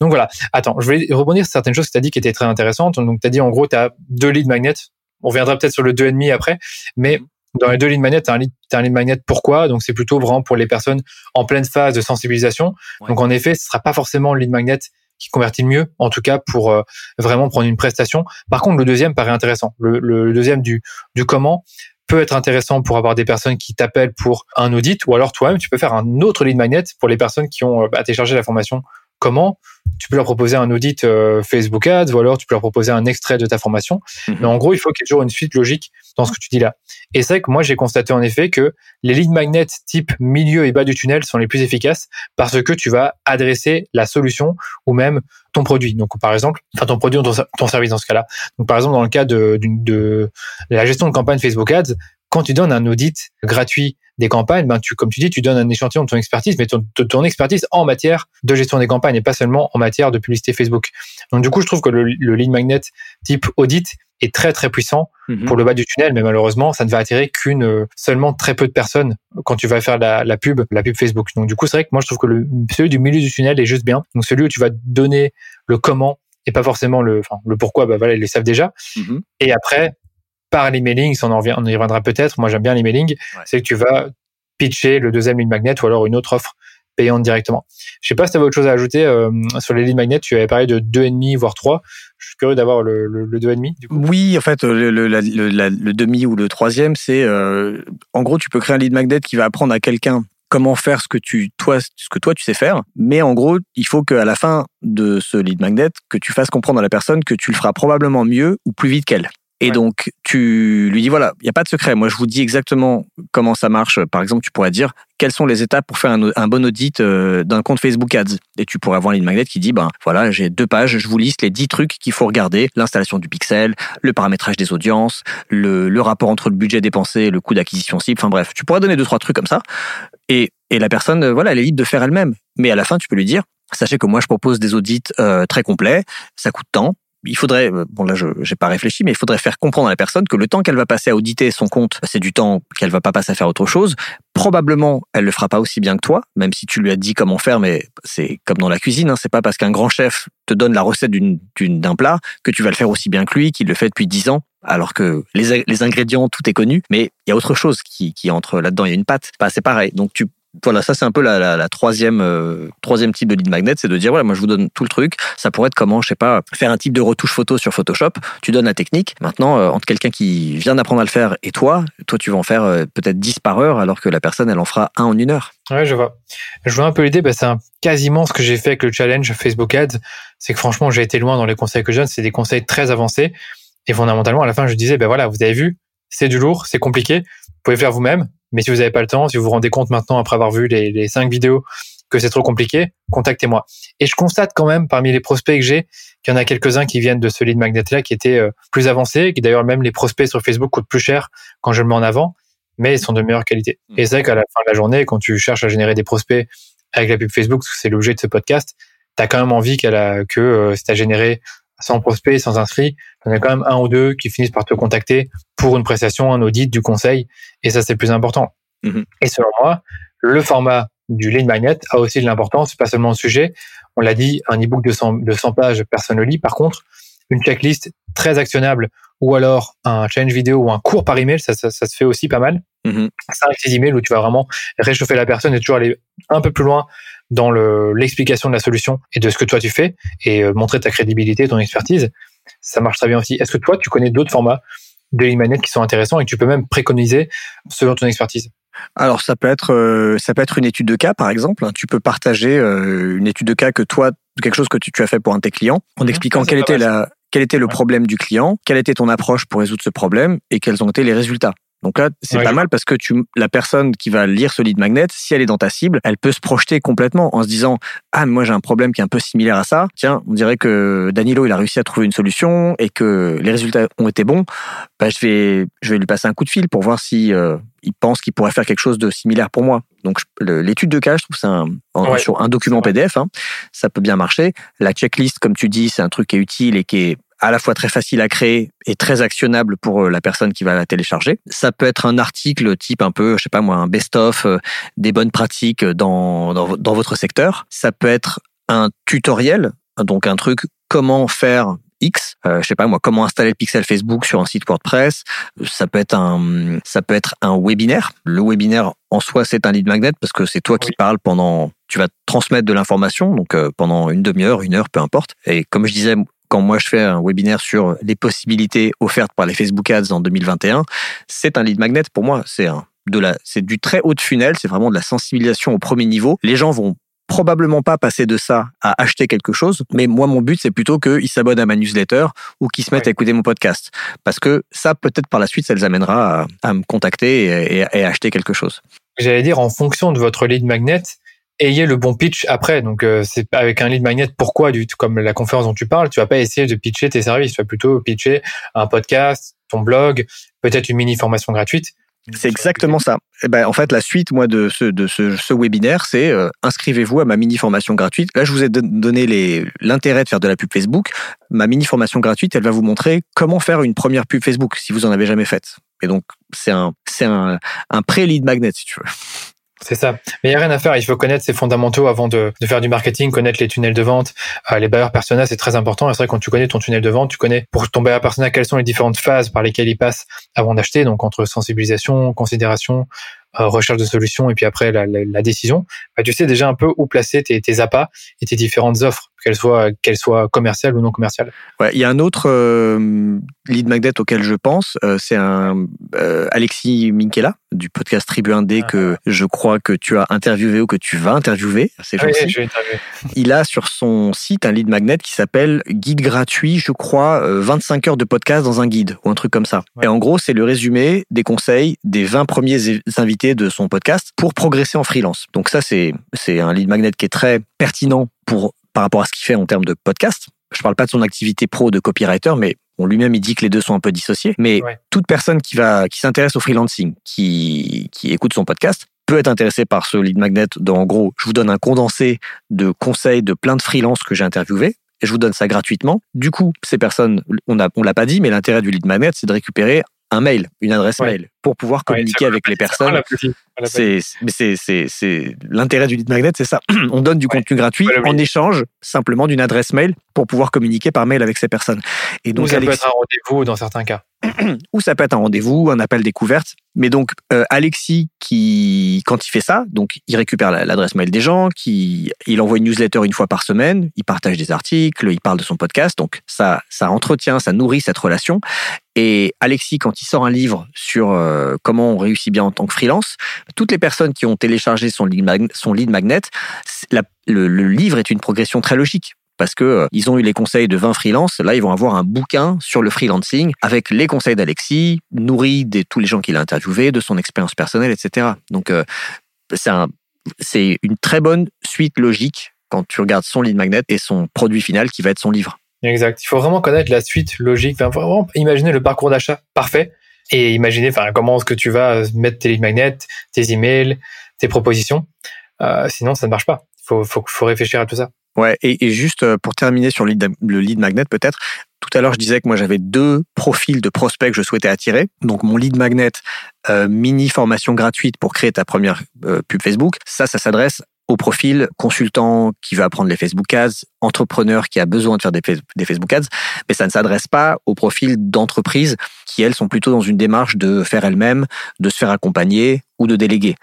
Donc voilà. Attends, je voulais rebondir sur certaines choses que tu as dit qui étaient très intéressantes. Donc tu as dit en gros, tu as deux lead magnets. On reviendra peut-être sur le 2,5 après. Mais dans les deux lead magnets, tu as un lead, t'as un lead magnet pourquoi? Donc c'est plutôt vraiment pour les personnes en pleine phase de sensibilisation. Ouais. Donc en effet, ce sera pas forcément le lead magnet qui convertit le mieux, en tout cas pour euh, vraiment prendre une prestation. Par contre, le deuxième paraît intéressant. Le, le- le deuxième du, du comment peut être intéressant pour avoir des personnes qui t'appellent pour un audit, ou alors toi-même, tu peux faire un autre lead magnet pour les personnes qui ont euh, bah, téléchargé la formation. Comment Tu peux leur proposer un audit euh, Facebook Ads, ou alors tu peux leur proposer un extrait de ta formation. Mhm. Mais en gros, il faut qu'il y ait toujours une suite logique dans ce que tu dis là. Et c'est vrai que moi, j'ai constaté en effet que les lead magnets type milieu et bas du tunnel sont les plus efficaces parce que tu vas adresser la solution ou même ton produit. Donc, par exemple, enfin, ton produit ou ton, ton service dans ce cas-là. Donc, par exemple, dans le cas de la gestion de campagne Facebook Ads, quand tu donnes un audit gratuit des campagnes, ben tu, comme tu dis, tu donnes un échantillon de ton expertise, mais ton, expertise en matière de gestion des campagnes et pas seulement en matière de publicité Facebook. Donc, du coup, je trouve que le, le lead magnet type audit est très, très puissant Mhm. pour le bas du tunnel, mais malheureusement, ça ne va attirer qu'une euh, seulement très peu de personnes quand tu vas faire la, la pub, la pub Facebook. Donc du coup, c'est vrai que moi je trouve que le, celui du milieu du tunnel est juste bien. Donc celui où tu vas donner le comment et pas forcément le, enfin, le pourquoi, bah voilà, ils le savent déjà. Mhm. Et après, par l'emailing, ça, on en, revient, on y reviendra peut-être. Moi, j'aime bien l'emailing. Ouais. C'est que tu vas pitcher le deuxième lead magnet ou alors une autre offre payante directement. Je sais pas si tu avais autre chose à ajouter euh, sur les lead magnets. Tu avais parlé de 2,5 voire 3. Je suis curieux d'avoir le, le, le 2,5 du coup. Oui, en fait, le, le, la- le- la- le demi ou le troisième, c'est euh, en gros, tu peux créer un lead magnet qui va apprendre à quelqu'un comment faire ce que tu toi ce que toi tu sais faire, mais en gros, il faut qu'à la fin de ce lead magnet, que tu fasses comprendre à la personne que tu le feras probablement mieux ou plus vite qu'elle. Et donc, tu lui dis, voilà, il n'y a pas de secret. Moi, je vous dis exactement comment ça marche. Par exemple, tu pourrais dire, quelles sont les étapes pour faire un, bon audit euh, d'un compte Facebook Ads? Et tu pourrais avoir une magnet qui dit, ben voilà, j'ai deux pages, je vous liste les dix trucs qu'il faut regarder. L'installation du pixel, le paramétrage des audiences, le, le rapport entre le budget dépensé et le coût d'acquisition cible. Enfin bref, tu pourrais donner deux, trois trucs comme ça. Et, et la personne, euh, voilà, elle est libre de faire elle-même. Mais à la fin, tu peux lui dire, sachez que moi, je propose des audits euh, très complets, ça coûte tant, il faudrait, euh, bon là je n'ai pas réfléchi, mais il faudrait faire comprendre à la personne que le temps qu'elle va passer à auditer son compte, c'est du temps qu'elle va pas passer à faire autre chose. Probablement, elle le fera pas aussi bien que toi, même si tu lui as dit comment faire, mais c'est comme dans la cuisine, hein, c'est pas parce qu'un grand chef te donne la recette d'un plat que tu vas le faire aussi bien que lui, qui le fait depuis dix ans alors que les, les, ingrédients, tout est connu, mais il y a autre chose qui, qui entre là-dedans, il y a une pâte. Bah, c'est pareil. Donc tu voilà, ça c'est un peu la, troisième, euh, troisième type de lead magnet, c'est de dire voilà, moi je vous donne tout le truc. Ça pourrait être comment, je sais pas, faire un type de retouche photo sur Photoshop. Tu donnes la technique. Maintenant, euh, entre quelqu'un qui vient d'apprendre à le faire et toi, toi tu vas en faire euh, peut-être 10 par heure, alors que la personne elle en fera un en une heure. Ouais, je vois. Je vois un peu l'idée. Bah, c'est quasiment ce que j'ai fait avec le challenge Facebook Ads. C'est que franchement, j'ai été loin dans les conseils que je donne. C'est des conseils très avancés. Et fondamentalement, à la fin, je disais, ben voilà, vous avez vu, c'est du lourd, c'est compliqué. Vous pouvez faire vous-même. Mais si vous n'avez pas le temps, si vous vous rendez compte maintenant après avoir vu les, les cinq vidéos que c'est trop compliqué, contactez-moi. Et je constate quand même parmi les prospects que j'ai qu'il y en a quelques-uns qui viennent de ce lead magnet là qui étaient euh, plus avancés, qui d'ailleurs même les prospects sur Facebook coûtent plus cher quand je le mets en avant, mais ils sont de meilleure qualité. Mmh. Et c'est vrai qu'à la fin de la journée, quand tu cherches à générer des prospects avec la pub Facebook, c'est l'objet de ce podcast, tu as quand même envie qu'elle a, que euh, si tu as généré sans prospect, sans inscrit, il y en a quand même un ou deux qui finissent par te contacter pour une prestation, un audit, du conseil. Et ça, c'est le plus important. Mhm. Et selon moi, le format du lead magnet a aussi de l'importance, pas seulement le sujet. On l'a dit, un ebook de 100, de 100 pages, personne ne lit. Par contre, une checklist très actionnable ou alors un challenge vidéo ou un cours par email, ça, ça, ça se fait aussi pas mal. Mmh. 5 emails où tu vas vraiment réchauffer la personne et toujours aller un peu plus loin dans l'explication de la solution et de ce que toi tu fais et euh, montrer ta crédibilité, ton expertise. Ça marche très bien aussi. Est-ce que toi, tu connais d'autres formats de lead qui sont intéressants et que tu peux même préconiser selon ton expertise? Alors ça peut être euh, ça peut être une étude de cas par exemple. Tu peux partager euh, une étude de cas que toi quelque chose que tu, as fait pour un de tes clients en mmh. expliquant quel était la quel était le problème du client, quelle était ton approche pour résoudre ce problème et quels ont été les résultats. Donc là, c'est pas mal parce que tu, la personne qui va lire ce lead magnet, si elle est dans ta cible, elle peut se projeter complètement en se disant ah moi j'ai un problème qui est un peu similaire à ça. Tiens, on dirait que Danilo il a réussi à trouver une solution et que les résultats ont été bons. Bah, je vais je vais lui passer un coup de fil pour voir si euh, il pense qu'il pourrait faire quelque chose de similaire pour moi. Donc l'étude de cas, je trouve c'est un, sur un document PDF, hein, ça peut bien marcher. La checklist, comme tu dis, c'est un truc qui est utile et qui est à la fois très facile à créer et très actionnable pour euh, la personne qui va la télécharger. Ça peut être un article type un peu, je sais pas moi, un best-of euh, des bonnes pratiques dans, dans, dans votre secteur. Ça peut être un tutoriel, donc un truc comment faire X, euh, je sais pas moi, comment installer le pixel Facebook sur un site WordPress. Ça peut être un, ça peut être un webinaire. Le webinaire en soi, c'est un lead magnet parce que c'est toi qui parles pendant, tu vas transmettre de l'information, donc euh, pendant une demi-heure, une heure, peu importe. Et comme je disais, quand moi je fais un webinaire sur les possibilités offertes par les Facebook Ads en 2021, c'est un lead magnet pour moi. C'est un de la, c'est du très haut de funnel, c'est vraiment de la sensibilisation au premier niveau. Les gens vont probablement pas passer de ça à acheter quelque chose, mais moi mon but c'est plutôt qu'ils s'abonnent à ma newsletter ou qu'ils se mettent à écouter mon podcast, parce que ça peut-être par la suite ça les amènera à, me contacter et, et, acheter quelque chose. J'allais dire en fonction de votre lead magnet, ayez le bon pitch après. Donc euh, c'est avec un lead magnet. Pourquoi du comme la conférence dont tu parles, tu vas pas essayer de pitcher tes services, tu vas plutôt pitcher un podcast, ton blog, peut-être une mini formation gratuite. C'est exactement ça. Eh ben, en fait, la suite, moi, de ce, de ce, ce webinaire, c'est euh, inscrivez-vous à ma mini formation gratuite. Là, je vous ai donné l'intérêt de faire de la pub Facebook. Ma mini formation gratuite, elle va vous montrer comment faire une première pub Facebook si vous en avez jamais faite. Et donc, c'est un, c'est un, un pré-lead magnet, si tu veux. C'est ça. Mais il n'y a rien à faire. Il faut connaître ses fondamentaux avant de, de faire du marketing, connaître les tunnels de vente. Euh, les bailleurs personnels, c'est très important. C'est vrai, quand tu connais ton tunnel de vente, tu connais pour ton bailleur personnel quelles sont les différentes phases par lesquelles il passe avant d'acheter. Donc, entre sensibilisation, considération, euh, recherche de solutions et puis après la, la, décision, bah, tu sais déjà un peu où placer tes, tes appâts et tes différentes offres, qu'elles soient, qu'elles soient commerciales ou non commerciales. Ouais, il y a un autre euh, lead magnet auquel je pense, euh, c'est un euh, Alexis Minkela du podcast Tribu 1D ah. que je crois que tu as interviewé ou que tu vas interviewer. C'est oui, Il a sur son site un lead magnet qui s'appelle Guide gratuit, je crois, 25 heures de podcast dans un guide ou un truc comme ça. Et en gros, c'est le résumé des conseils des 20 premiers invités de son podcast pour progresser en freelance. Donc ça, c'est c'est un lead magnet qui est très pertinent pour par rapport à ce qu'il fait en termes de podcast. Je parle pas de son activité pro de copywriter, mais on lui-même il dit que les deux sont un peu dissociés. Mais toute personne qui va qui s'intéresse au freelancing, qui qui écoute son podcast, peut être intéressé par ce lead magnet. Dans, en gros, je vous donne un condensé de conseils de plein de freelances que j'ai interviewés et je vous donne ça gratuitement. Du coup, ces personnes, on on l'a pas dit, mais l'intérêt du lead magnet, c'est de récupérer un mail, une adresse mail, pour pouvoir communiquer avec les personnes. C'est c'est l'intérêt du lead magnet, c'est ça. <clears throat> On donne du contenu gratuit en échange simplement d'une adresse mail pour pouvoir communiquer par mail avec ces personnes. Et donc, Ou ça peut être un rendez-vous dans certains cas. <clears throat> Ou ça peut être un rendez-vous, un appel découverte. Mais donc euh, Alexis, qui quand il fait ça, donc il récupère l'adresse mail des gens, qui il envoie une newsletter une fois par semaine, il partage des articles, il parle de son podcast. Donc ça ça entretient, ça nourrit cette relation. Et Alexis, quand il sort un livre sur euh, comment on réussit bien en tant que freelance, toutes les personnes qui ont téléchargé son lead, son lead magnet, le, livre est une progression très logique parce que euh, ils ont eu les conseils de 20 freelances. Là, ils vont avoir un bouquin sur le freelancing avec les conseils d'Alexis, nourri de tous les gens qu'il a interviewés, de son expérience personnelle, etc. Donc, euh, c'est une très bonne suite logique quand tu regardes son lead magnet et son produit final qui va être son livre. Exact. Il faut vraiment connaître la suite logique. Enfin, vraiment imaginer le parcours d'achat parfait et imaginer comment est-ce que tu vas mettre tes lead magnets, tes emails, tes propositions. Euh, sinon, ça ne marche pas. Il faut, réfléchir à tout ça. Ouais, et, juste euh, pour terminer sur le lead, le lead magnet, peut-être, tout à l'heure, je disais que moi, j'avais deux profils de prospects que je souhaitais attirer. Donc, mon lead magnet, euh, mini formation gratuite pour créer ta première euh, pub Facebook. Ça, ça s'adresse au profil consultant qui veut apprendre les Facebook Ads, entrepreneur qui a besoin de faire des, Facebook Ads, mais ça ne s'adresse pas au profil d'entreprises qui, elles, sont plutôt dans une démarche de faire elles-mêmes, de se faire accompagner ou de déléguer.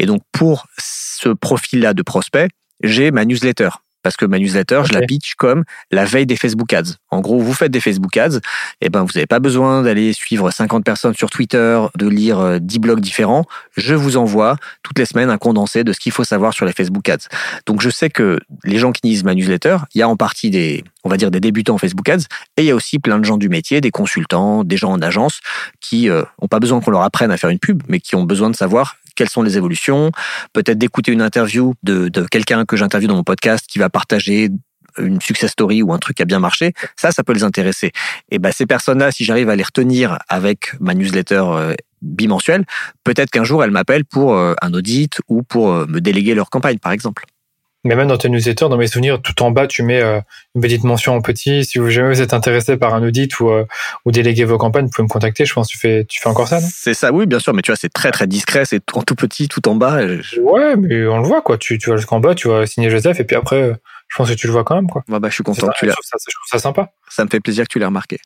Et donc, pour ce profil-là de prospect, j'ai ma newsletter parce que ma newsletter, je la pitch comme la veille des Facebook Ads. En gros, vous faites des Facebook Ads, et eh ben vous n'avez pas besoin d'aller suivre 50 personnes sur Twitter, de lire 10 euh, blogs différents. Je vous envoie toutes les semaines un condensé de ce qu'il faut savoir sur les Facebook Ads. Donc je sais que les gens qui lisent ma newsletter, il y a en partie des, on va dire des débutants en Facebook Ads, et il y a aussi plein de gens du métier, des consultants, des gens en agence qui euh, ont pas besoin qu'on leur apprenne à faire une pub, mais qui ont besoin de savoir quelles sont les évolutions, peut-être d'écouter une interview de, quelqu'un que j'interviewe dans mon podcast qui va partager une success story ou un truc qui a bien marché, ça, ça peut les intéresser. Et ben ces personnes-là, si j'arrive à les retenir avec ma newsletter euh, bimensuelle, peut-être qu'un jour elles m'appellent pour euh, un audit ou pour euh, me déléguer leur campagne, par exemple. Mais même dans tes newsletters, dans mes souvenirs, tout en bas, tu mets euh, une petite mention en petit. Si vous jamais vous êtes intéressé par un audit ou, euh, ou déléguer vos campagnes, vous pouvez me contacter. Je pense que tu fais, tu fais encore ça, non? C'est ça, oui, bien sûr. Mais tu vois, c'est très, très discret. C'est en tout petit, tout en bas. Ouais, mais on le voit, quoi. Tu, tu vas jusqu'en bas, tu vas signer Joseph, et puis après, je pense que tu le vois quand même, quoi. bah, je suis content que tu. Je, je trouve ça sympa. Ça me fait plaisir que tu l'aies remarqué.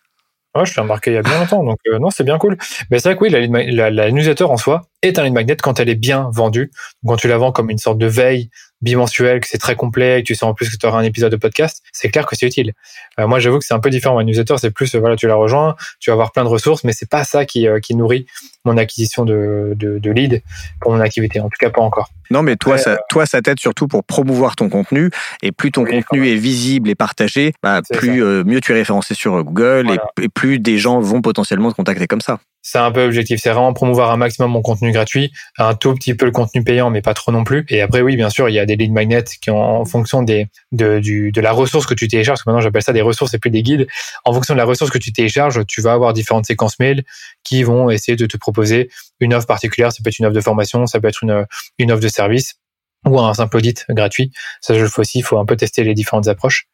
Ouais, je l'ai remarqué il y a bien longtemps, donc euh, non, c'est bien cool. Mais c'est vrai que oui, la, la, la, newsletter en soi est un lead magnet quand elle est bien vendue. Quand tu la vends comme une sorte de veille bimensuel, que c'est très complet, que tu sens en plus que tu auras un épisode de podcast, c'est clair que c'est utile. Euh, moi, j'avoue que c'est un peu différent. Ma newsletter, c'est plus, euh, voilà, tu la rejoins, tu vas avoir plein de ressources, mais c'est pas ça qui, euh, qui nourrit mon acquisition de, de, de lead pour mon activité. En tout cas, pas encore. Non, mais toi, ça, toi, ça t'aide surtout pour promouvoir ton contenu. Et plus ton contenu est visible et partagé, bah, plus mieux tu es référencé sur Google et, et, plus des gens vont potentiellement te contacter comme ça c'est un peu objectif. C'est vraiment promouvoir un maximum mon contenu gratuit, un tout petit peu le contenu payant, mais pas trop non plus. Et après, oui, bien sûr, il y a des lead magnets qui, en fonction des, de, du, de la ressource que tu télécharges, parce que maintenant j'appelle ça des ressources et plus des guides. En fonction de la ressource que tu télécharges, tu vas avoir différentes séquences mail qui vont essayer de te proposer une offre particulière. Ça peut être une offre de formation, ça peut être une, une offre de service ou un simple audit gratuit. Ça, je le fais aussi. Il faut un peu tester les différentes approches.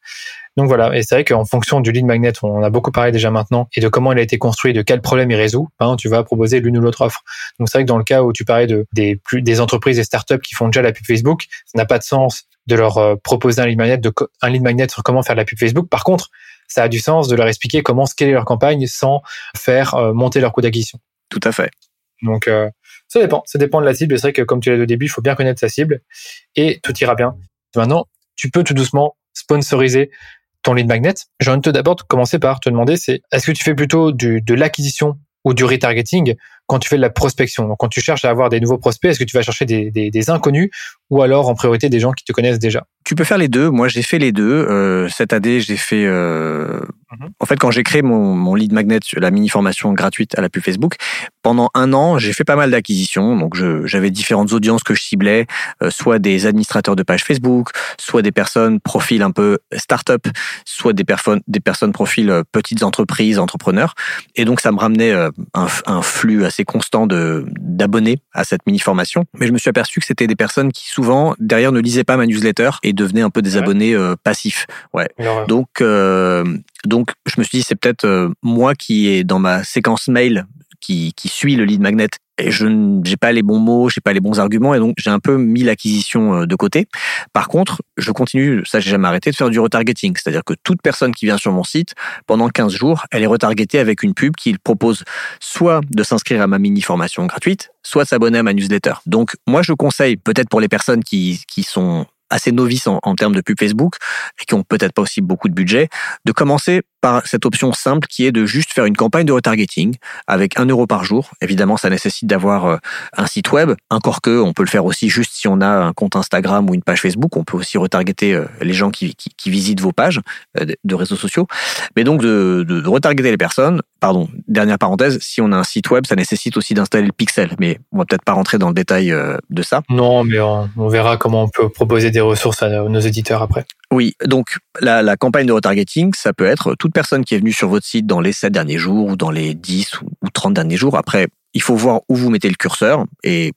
Donc voilà. Et c'est vrai qu'en fonction du lead magnet, on a beaucoup parlé déjà maintenant, et de comment il a été construit, de quel problème il résout, hein, tu vas proposer l'une ou l'autre offre. Donc c'est vrai que dans le cas où tu parlais de, des, plus, des entreprises et startups qui font déjà la pub Facebook, ça n'a pas de sens de leur euh, proposer un lead magnet, de, un lead magnet sur comment faire la pub Facebook. Par contre, ça a du sens de leur expliquer comment scaler leur campagne sans faire euh, monter leur coût d'acquisition. Tout à fait. Donc, euh, ça dépend. Ça dépend de la cible. C'est vrai que comme tu l'as dit au début, il faut bien connaître sa cible et tout ira bien. Maintenant, tu peux tout doucement sponsoriser ton lead magnet, j'ai envie de d'abord commencer par te demander, c'est est-ce que tu fais plutôt de l'acquisition ou du retargeting quand tu fais de la prospection. Donc, quand tu cherches à avoir des nouveaux prospects, est-ce que tu vas chercher des, des, des, inconnus ou alors en priorité des gens qui te connaissent déjà? Tu peux faire les deux. Moi, j'ai fait les deux. Euh, cette année, j'ai fait. Euh... Mhm. En fait, quand j'ai créé mon, mon lead magnet, la mini formation gratuite à la pub Facebook, pendant un an, j'ai fait pas mal d'acquisitions. Donc, j'avais différentes audiences que je ciblais, euh, soit des administrateurs de pages Facebook, soit des personnes profil un peu start-up, soit des, personnes des personnes profil petites entreprises, entrepreneurs. Et donc, ça me ramenait un, un flux assez constant de d'abonnés à cette mini formation. Mais je me suis aperçu que c'était des personnes qui souvent derrière ne lisaient pas ma newsletter et devenaient un peu des abonnés passifs. Ouais. Donc donc je me suis dit c'est peut-être moi qui est dans ma séquence mail qui, qui suit le lead magnet et je n'ai pas les bons mots, j'ai pas les bons arguments et donc j'ai un peu mis l'acquisition euh, de côté. Par contre, je continue, ça j'ai jamais arrêté de faire du retargeting, c'est-à-dire que toute personne qui vient sur mon site pendant 15 jours, elle est retargetée avec une pub qui propose soit de s'inscrire à ma mini formation gratuite, soit s'abonner à ma newsletter. Donc moi je conseille peut-être pour les personnes qui qui sont assez novices en, en, termes de pub Facebook et qui ont peut-être pas aussi beaucoup de budget, de commencer par cette option simple qui est de juste faire une campagne de retargeting avec un euro par jour. Évidemment, ça nécessite d'avoir euh, un site web. Encore que, on peut le faire aussi juste si on a un compte Instagram ou une page Facebook. On peut aussi retargeter euh, les gens qui, visitent vos pages euh, de réseaux sociaux. Mais donc, de, retargeter les personnes. Pardon, dernière parenthèse, si on a un site web, ça nécessite aussi d'installer le pixel. Mais on va peut-être pas rentrer dans le détail de ça. Non, mais on verra comment on peut proposer des ressources à nos éditeurs après. Oui, donc la, la, campagne de retargeting, ça peut être toute personne qui est venue sur votre site dans les 7 derniers jours ou dans les 10 ou 30 derniers jours. Après, il faut voir où vous mettez le curseur et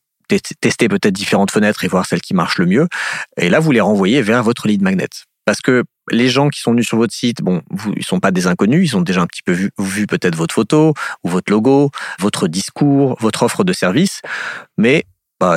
tester peut-être différentes fenêtres et voir celle qui marche le mieux. Et là, vous les renvoyez vers votre lead magnet. Parce que les gens qui sont venus sur votre site, bon, vous, ils sont pas des inconnus, ils ont déjà un petit peu vu, vu peut-être votre photo ou votre logo, votre discours, votre offre de service, mais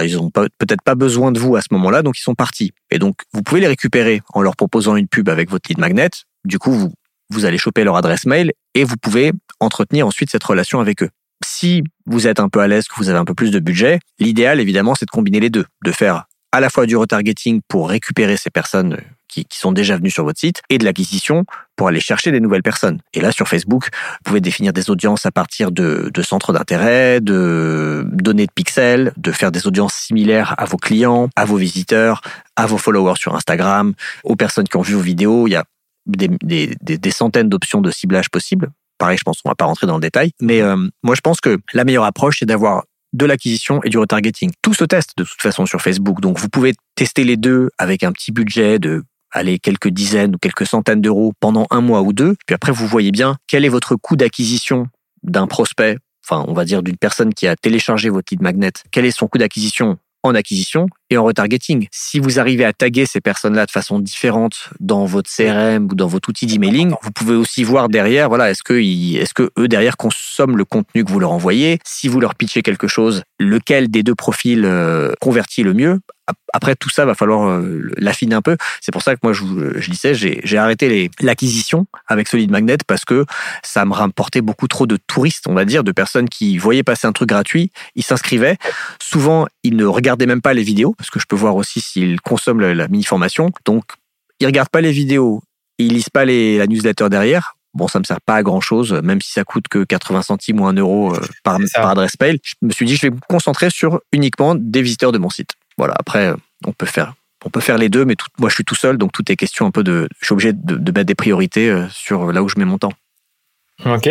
ils ont peut-être pas besoin de vous à ce moment-là, donc ils sont partis. Et donc, vous pouvez les récupérer en leur proposant une pub avec votre lead magnet. Du coup, vous, vous allez choper leur adresse mail et vous pouvez entretenir ensuite cette relation avec eux. Si vous êtes un peu à l'aise, que vous avez un peu plus de budget, l'idéal, évidemment, c'est de combiner les deux, de faire à la fois du retargeting pour récupérer ces personnes qui, sont déjà venus sur votre site et de l'acquisition pour aller chercher des nouvelles personnes. Et là, sur Facebook, vous pouvez définir des audiences à partir de, centres d'intérêt, de données de pixels, de faire des audiences similaires à vos clients, à vos visiteurs, à vos followers sur Instagram, aux personnes qui ont vu vos vidéos. Il y a des centaines d'options de ciblage possibles. Pareil, je pense qu'on va pas rentrer dans le détail. Mais euh, moi, je pense que la meilleure approche, c'est d'avoir de l'acquisition et du retargeting. Tout se teste de toute façon sur Facebook. Donc, vous pouvez tester les deux avec un petit budget de allez, quelques dizaines ou quelques centaines d'euros pendant un mois ou deux. Puis après, vous voyez bien quel est votre coût d'acquisition d'un prospect, enfin, on va dire d'une personne qui a téléchargé votre lead magnet. Quel est son coût d'acquisition en acquisition et en retargeting? Si vous arrivez à taguer ces personnes-là de façon différente dans votre CRM ou dans votre outil d'emailing, vous pouvez aussi voir derrière, voilà, est-ce que, est-ce que eux derrière consomment le contenu que vous leur envoyez? Si vous leur pitchez quelque chose, lequel des deux profils euh, convertit le mieux? Après, tout ça va falloir euh, l'affiner un peu. C'est pour ça que moi, je, je disais, j'ai arrêté l'acquisition avec lead magnet parce que ça me rapportait beaucoup trop de touristes, on va dire, de personnes qui voyaient passer un truc gratuit, ils s'inscrivaient. Souvent, ils ne regardaient même pas les vidéos parce que je peux voir aussi s'ils consomment la, mini-formation. Donc, ils regardent pas les vidéos, ils lisent pas les, la newsletter derrière. Bon, ça me sert pas à grand chose, même si ça coûte que 80 centimes ou 1 euro euh, par, par adresse mail. Je me suis dit, je vais me concentrer sur uniquement des visiteurs de mon site. Voilà. Après, on peut faire, on peut faire les deux, mais tout, moi, je suis tout seul, donc tout est question un peu de. Je suis obligé de, de mettre des priorités euh, sur là où je mets mon temps. Ok.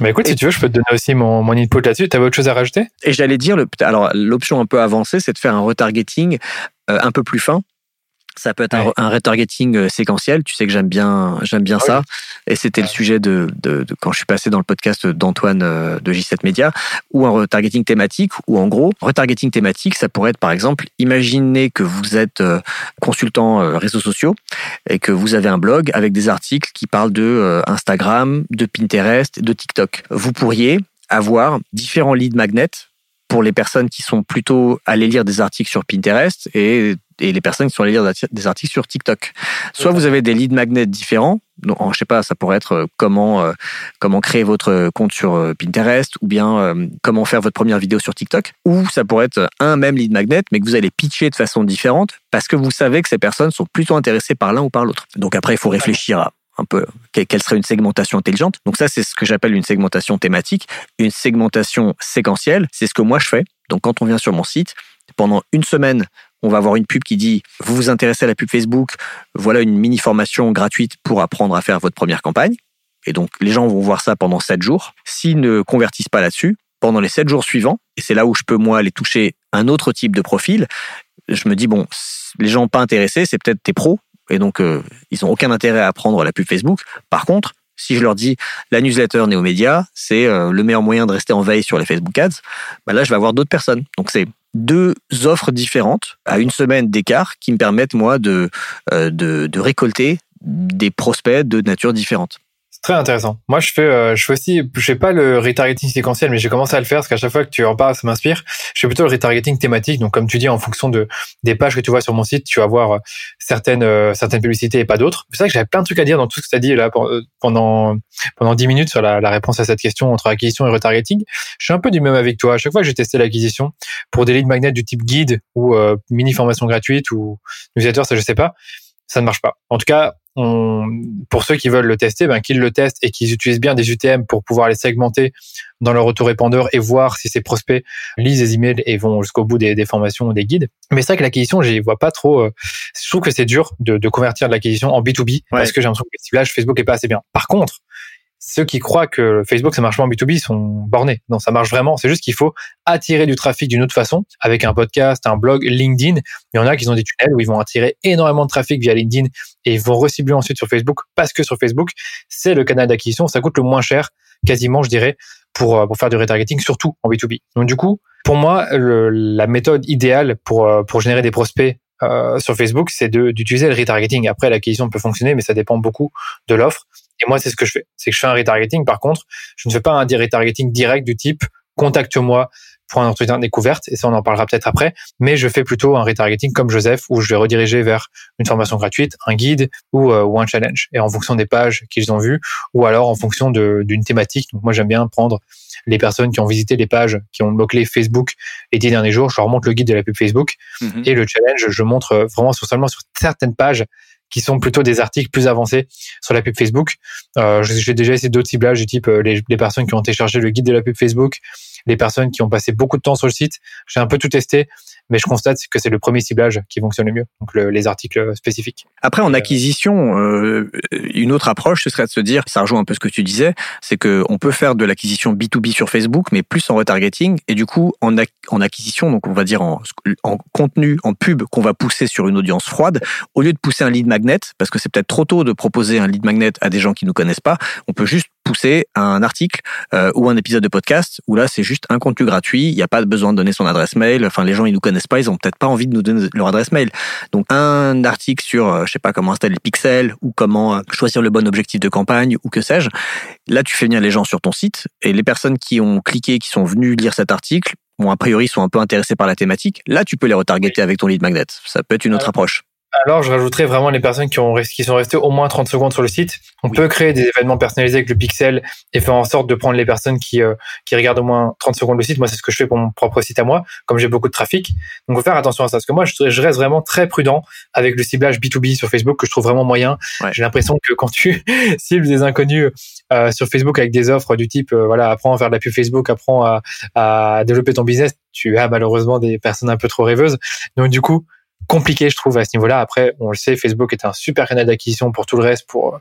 Bah écoute, si tu veux, je peux te donner aussi mon, mon input là-dessus. Tu avais autre chose à rajouter? Et j'allais dire, le, alors l'option un peu avancée, c'est de faire un retargeting euh, un peu plus fin ça peut être un, un, retargeting euh, séquentiel. Tu sais que j'aime bien, j'aime bien ah ça. Et c'était le sujet de, de, de, quand je suis passé dans le podcast d'Antoine euh, de J7 Media, ou un retargeting thématique, ou en gros, retargeting thématique, ça pourrait être par exemple, imaginez que vous êtes euh, consultant réseaux sociaux et que vous avez un blog avec des articles qui parlent de Instagram, de Pinterest, de TikTok. Vous pourriez avoir différents lead magnets pour les personnes qui sont plutôt allées lire des articles sur Pinterest et et les personnes qui sont allées lire des articles sur TikTok. Soit vous avez des lead magnets différents, donc, je sais pas, ça pourrait être euh, comment euh, comment créer votre compte sur euh, Pinterest ou bien comment faire votre première vidéo sur TikTok, ou ça pourrait être un même lead magnet mais que vous allez pitcher de façon différente parce que vous savez que ces personnes sont plutôt intéressées par l'un ou par l'autre. Donc après, il faut réfléchir à un peu quelle serait une segmentation intelligente. Donc ça, c'est ce que j'appelle une segmentation thématique. Une segmentation séquentielle, c'est ce que moi je fais. Donc quand on vient sur mon site, pendant une semaine, on va avoir une pub qui dit vous vous intéressez à la pub Facebook, voilà une mini formation gratuite pour apprendre à faire votre première campagne. Et donc les gens vont voir ça pendant sept jours. S'ils ne convertissent pas là-dessus, pendant les sept jours suivants, et c'est là où je peux moi aller toucher un autre type de profil, je me dis bon, les gens pas intéressés, c'est peut-être tes pros, et donc euh, ils ont aucun intérêt à apprendre la pub Facebook. Par contre, si je leur dis la newsletter Néomédia, c'est euh, le meilleur moyen de rester en veille sur les Facebook Ads, bah là je vais avoir d'autres personnes. Donc c'est deux offres différentes à une semaine d'écart qui me permettent moi de, euh, de, de récolter des prospects de nature différente. Très intéressant. Moi, je fais, euh, je fais aussi, je fais pas le retargeting séquentiel, mais j'ai commencé à le faire parce qu'à chaque fois que tu en parles, ça m'inspire. Je fais plutôt le retargeting thématique. Donc, comme tu dis, en fonction de des pages que tu vois sur mon site, tu vas voir euh, certaines euh, certaines publicités et pas d'autres. C'est vrai que j'avais plein de trucs à dire dans tout ce que tu as dit là pendant pendant 10 minutes sur la, la, réponse à cette question entre acquisition et retargeting. Je suis un peu du même avec toi. À chaque fois que j'ai testé l'acquisition pour des leads magnets du type guide ou mini formation gratuite ou newsletter, ça je sais pas, ça ne marche pas. En tout cas, on, pour ceux qui veulent le tester, ben, qu'ils le testent et qu'ils utilisent bien des UTM pour pouvoir les segmenter dans leur autorépondeur et voir si ces prospects lisent les emails et vont jusqu'au bout des, des, formations ou des guides. Mais c'est vrai que l'acquisition, j'y vois pas trop. Euh, je trouve que c'est dur de, de, convertir de l'acquisition en B2B parce que j'ai l'impression que le ciblage Facebook est pas assez bien. Par contre, ceux qui croient que Facebook ça marche pas en B2B sont bornés. Non, ça marche vraiment. C'est juste qu'il faut attirer du trafic d'une autre façon avec un podcast, un blog, LinkedIn. Il y en a qui ont des tunnels où ils vont attirer énormément de trafic via LinkedIn et ils vont recibler ensuite sur Facebook parce que sur Facebook, c'est le canal d'acquisition. Ça coûte le moins cher, quasiment, je dirais, pour, euh, pour faire du retargeting, surtout en B2B. Donc, du coup, pour moi, le, la méthode idéale pour, euh, pour générer des prospects euh, sur Facebook, c'est d'utiliser le retargeting. Après, l'acquisition peut fonctionner, mais ça dépend beaucoup de l'offre. Et moi, c'est ce que je fais. C'est que je fais un retargeting. Par contre, je ne fais pas un retargeting direct du type contacte-moi pour un entretien de découverte, et ça on en parlera peut-être après, mais je fais plutôt un retargeting comme Joseph, où je vais rediriger vers une formation gratuite, un guide ou, euh, ou un challenge, et en fonction des pages qu'ils ont vues, ou alors en fonction d'une thématique. Donc moi j'aime bien prendre les personnes qui ont visité les pages, qui ont le mot-clé Facebook les dix derniers jours, je leur montre le guide de la pub Facebook, mhm. et le challenge, je montre vraiment seulement sur certaines pages qui sont plutôt des articles plus avancés sur la pub Facebook. Euh, J'ai déjà essayé d'autres ciblages du type euh, les, les, personnes qui ont téléchargé le guide de la pub Facebook, les personnes qui ont passé beaucoup de temps sur le site. J'ai un peu tout testé, mais je constate que c'est le premier ciblage qui fonctionne le mieux, donc les articles spécifiques. Après, en acquisition, euh, une autre approche, ce serait de se dire, ça rejoint un peu ce que tu disais, c'est que on peut faire de l'acquisition B2B sur Facebook, mais plus en retargeting, et du coup, en, en acquisition, donc on va dire en, en contenu, en pub qu'on va pousser sur une audience froide, au lieu de pousser un lead magnet, parce que c'est peut-être trop tôt de proposer un lead magnet à des gens qui nous connaissent pas, on peut juste pousser un article euh, ou un épisode de podcast où là c'est juste un contenu gratuit, il n'y a pas besoin de donner son adresse mail. Enfin, les gens ils nous connaissent pas, ils ont peut-être pas envie de nous donner leur adresse mail. Donc un article sur, euh, je sais pas comment installer le pixel ou comment euh, choisir le bon objectif de campagne ou que sais-je. Là, tu fais venir les gens sur ton site et les personnes qui ont cliqué, qui sont venues lire cet article, bon a priori sont un peu intéressés par la thématique. Là, tu peux les retargeter avec ton lead magnet. Ça peut être une autre approche. Alors, je rajouterais vraiment les personnes qui, ont, qui sont restées au moins 30 secondes sur le site. On peut créer des événements personnalisés avec le pixel et faire en sorte de prendre les personnes qui, euh, qui regardent au moins 30 secondes le site. Moi, c'est ce que je fais pour mon propre site à moi, comme j'ai beaucoup de trafic. Donc, faut faire attention à ça. Parce que moi, je, je reste vraiment très prudent avec le ciblage B2B sur Facebook, que je trouve vraiment moyen. J'ai l'impression que quand tu <laughs> cibles des inconnus euh, sur Facebook avec des offres du type, euh, voilà, apprends à faire de la pub Facebook, apprends à, à développer ton business, tu as malheureusement des personnes un peu trop rêveuses. Donc, du coup, compliqué, je trouve, à ce niveau-là. Après, on le sait, Facebook est un super canal d'acquisition pour tout le reste, pour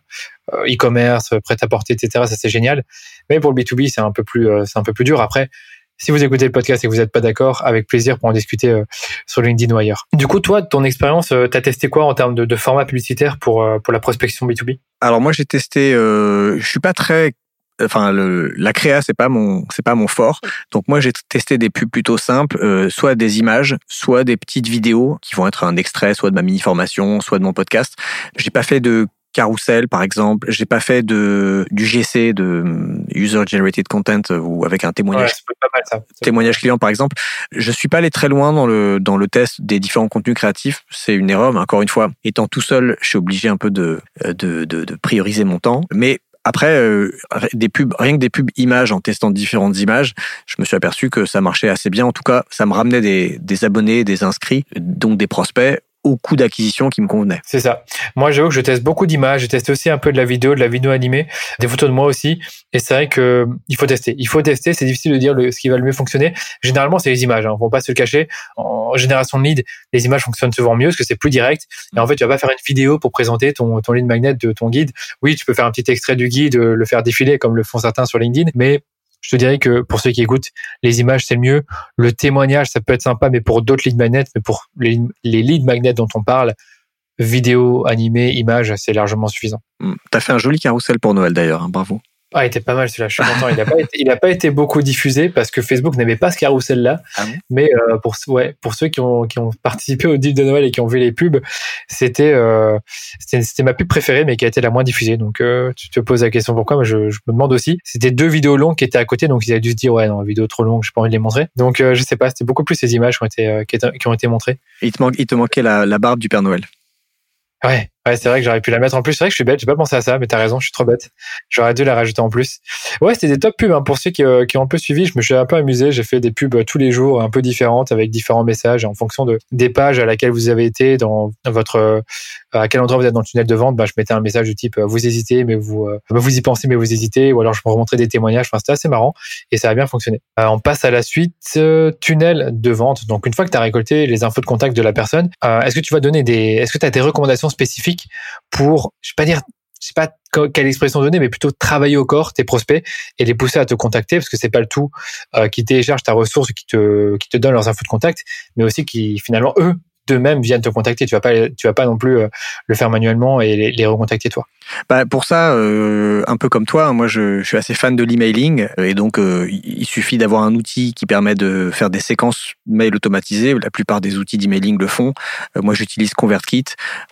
euh, e-commerce, prêt-à-porter, etc. Ça, c'est génial. Mais pour le B2B, c'est un peu plus, euh, c'est un peu plus dur. Après, si vous écoutez le podcast et que vous n'êtes pas d'accord, avec plaisir pour en discuter euh, sur LinkedIn ou ailleurs. Du coup, toi, ton expérience, tu as testé quoi en termes de, de format publicitaire pour, pour la prospection B2B Alors moi, j'ai testé, euh, je suis pas très enfin le, la créa c'est pas mon c'est pas mon fort. Donc moi j'ai testé des pubs plutôt simples euh, soit des images soit des petites vidéos qui vont être un extrait soit de ma mini formation soit de mon podcast. J'ai pas fait de carrousel par exemple. J'ai pas fait de du GC de user generated content ou avec un témoignage. Pas mal, ça. témoignage client par exemple. Je suis pas allé très loin dans le dans le test des différents contenus créatifs. C'est une erreur mais encore une fois étant tout seul je suis obligé un peu de de, de, de prioriser mon temps. Mais après, euh, des pubs, rien que des pubs images, en testant différentes images, je me suis aperçu que ça marchait assez bien. En tout cas, ça me ramenait des, des abonnés, des inscrits, donc des prospects au coût d'acquisition qui me convenait. C'est ça. Moi, j'avoue que je teste beaucoup d'images. Je teste aussi un peu de la vidéo, de la vidéo animée, des photos de moi aussi. Et c'est vrai que il faut tester. Il faut tester. C'est difficile de dire ce qui va le mieux fonctionner. Généralement, c'est les images. Hein. On va pas se le cacher. En génération de lead, les images fonctionnent souvent mieux parce que c'est plus direct. Et en fait, tu vas pas faire une vidéo pour présenter ton, ton lead magnet de ton guide. Oui, tu peux faire un petit extrait du guide, le faire défiler comme le font certains sur LinkedIn. Mais je te dirais que pour ceux qui écoutent, les images, c'est le mieux. Le témoignage, ça peut être sympa, mais pour d'autres lead magnets, mais pour les, les magnets dont on parle, vidéo, animé, images, c'est largement suffisant. Hmm. Tu as fait un joli carrousel pour Noël d'ailleurs, hein, bravo. Ah, il était pas mal celui-là, je suis content. Il n'a pas, été, il a pas été beaucoup diffusé parce que Facebook n'avait pas ce carrousel-là. Ah mais euh, pour, ouais, pour ceux qui ont, qui ont participé au deal de Noël et qui ont vu les pubs, c'était euh, c'était ma pub préférée, mais qui a été la moins diffusée. Donc, euh, tu te poses la question pourquoi, mais je, je me demande aussi. C'était deux vidéos longues qui étaient à côté, donc ils avaient dû se dire, ouais, non, vidéo trop longue, j'ai pas envie de les montrer. Donc, je sais pas, c'était beaucoup plus ces images qui ont été, qui, ont été montrées. il, te il te manquait la, la barbe du Père Noël. Ouais, ouais, c'est vrai que j'aurais pu la mettre en plus. C'est vrai que je suis bête, j'ai pas pensé à ça, mais t'as raison, je suis trop bête. J'aurais dû la rajouter en plus. Ouais, c'était des top pubs. Hein. Pour ceux qui, euh, qui, ont un peu suivi, je me suis un peu amusé. J'ai fait des pubs euh, tous les jours, un peu différentes, avec différents messages en fonction de des pages à laquelle vous avez été, dans votre euh, à quel endroit vous êtes dans le tunnel de vente. Bah, je mettais un message du type vous hésitez, mais vous vous y pensez, mais vous hésitez, ou alors je me remontrais des témoignages. Enfin, c'était assez marrant et ça a bien fonctionné. on passe à la suite tunnel de vente. Donc une fois que tu as récolté les infos de contact de la personne, est-ce que tu vas donner des, est-ce que tu as des recommandations spécifiques pour, je sais pas dire, je sais pas quelle expression donner, mais plutôt travailler au corps tes prospects et les pousser à te contacter parce que c'est pas le tout euh, qui télécharge ta ressource, qui te qui te donne leurs infos de contact, mais aussi qui finalement eux d'eux-mêmes viennent te contacter. Tu vas pas, tu vas pas non plus euh, le faire manuellement et les, les recontacter toi. Bah pour ça, euh, un peu comme toi, moi je, je suis assez fan de l'emailing et donc euh, il suffit d'avoir un outil qui permet de faire des séquences mail automatisées. La plupart des outils d'emailing le font. moi j'utilise ConvertKit,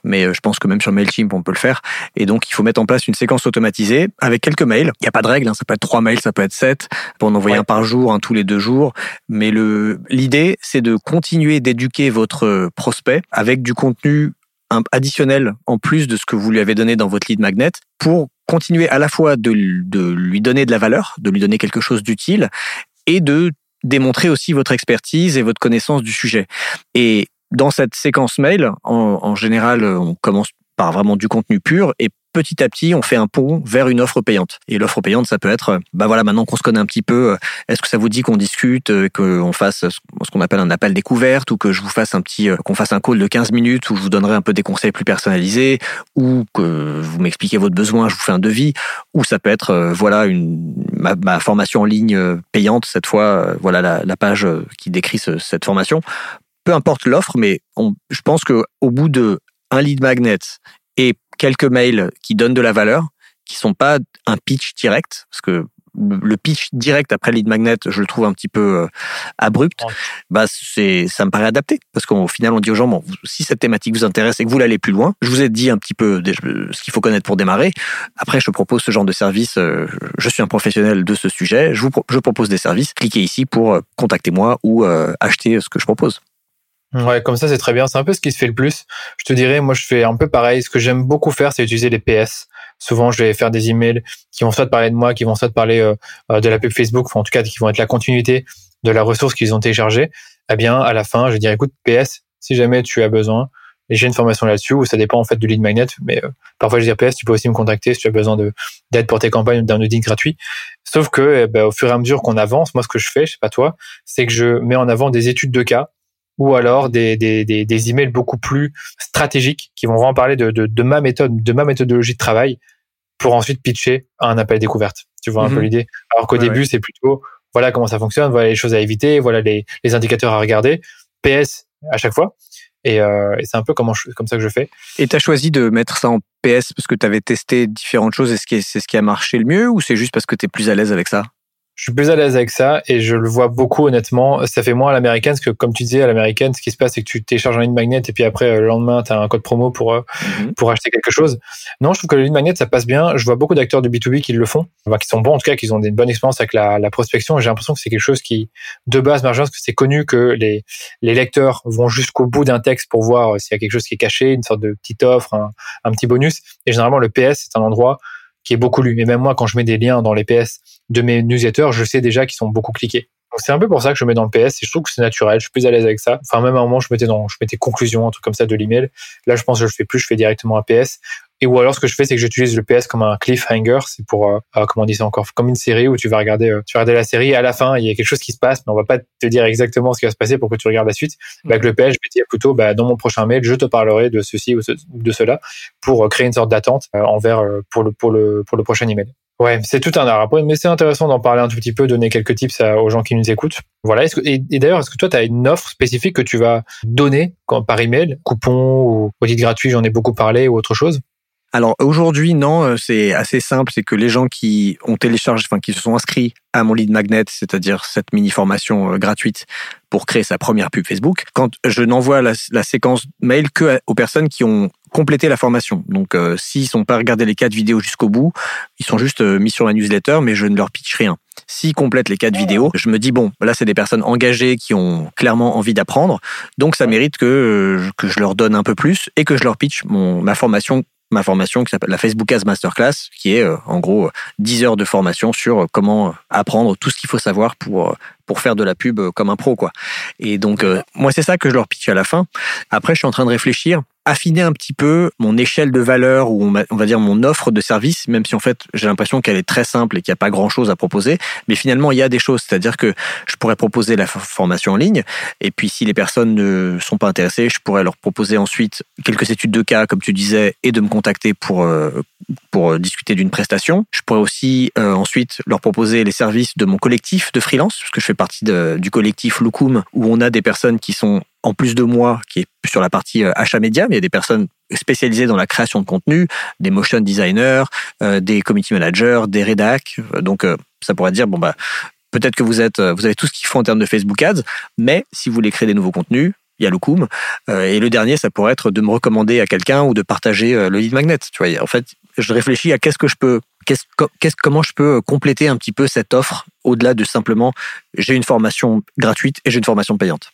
mais je pense que même sur Mailchimp on peut le faire. Et donc il faut mettre en place une séquence automatisée avec quelques mails. Il n'y a pas de règle, hein, ça peut être trois mails, ça peut être sept, pour en envoyer un par jour, un tous les deux jours. Mais le l'idée c'est de continuer d'éduquer votre prospect avec du contenu additionnel en plus de ce que vous lui avez donné dans votre lead magnet pour continuer à la fois de, lui donner de la valeur, de lui donner quelque chose d'utile et de démontrer aussi votre expertise et votre connaissance du sujet. Et dans cette séquence mail, en général, on commence par vraiment du contenu pur et petit à petit, on fait un pont vers une offre payante. Et l'offre payante, ça peut être, bah voilà, maintenant qu'on se connaît un petit peu, euh, est-ce que ça vous dit qu'on discute, euh, qu'on fasse ce qu'on appelle un appel découverte, ou que je vous fasse un petit, euh, qu'on fasse un call de 15 minutes où je vous donnerai un peu des conseils plus personnalisés, ou que vous m'expliquez votre besoin, je vous fais un devis, ou ça peut être, voilà, une, ma, formation en ligne payante, cette fois, voilà la, la page qui décrit cette formation. Peu importe l'offre, mais on, je pense que au bout de un lead magnet et quelques mails qui donnent de la valeur, qui sont pas un pitch direct, parce que le pitch direct après lead magnet, je le trouve un petit peu euh, abrupt. Bah c'est, ça me paraît adapté parce qu'au final, on dit aux gens bon, si cette thématique vous intéresse et que vous voulez aller plus loin, je vous ai dit un petit peu ce qu'il faut connaître pour démarrer. Après, je propose ce genre de service. Euh, je suis un professionnel de ce sujet. Je vous je propose des services. Cliquez ici pour euh, contacter moi ou acheter ce que je propose. Ouais, comme ça, c'est très bien. C'est un peu ce qui se fait le plus. Je te dirais, moi, je fais un peu pareil. Ce que j'aime beaucoup faire, c'est utiliser les PS. Souvent, je vais faire des emails qui vont soit parler de moi, qui vont soit parler euh, euh, de la pub Facebook, ou en tout cas, qui vont être la continuité de la ressource qu'ils ont téléchargée. Eh bien, à la fin, je vais dire, écoute, PS, si jamais tu as besoin, j'ai une formation là-dessus où ça dépend en fait du lead magnet, mais euh, parfois je dis PS, tu peux aussi me contacter si tu as besoin de d'aide pour tes campagnes d'un audit gratuit. Sauf que, eh ben, au fur et à mesure qu'on avance, moi, ce que je fais, je sais pas toi, c'est que je mets en avant des études de cas ou alors des, des, des, des, emails beaucoup plus stratégiques qui vont vraiment parler de, de, de, ma méthode, de ma méthodologie de travail pour ensuite pitcher un appel découverte. Tu vois un peu mhm. l'idée? Alors qu'au début, c'est plutôt voilà comment ça fonctionne, voilà les choses à éviter, voilà les, les indicateurs à regarder. PS à chaque fois. Et, euh, et c'est un peu comment comme ça que je fais. Et tu as choisi de mettre ça en PS parce que tu avais testé différentes choses. Est-ce que c'est ce qui a marché le mieux ou c'est juste parce que tu es plus à l'aise avec ça? Je suis plus à l'aise avec ça et je le vois beaucoup honnêtement. Ça fait moins à l'américaine parce que comme tu disais à l'américaine, ce qui se passe c'est que tu télécharges un lead magnet et puis après le lendemain tu as un code promo pour euh, mhm. pour acheter quelque chose. Non, je trouve que le lead magnet ça passe bien. Je vois beaucoup d'acteurs de B2B qui le font, enfin, qui sont bons en tout cas, qui ont des bonnes expériences avec la, la prospection. J'ai l'impression que c'est quelque chose qui de base marche parce que c'est connu que les les lecteurs vont jusqu'au bout d'un texte pour voir s'il y a quelque chose qui est caché, une sorte de petite offre, un, un petit bonus. Et généralement le PS c'est un endroit qui est beaucoup lu. Et même moi, quand je mets des liens dans les PS de mes newsletters, je sais déjà qu'ils sont beaucoup cliqués. Donc c'est un peu pour ça que je mets dans le PS et je trouve que c'est naturel, je suis plus à l'aise avec ça. Enfin, même à un moment, je mettais dans, je mettais conclusion, un truc comme ça de l'email. Là, je pense que je le fais plus, je fais directement un PS. Et ou alors, ce que je fais, c'est que j'utilise le PS comme un cliffhanger. C'est pour, euh, euh, comment on dit ça encore, comme une série où tu vas regarder, euh, tu vas regarder la série et à la fin, il y a quelque chose qui se passe, mais on va pas te dire exactement ce qui va se passer pour que tu regardes la suite. Bah, avec le PS, je vais dire plutôt, bah, dans mon prochain mail, je te parlerai de ceci ou de cela pour créer une sorte d'attente envers, pour le, pour le, pour le prochain email. Ouais, c'est tout un art. mais c'est intéressant d'en parler un tout petit peu, donner quelques tips aux gens qui nous écoutent. Voilà. Et, d'ailleurs, est-ce que toi, tu as une offre spécifique que tu vas donner quand, par email, coupon ou audit gratuit, j'en ai beaucoup parlé, ou autre chose? Alors aujourd'hui, non, euh, c'est assez simple. C'est que les gens qui ont téléchargé, enfin qui se sont inscrits à mon lead magnet, c'est-à-dire cette mini formation euh, gratuite pour créer sa première pub Facebook, quand je n'envoie la, séquence mail que aux personnes qui ont complété la formation. Donc euh, s'ils sont pas regardés les quatre vidéos jusqu'au bout, ils sont juste mis sur ma newsletter, mais je ne leur pitch rien. S'ils complètent les quatre vidéos, je me dis bon, là c'est des personnes engagées qui ont clairement envie d'apprendre, donc ça mérite que que je leur donne un peu plus et que je leur pitch mon ma formation ma formation qui s'appelle la Facebook As Masterclass, qui est euh, en gros 10 heures de formation sur euh, comment apprendre tout ce qu'il faut savoir pour euh, pour faire de la pub comme un pro quoi. Et donc moi c'est ça que je leur pitch à la fin. Après je suis en train de réfléchir affiner un petit peu mon échelle de valeur ou on va dire mon offre de service, même si en fait j'ai l'impression qu'elle est très simple et qu'il n'y a pas grand chose à proposer. Mais finalement, il y a des choses, c'est-à-dire que je pourrais proposer la formation en ligne et puis si les personnes ne sont pas intéressées, je pourrais leur proposer ensuite quelques études de cas, comme tu disais, et de me contacter pour euh, pour discuter d'une prestation. Je pourrais aussi euh, ensuite leur proposer les services de mon collectif de freelance, parce que je fais partie du collectif Lukum, où on a des personnes qui sont en plus de moi, qui est sur la partie euh, achat média, mais il y a des personnes spécialisées dans la création de contenu, des motion designers, euh, des community managers, des rédacs. Donc, euh, ça pourrait dire, bon, bah, peut-être que vous êtes, vous avez tout ce qu'il faut en termes de Facebook Ads, mais si vous voulez créer des nouveaux contenus, il y a le Loom. et le dernier, ça pourrait être de me recommander à quelqu'un ou de partager le lead magnet. Tu vois, en fait, je réfléchis à qu'est-ce que je peux, qu'est-ce, comment je peux compléter un petit peu cette offre au-delà de simplement j'ai une formation gratuite et j'ai une formation payante.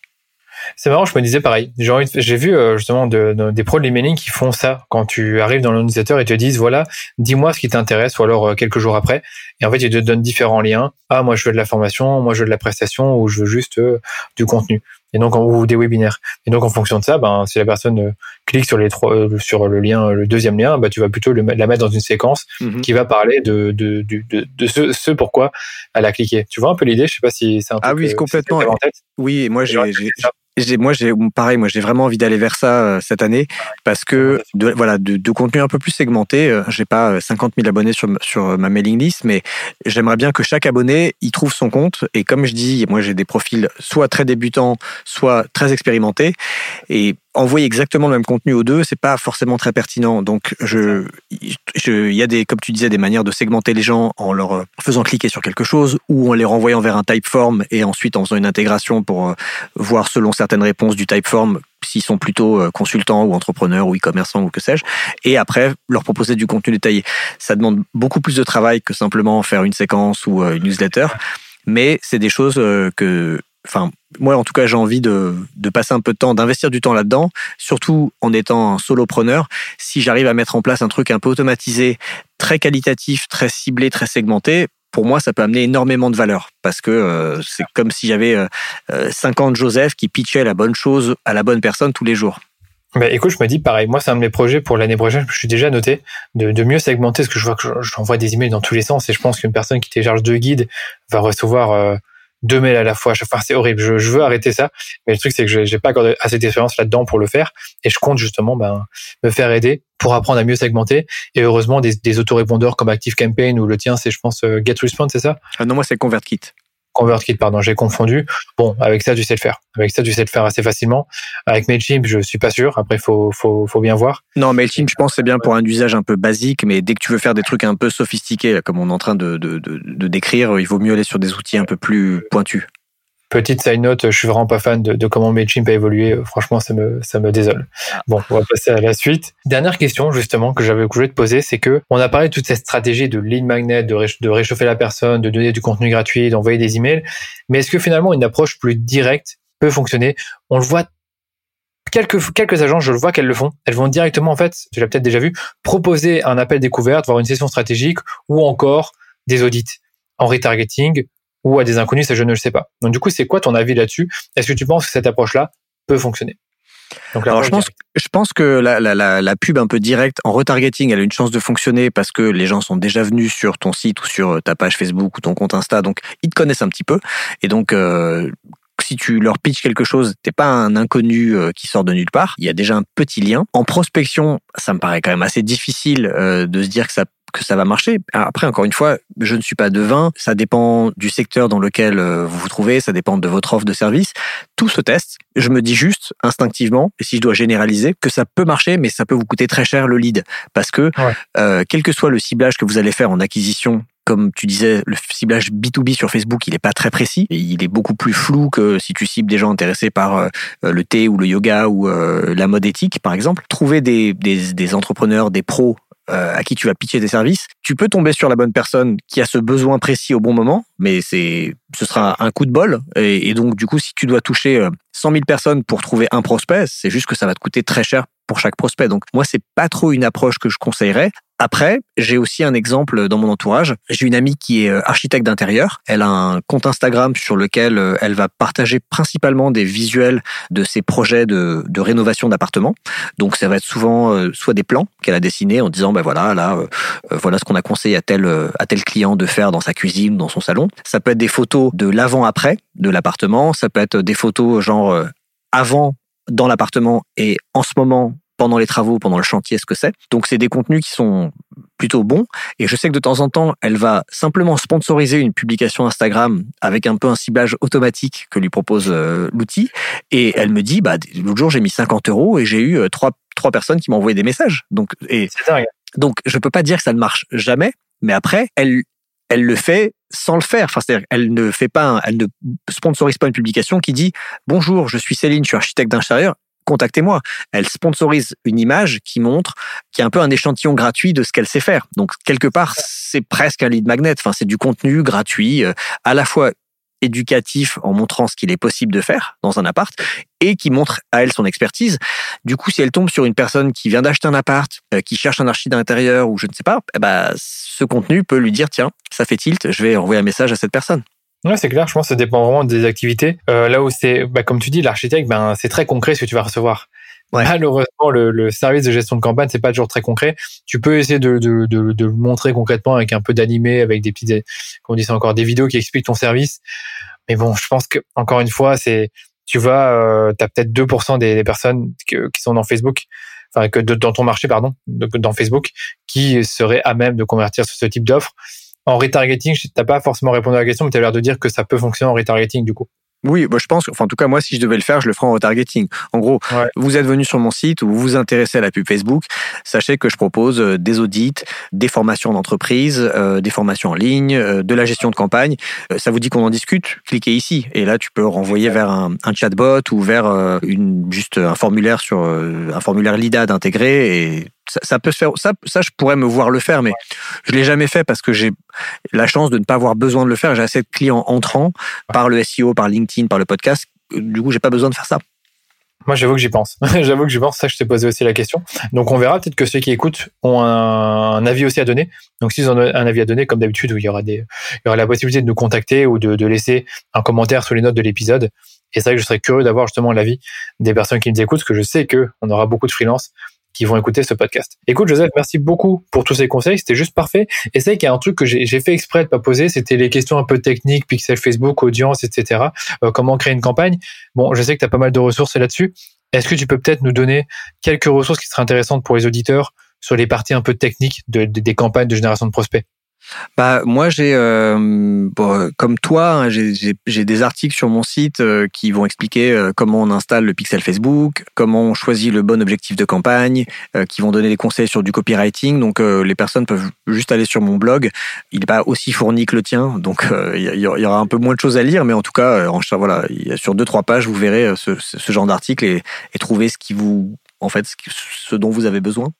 C'est marrant, je me disais pareil. J'ai vu euh, justement des pros de l'emailing qui font ça quand tu arrives dans l'organisateur et te disent voilà, dis-moi ce qui t'intéresse ou alors euh, quelques jours après. Et en fait, ils te donnent différents liens. Ah, moi je veux de la formation, moi je veux de la prestation ou je veux juste euh, du contenu. Et donc ou des webinaires. Et donc en fonction de ça, ben si la personne clique sur les trois sur le lien, le deuxième lien, ben, tu vas plutôt la mettre dans une séquence mhm. qui va parler de de, de, de, ce, ce, pourquoi elle a cliqué. Tu vois un peu l'idée? Je sais pas si c'est un ah oui complètement. Oui, moi j'ai moi, j'ai pareil, moi j'ai vraiment envie d'aller vers ça euh, cette année parce que de, voilà, de, de, contenu un peu plus segmenté. Euh, j'ai pas 50 euh, 000 abonnés sur sur ma mailing list, mais j'aimerais bien que chaque abonné y trouve son compte. Et comme je dis, moi j'ai des profils soit très débutants, soit très expérimentés, et envoyer exactement le même contenu aux deux, c'est pas forcément très pertinent. Donc, il y a des, comme tu disais, des manières de segmenter les gens en leur euh, faisant cliquer sur quelque chose ou en les renvoyant vers un typeform et ensuite en faisant une intégration pour euh, voir selon certaines réponses du typeform s'ils sont plutôt euh, consultants ou entrepreneurs ou e-commerçants ou que sais-je, et après leur proposer du contenu détaillé. Ça demande beaucoup plus de travail que simplement faire une séquence ou une newsletter, mais c'est des choses que enfin, moi en tout cas, j'ai envie de, passer un peu de temps, d'investir du temps là-dedans, surtout en étant solopreneur. Si j'arrive à mettre en place un truc un peu automatisé, très qualitatif, très ciblé, très segmenté, pour moi, ça peut amener énormément de valeur parce que euh, c'est comme si j'avais euh, 50 euh, Joseph qui pitchaient la bonne chose à la bonne personne tous les jours. Bah, écoute, je me dis pareil. Moi, c'est un de mes projets pour l'année prochaine. Je suis déjà noté de, mieux segmenter parce que je vois que j'envoie des emails dans tous les sens et je pense qu'une personne qui télécharge deux guides va recevoir euh, deux mails à la fois. Enfin, c'est horrible. Je, veux arrêter ça. Mais le truc, c'est que j'ai pas encore assez d'expérience là-dedans pour le faire. Et je compte justement ben, me faire aider pour apprendre à mieux segmenter. Et heureusement, des, des autorépondeurs comme ActiveCampaign ou le tien, c'est, je pense, euh, GetResponse, c'est ça? Ah Non, moi, c'est ConvertKit. ConvertKit, pardon, j'ai confondu. Bon, avec ça, tu sais le faire. Avec ça, tu sais le faire assez facilement. Avec Mailchimp, je suis pas sûr. Après, faut, faut, faut bien voir. Non, Mailchimp, je pense, c'est bien pour un usage un peu basique, mais dès que tu veux faire des trucs un peu sophistiqués, comme on est en train de, de, de, de décrire, il vaut mieux aller sur des outils un peu plus pointus. Petite side note, je suis vraiment pas fan de, de comment Mailchimp a évolué. Franchement, ça me, ça me désole. Ah. Bon, on va passer à la suite. Dernière question, justement, que j'avais voulu te poser, c'est que on a parlé de toute cette stratégie de lead magnet, de, de réchauffer la personne, de donner du contenu gratuit, d'envoyer des emails. Mais est-ce que finalement, une approche plus directe peut fonctionner? On le voit quelques, quelques agences, je le vois qu'elles le font. Elles vont directement, en fait, tu l'as peut-être déjà vu, proposer un appel découverte, voire une session stratégique ou encore des audits en retargeting ou à des inconnus, ça je ne le sais pas. Donc du coup, c'est quoi ton avis là-dessus? Est-ce que tu penses que cette approche-là peut fonctionner? Donc, Alors, je pense, je pense que la, la, la, la, pub un peu directe en retargeting, elle a une chance de fonctionner parce que les gens sont déjà venus sur ton site ou sur ta page Facebook ou ton compte Insta, donc ils te connaissent un petit peu. Et donc, euh, si tu leur pitches quelque chose, t'es pas un inconnu euh, qui sort de nulle part. Il y a déjà un petit lien. En prospection, ça me paraît quand même assez difficile euh, de se dire que ça que ça va marcher. Après, encore une fois, je ne suis pas devin. Ça dépend du secteur dans lequel euh, vous vous trouvez. Ça dépend de votre offre de service. Tout se teste. Je me dis juste instinctivement, et si je dois généraliser, que ça peut marcher, mais ça peut vous coûter très cher le lead, parce que euh, quel que soit le ciblage que vous allez faire en acquisition comme tu disais, le ciblage B2B sur Facebook, il n'est pas très précis. Et il est beaucoup plus flou que si tu cibles des gens intéressés par euh, le thé ou le yoga ou la mode éthique, par exemple. Trouver des, des, des entrepreneurs, des pros euh, à qui tu vas pitcher tes services, tu peux tomber sur la bonne personne qui a ce besoin précis au bon moment, mais c'est ce sera un coup de bol. Et, donc du coup, si tu dois toucher 100 euh, 000 personnes pour trouver un prospect, c'est juste que ça va te coûter très cher pour chaque prospect. Donc moi, c'est pas trop une approche que je conseillerais. Après, j'ai aussi un exemple dans mon entourage. J'ai une amie qui est euh, architecte d'intérieur. Elle a un compte Instagram sur lequel euh, elle va partager principalement des visuels de ses projets de, rénovation d'appartements. Donc ça va être souvent euh, soit des plans qu'elle a dessinés en disant ben voilà là voilà ce qu'on a conseillé à tel à tel client de faire dans sa cuisine, dans son salon. Ça peut être des photos de l'avant après de l'appartement. Ça peut être des photos genre avant dans l'appartement et en ce moment pendant les travaux, pendant le chantier, ce que c'est. Donc c'est des contenus qui sont plutôt bons. Et je sais que de temps en temps, elle va simplement sponsoriser une publication Instagram avec un peu un ciblage automatique que lui propose euh, l'outil. Et elle me dit, bah, l'autre jour, j'ai mis 50 euros et j'ai eu euh, trois, trois personnes qui m'ont envoyé des messages. Donc, et, donc, je peux pas dire que ça ne marche jamais. Mais après, elle, elle le fait sans le faire. Enfin, c'est-à-dire, elle ne fait pas, elle ne sponsorise pas une publication qui dit bonjour, je suis Céline, je suis architecte d'intérieur contactez-moi. Elle sponsorise une image qui montre, qui est un peu un échantillon gratuit de ce qu'elle sait faire. Donc, quelque part, c'est presque un lead magnet. Enfin, c'est du contenu gratuit, euh, à la fois éducatif en montrant ce qu'il est possible de faire dans un appart et qui montre à elle son expertise. Du coup, si elle tombe sur une personne qui vient d'acheter un appart, euh, qui cherche un archi d'intérieur ou je ne sais pas, eh ben, ce contenu peut lui dire tiens, ça fait tilt, je vais envoyer un message à cette personne. Ouais, c'est clair. Je pense que ça dépend vraiment des activités. Euh, là où c'est, bah, comme tu dis, l'architecte, ben, c'est très concret ce que tu vas recevoir. Malheureusement, le, le, service de gestion de campagne, c'est pas toujours très concret. Tu peux essayer de, de, de, de le montrer concrètement avec un peu d'animé, avec des petites, comme on dit, c'est encore des vidéos qui expliquent ton service. Mais bon, je pense que encore une fois, c'est, tu vas, euh, t'as peut-être 2% des, des personnes que, qui sont dans Facebook, enfin que dans ton marché, pardon, dans Facebook, qui seraient à même de convertir sur ce type d'offre en retargeting, tu n'as pas forcément répondu à la question, mais tu as l'air de dire que ça peut fonctionner en retargeting du coup. Oui, bah, je pense, enfin, en tout cas, moi, si je devais le faire, je le ferais en retargeting. En gros, vous êtes venu sur mon site ou vous vous intéressez à la pub Facebook, sachez que je propose euh, des audits, des formations d'entreprise, euh, des formations en ligne, euh, de la gestion de campagne. ça vous dit qu'on en discute? Cliquez ici. Et là, tu peux renvoyer vers un, un chatbot ou vers une, juste un formulaire sur un formulaire LIDA intégré et ça, peut se faire. Ça, ça, je pourrais me voir le faire, mais je l'ai jamais fait parce que j'ai la chance de ne pas avoir besoin de le faire. J'ai assez de clients entrants par le SEO, par LinkedIn, par le podcast. Du coup, j'ai pas besoin de faire ça. Moi, j'avoue que j'y pense. <laughs> j'avoue que j'y pense. Ça, je t'ai posé aussi la question. Donc, on verra. Peut-être que ceux qui écoutent ont un, avis aussi à donner. Donc, s'ils ont un avis à donner, comme d'habitude, il y aura la possibilité de nous contacter ou de, laisser un commentaire sous les notes de l'épisode. Et c'est vrai que je serais curieux d'avoir justement l'avis des personnes qui nous écoutent, parce que je sais que on aura beaucoup de freelance qui vont écouter ce podcast. Écoute, Joseph, merci beaucoup pour tous ces conseils. C'était juste parfait. Et c'est qu'il y a un truc que j'ai fait exprès de pas poser. C'était les questions un peu techniques, pixel Facebook, audience, etc. Euh, comment créer une campagne. Bon, je sais que tu as pas mal de ressources là-dessus. Est-ce que tu peux peut-être nous donner quelques ressources qui seraient intéressantes pour les auditeurs sur les parties un peu techniques des campagnes de génération de prospects? Bah moi j'ai euh, comme toi hein, j'ai des articles sur mon site euh, qui vont expliquer euh, comment on installe le pixel Facebook, comment on choisit le bon objectif de campagne, qui vont donner des conseils sur du copywriting. Donc les personnes peuvent juste aller sur mon blog. Il n'est pas aussi fourni que le tien, donc il y, aura un peu moins de choses à lire, mais en tout cas voilà sur deux trois pages vous verrez ce, ce genre d'article et, et trouver ce qui vous en fait ce dont vous avez besoin.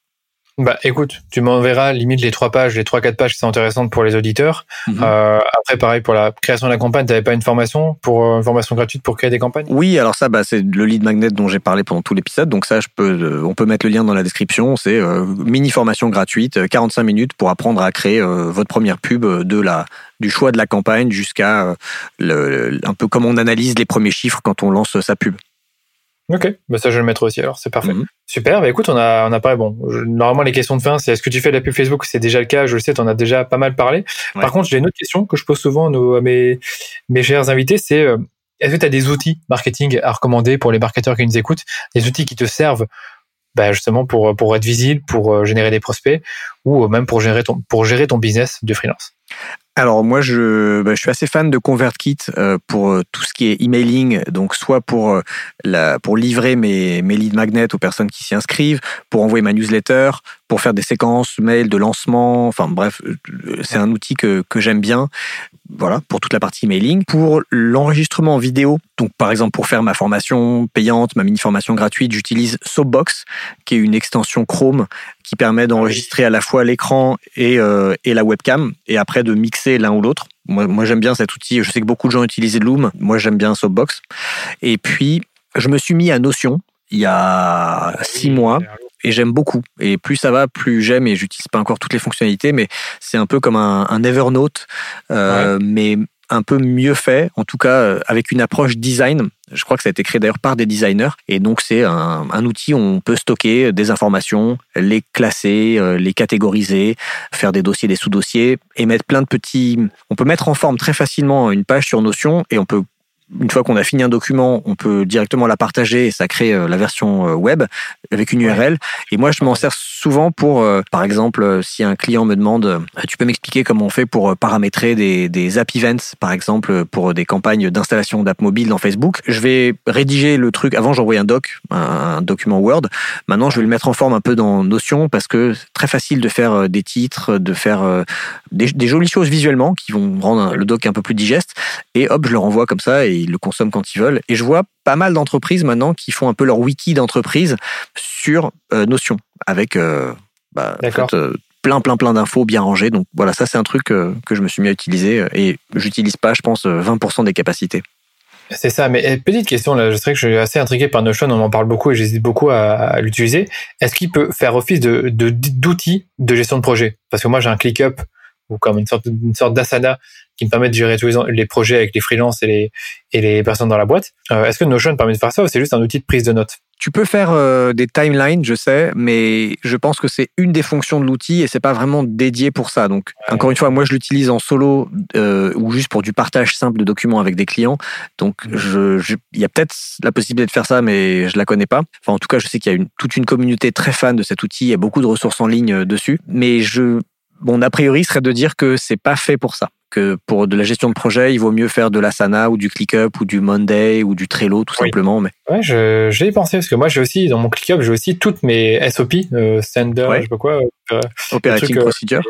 Bah écoute, tu m'enverras limite les trois pages, les trois quatre pages qui sont intéressantes pour les auditeurs. Mhm. Euh, après pareil pour la création de la campagne, tu n'avais pas une formation pour euh, une formation gratuite pour créer des campagnes? Oui, alors ça bah, c'est le lead magnet dont j'ai parlé pendant tout l'épisode, donc ça je peux euh, on peut mettre le lien dans la description, c'est mini formation gratuite, 45 minutes pour apprendre à créer votre première pub de la du choix de la campagne jusqu'à un peu comme on analyse les premiers chiffres quand on lance sa pub. Ok, bah ça je vais le mettre aussi alors, c'est parfait. Mhm. Super, bah écoute, on a, on a parlé, bon, normalement les questions de fin, c'est est-ce que tu fais de la pub Facebook? C'est déjà le cas, je le sais, tu en as déjà pas mal parlé. Par contre, j'ai une autre question que je pose souvent à, mes, mes chers invités, c'est euh, est-ce que tu as des outils marketing à recommander pour les marketeurs qui nous écoutent? Des outils qui te servent bah, justement pour, pour être visible, pour euh, générer des prospects ou même pour gérer ton, pour gérer ton business de freelance? Alors moi, je, bah, je suis assez fan de ConvertKit euh, pour euh, tout ce qui est emailing, donc soit pour euh, la, pour livrer mes, mes lead magnets aux personnes qui s'y inscrivent, pour envoyer ma newsletter, pour faire des séquences mail de lancement. Enfin bref, c'est un outil que, que j'aime bien. Voilà, pour toute la partie emailing. Pour l'enregistrement vidéo, donc par exemple pour faire ma formation payante, ma mini formation gratuite, j'utilise Soapbox, qui est une extension Chrome qui permet d'enregistrer à la fois l'écran et, euh, et la webcam, et après de mixer l'un ou l'autre. Moi, moi j'aime bien cet outil. Je sais que beaucoup de gens utilisent Loom. Moi, j'aime bien Soapbox. Et puis, je me suis mis à Notion il y a six mois et j'aime beaucoup. Et plus ça va, plus j'aime et j'utilise pas encore toutes les fonctionnalités, mais c'est un peu comme un, un Evernote, euh, mais un peu mieux fait, en tout cas euh, avec une approche design. Je crois que ça a été créé d'ailleurs par des designers. Et donc c'est un, un, outil où on peut stocker des informations, les classer, euh, les catégoriser, faire des dossiers, des sous-dossiers et mettre plein de petits... On peut mettre en forme très facilement une page sur Notion et on peut une fois qu'on a fini un document, on peut directement la partager et ça crée euh, la version euh, web avec une URL. Et moi, je m'en sers souvent pour, euh, par exemple, si un client me demande, tu peux m'expliquer comment on fait pour paramétrer des, des app events, par exemple, pour des campagnes d'installation d'app mobile dans Facebook. Je vais rédiger le truc. Avant, j'envoyais un doc, un document Word. Maintenant, je vais le mettre en forme un peu dans Notion parce que c'est très facile de faire des titres, de faire des, des jolies choses visuellement qui vont rendre le doc un peu plus digeste. Et hop, je le renvoie comme ça et ils le consomment quand ils veulent. Et je vois pas mal d'entreprises maintenant qui font un peu leur wiki d'entreprise sur euh, Notion, avec euh, bah, euh, plein, plein, plein d'infos bien rangées. Donc voilà, ça c'est un truc que je me suis mis à utiliser et j'utilise pas, je pense, 20% des capacités. C'est ça, mais eh, petite question, là, je sais que je suis assez intrigué par Notion, on m'en parle beaucoup et j'hésite beaucoup à, l'utiliser. Est-ce qu'il peut faire office de d'outil de, gestion de projet? Parce que moi j'ai un ClickUp ou comme une sorte, une sorte d'asana qui me permet de gérer tous les, projets avec les freelances et les, et les personnes dans la boîte. Euh, est-ce que Notion permet de faire ça ou c'est juste un outil de prise de notes? Tu peux faire euh, des timelines, je sais, mais je pense que c'est une des fonctions de l'outil et c'est pas vraiment dédié pour ça. Donc, encore une fois, moi, je l'utilise en solo euh, ou juste pour du partage simple de documents avec des clients. Donc, mmh. je, il y a peut-être la possibilité de faire ça, mais je la connais pas. Enfin, en tout cas, je sais qu'il y a une, toute une communauté très fan de cet outil. Il y a beaucoup de ressources en ligne dessus, mais je Bon, a priori serait de dire que c'est pas fait pour ça. Que pour de la gestion de projet, il vaut mieux faire de l'Asana ou du ClickUp ou du Monday ou du Trello tout simplement. Mais ouais, je j'ai pensé parce que moi j'ai aussi dans mon ClickUp j'ai aussi toutes mes SOP, euh, Sender, je sais pas quoi, euh, Operating euh, Procedure.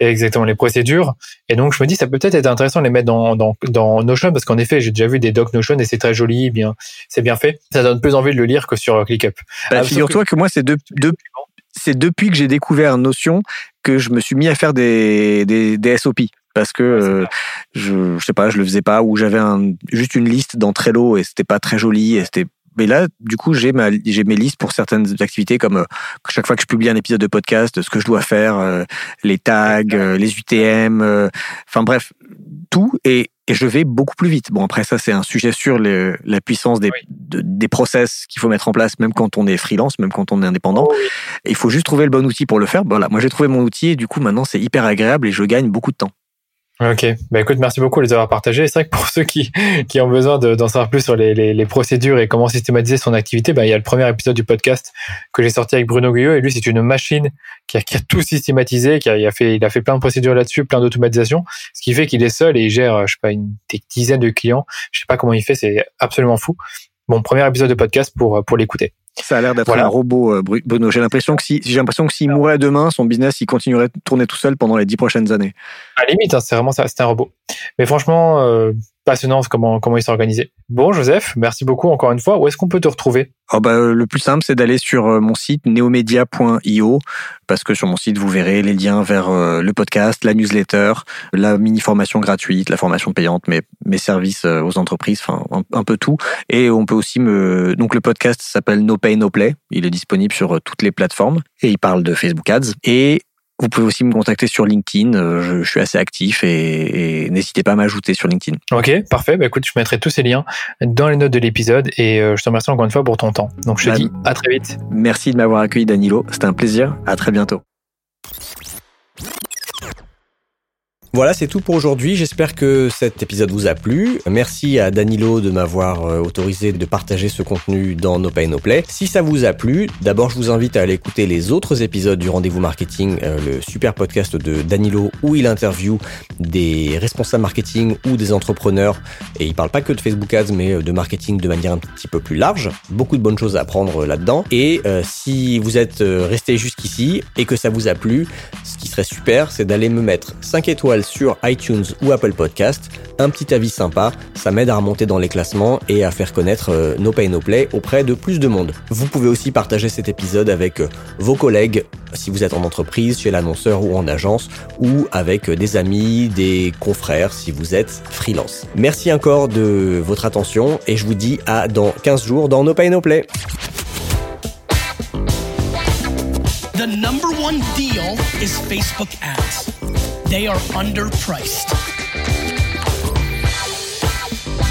exactement les procédures. Et donc je me dis ça peut peut-être être intéressant de les mettre dans dans, dans Notion parce qu'en effet j'ai déjà vu des docs Notion et c'est très joli, bien c'est bien fait. Ça donne plus envie de le lire que sur ClickUp. Bah, Figure-toi que, moi c'est deux, deux c'est depuis que j'ai découvert Notion que je me suis mis à faire des, des, des SOP parce que euh, je, je sais pas, je le faisais pas ou j'avais un, juste une liste dans Trello et c'était pas très joli et c'était mais là, du coup, j'ai ma, j'ai mes listes pour certaines activités comme euh, chaque fois que je publie un épisode de podcast, ce que je dois faire, euh, les tags, les UTM, enfin bref, tout. Et et je vais beaucoup plus vite. Bon, après ça, c'est un sujet sur la puissance des, des process qu'il faut mettre en place, même quand on est freelance, même quand on est indépendant. Oh il faut juste trouver le bon outil pour le faire. Voilà, moi j'ai trouvé mon outil et du coup maintenant c'est hyper agréable et je gagne beaucoup de temps. Ok, bah écoute, merci beaucoup de les avoir partagés. C'est vrai que pour <laughs> ceux qui, qui ont besoin d'en savoir plus sur les, les, les, procédures et comment systématiser son activité, bah, il y a le premier épisode du podcast que j'ai sorti avec Bruno Guyot et lui c'est une machine qui a, qui a tout systématisé, qui a, il a fait il a fait plein de procédures là-dessus, plein d'automatisation, ce qui fait qu'il est seul et il gère je sais pas une dizaine de clients. Je sais pas comment il fait, c'est absolument fou. Bon, premier épisode de podcast pour pour l'écouter. Ça a l'air d'être un robot, euh, Bruno. J'ai l'impression que si, j'ai l'impression que s'il mourait demain, son business, il continuerait de tourner tout seul pendant les dix prochaines années. À la limite, hein, c'est vraiment ça, c'est un robot. Mais franchement, euh, passionnant comment comment il s'est organisé. Bon, Joseph, merci beaucoup encore une fois. Où est-ce qu'on peut te retrouver? Oh bah, Le plus simple, c'est d'aller sur euh, mon site neomedia.io parce que sur mon site, vous verrez les liens vers euh, le podcast, la newsletter, la mini-formation gratuite, la formation payante, mes, mes services euh, aux entreprises, enfin un, peu tout. Et on peut aussi me... Donc le podcast s'appelle No Pay No Play. Il est disponible sur toutes les plateformes et il parle de Facebook Ads. Et vous pouvez aussi me contacter sur LinkedIn. Euh, je, suis assez actif et, n'hésitez pas à m'ajouter sur LinkedIn. Ok, parfait. Bah, écoute, je mettrai tous ces liens dans les notes de l'épisode et euh, je te remercie encore une fois pour ton temps. Donc je te bah, dis à très vite. Merci de m'avoir accueilli, Danilo. C'était un plaisir. À très bientôt. Voilà, c'est tout pour aujourd'hui. J'espère que cet épisode vous a plu. Merci à Danilo de m'avoir euh, autorisé de partager ce contenu dans No Pay No Play. Si ça vous a plu, d'abord je vous invite à aller écouter les autres épisodes du Rendez-vous Marketing, euh, le super podcast de Danilo où il interview des responsables marketing ou des entrepreneurs. Et il parle pas que de Facebook Ads, mais euh, de marketing de manière un petit peu plus large. Beaucoup de bonnes choses à apprendre là-dedans. Et si vous êtes resté jusqu'ici et que ça vous a plu, ce qui serait super, c'est d'aller me mettre 5 étoiles sur iTunes ou Apple Podcast. Un petit avis sympa, ça m'aide à remonter dans les classements et à faire connaître euh, No Pay No Play auprès de plus de monde. Vous pouvez aussi partager cet épisode avec euh, vos collègues si vous êtes en entreprise, chez l'annonceur ou en agence, ou avec euh, des amis, des confrères si vous êtes freelance. Merci encore de votre attention et je vous dis à dans 15 jours dans No Pay No Play. They are underpriced.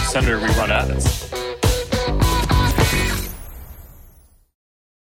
Senator, we run ads.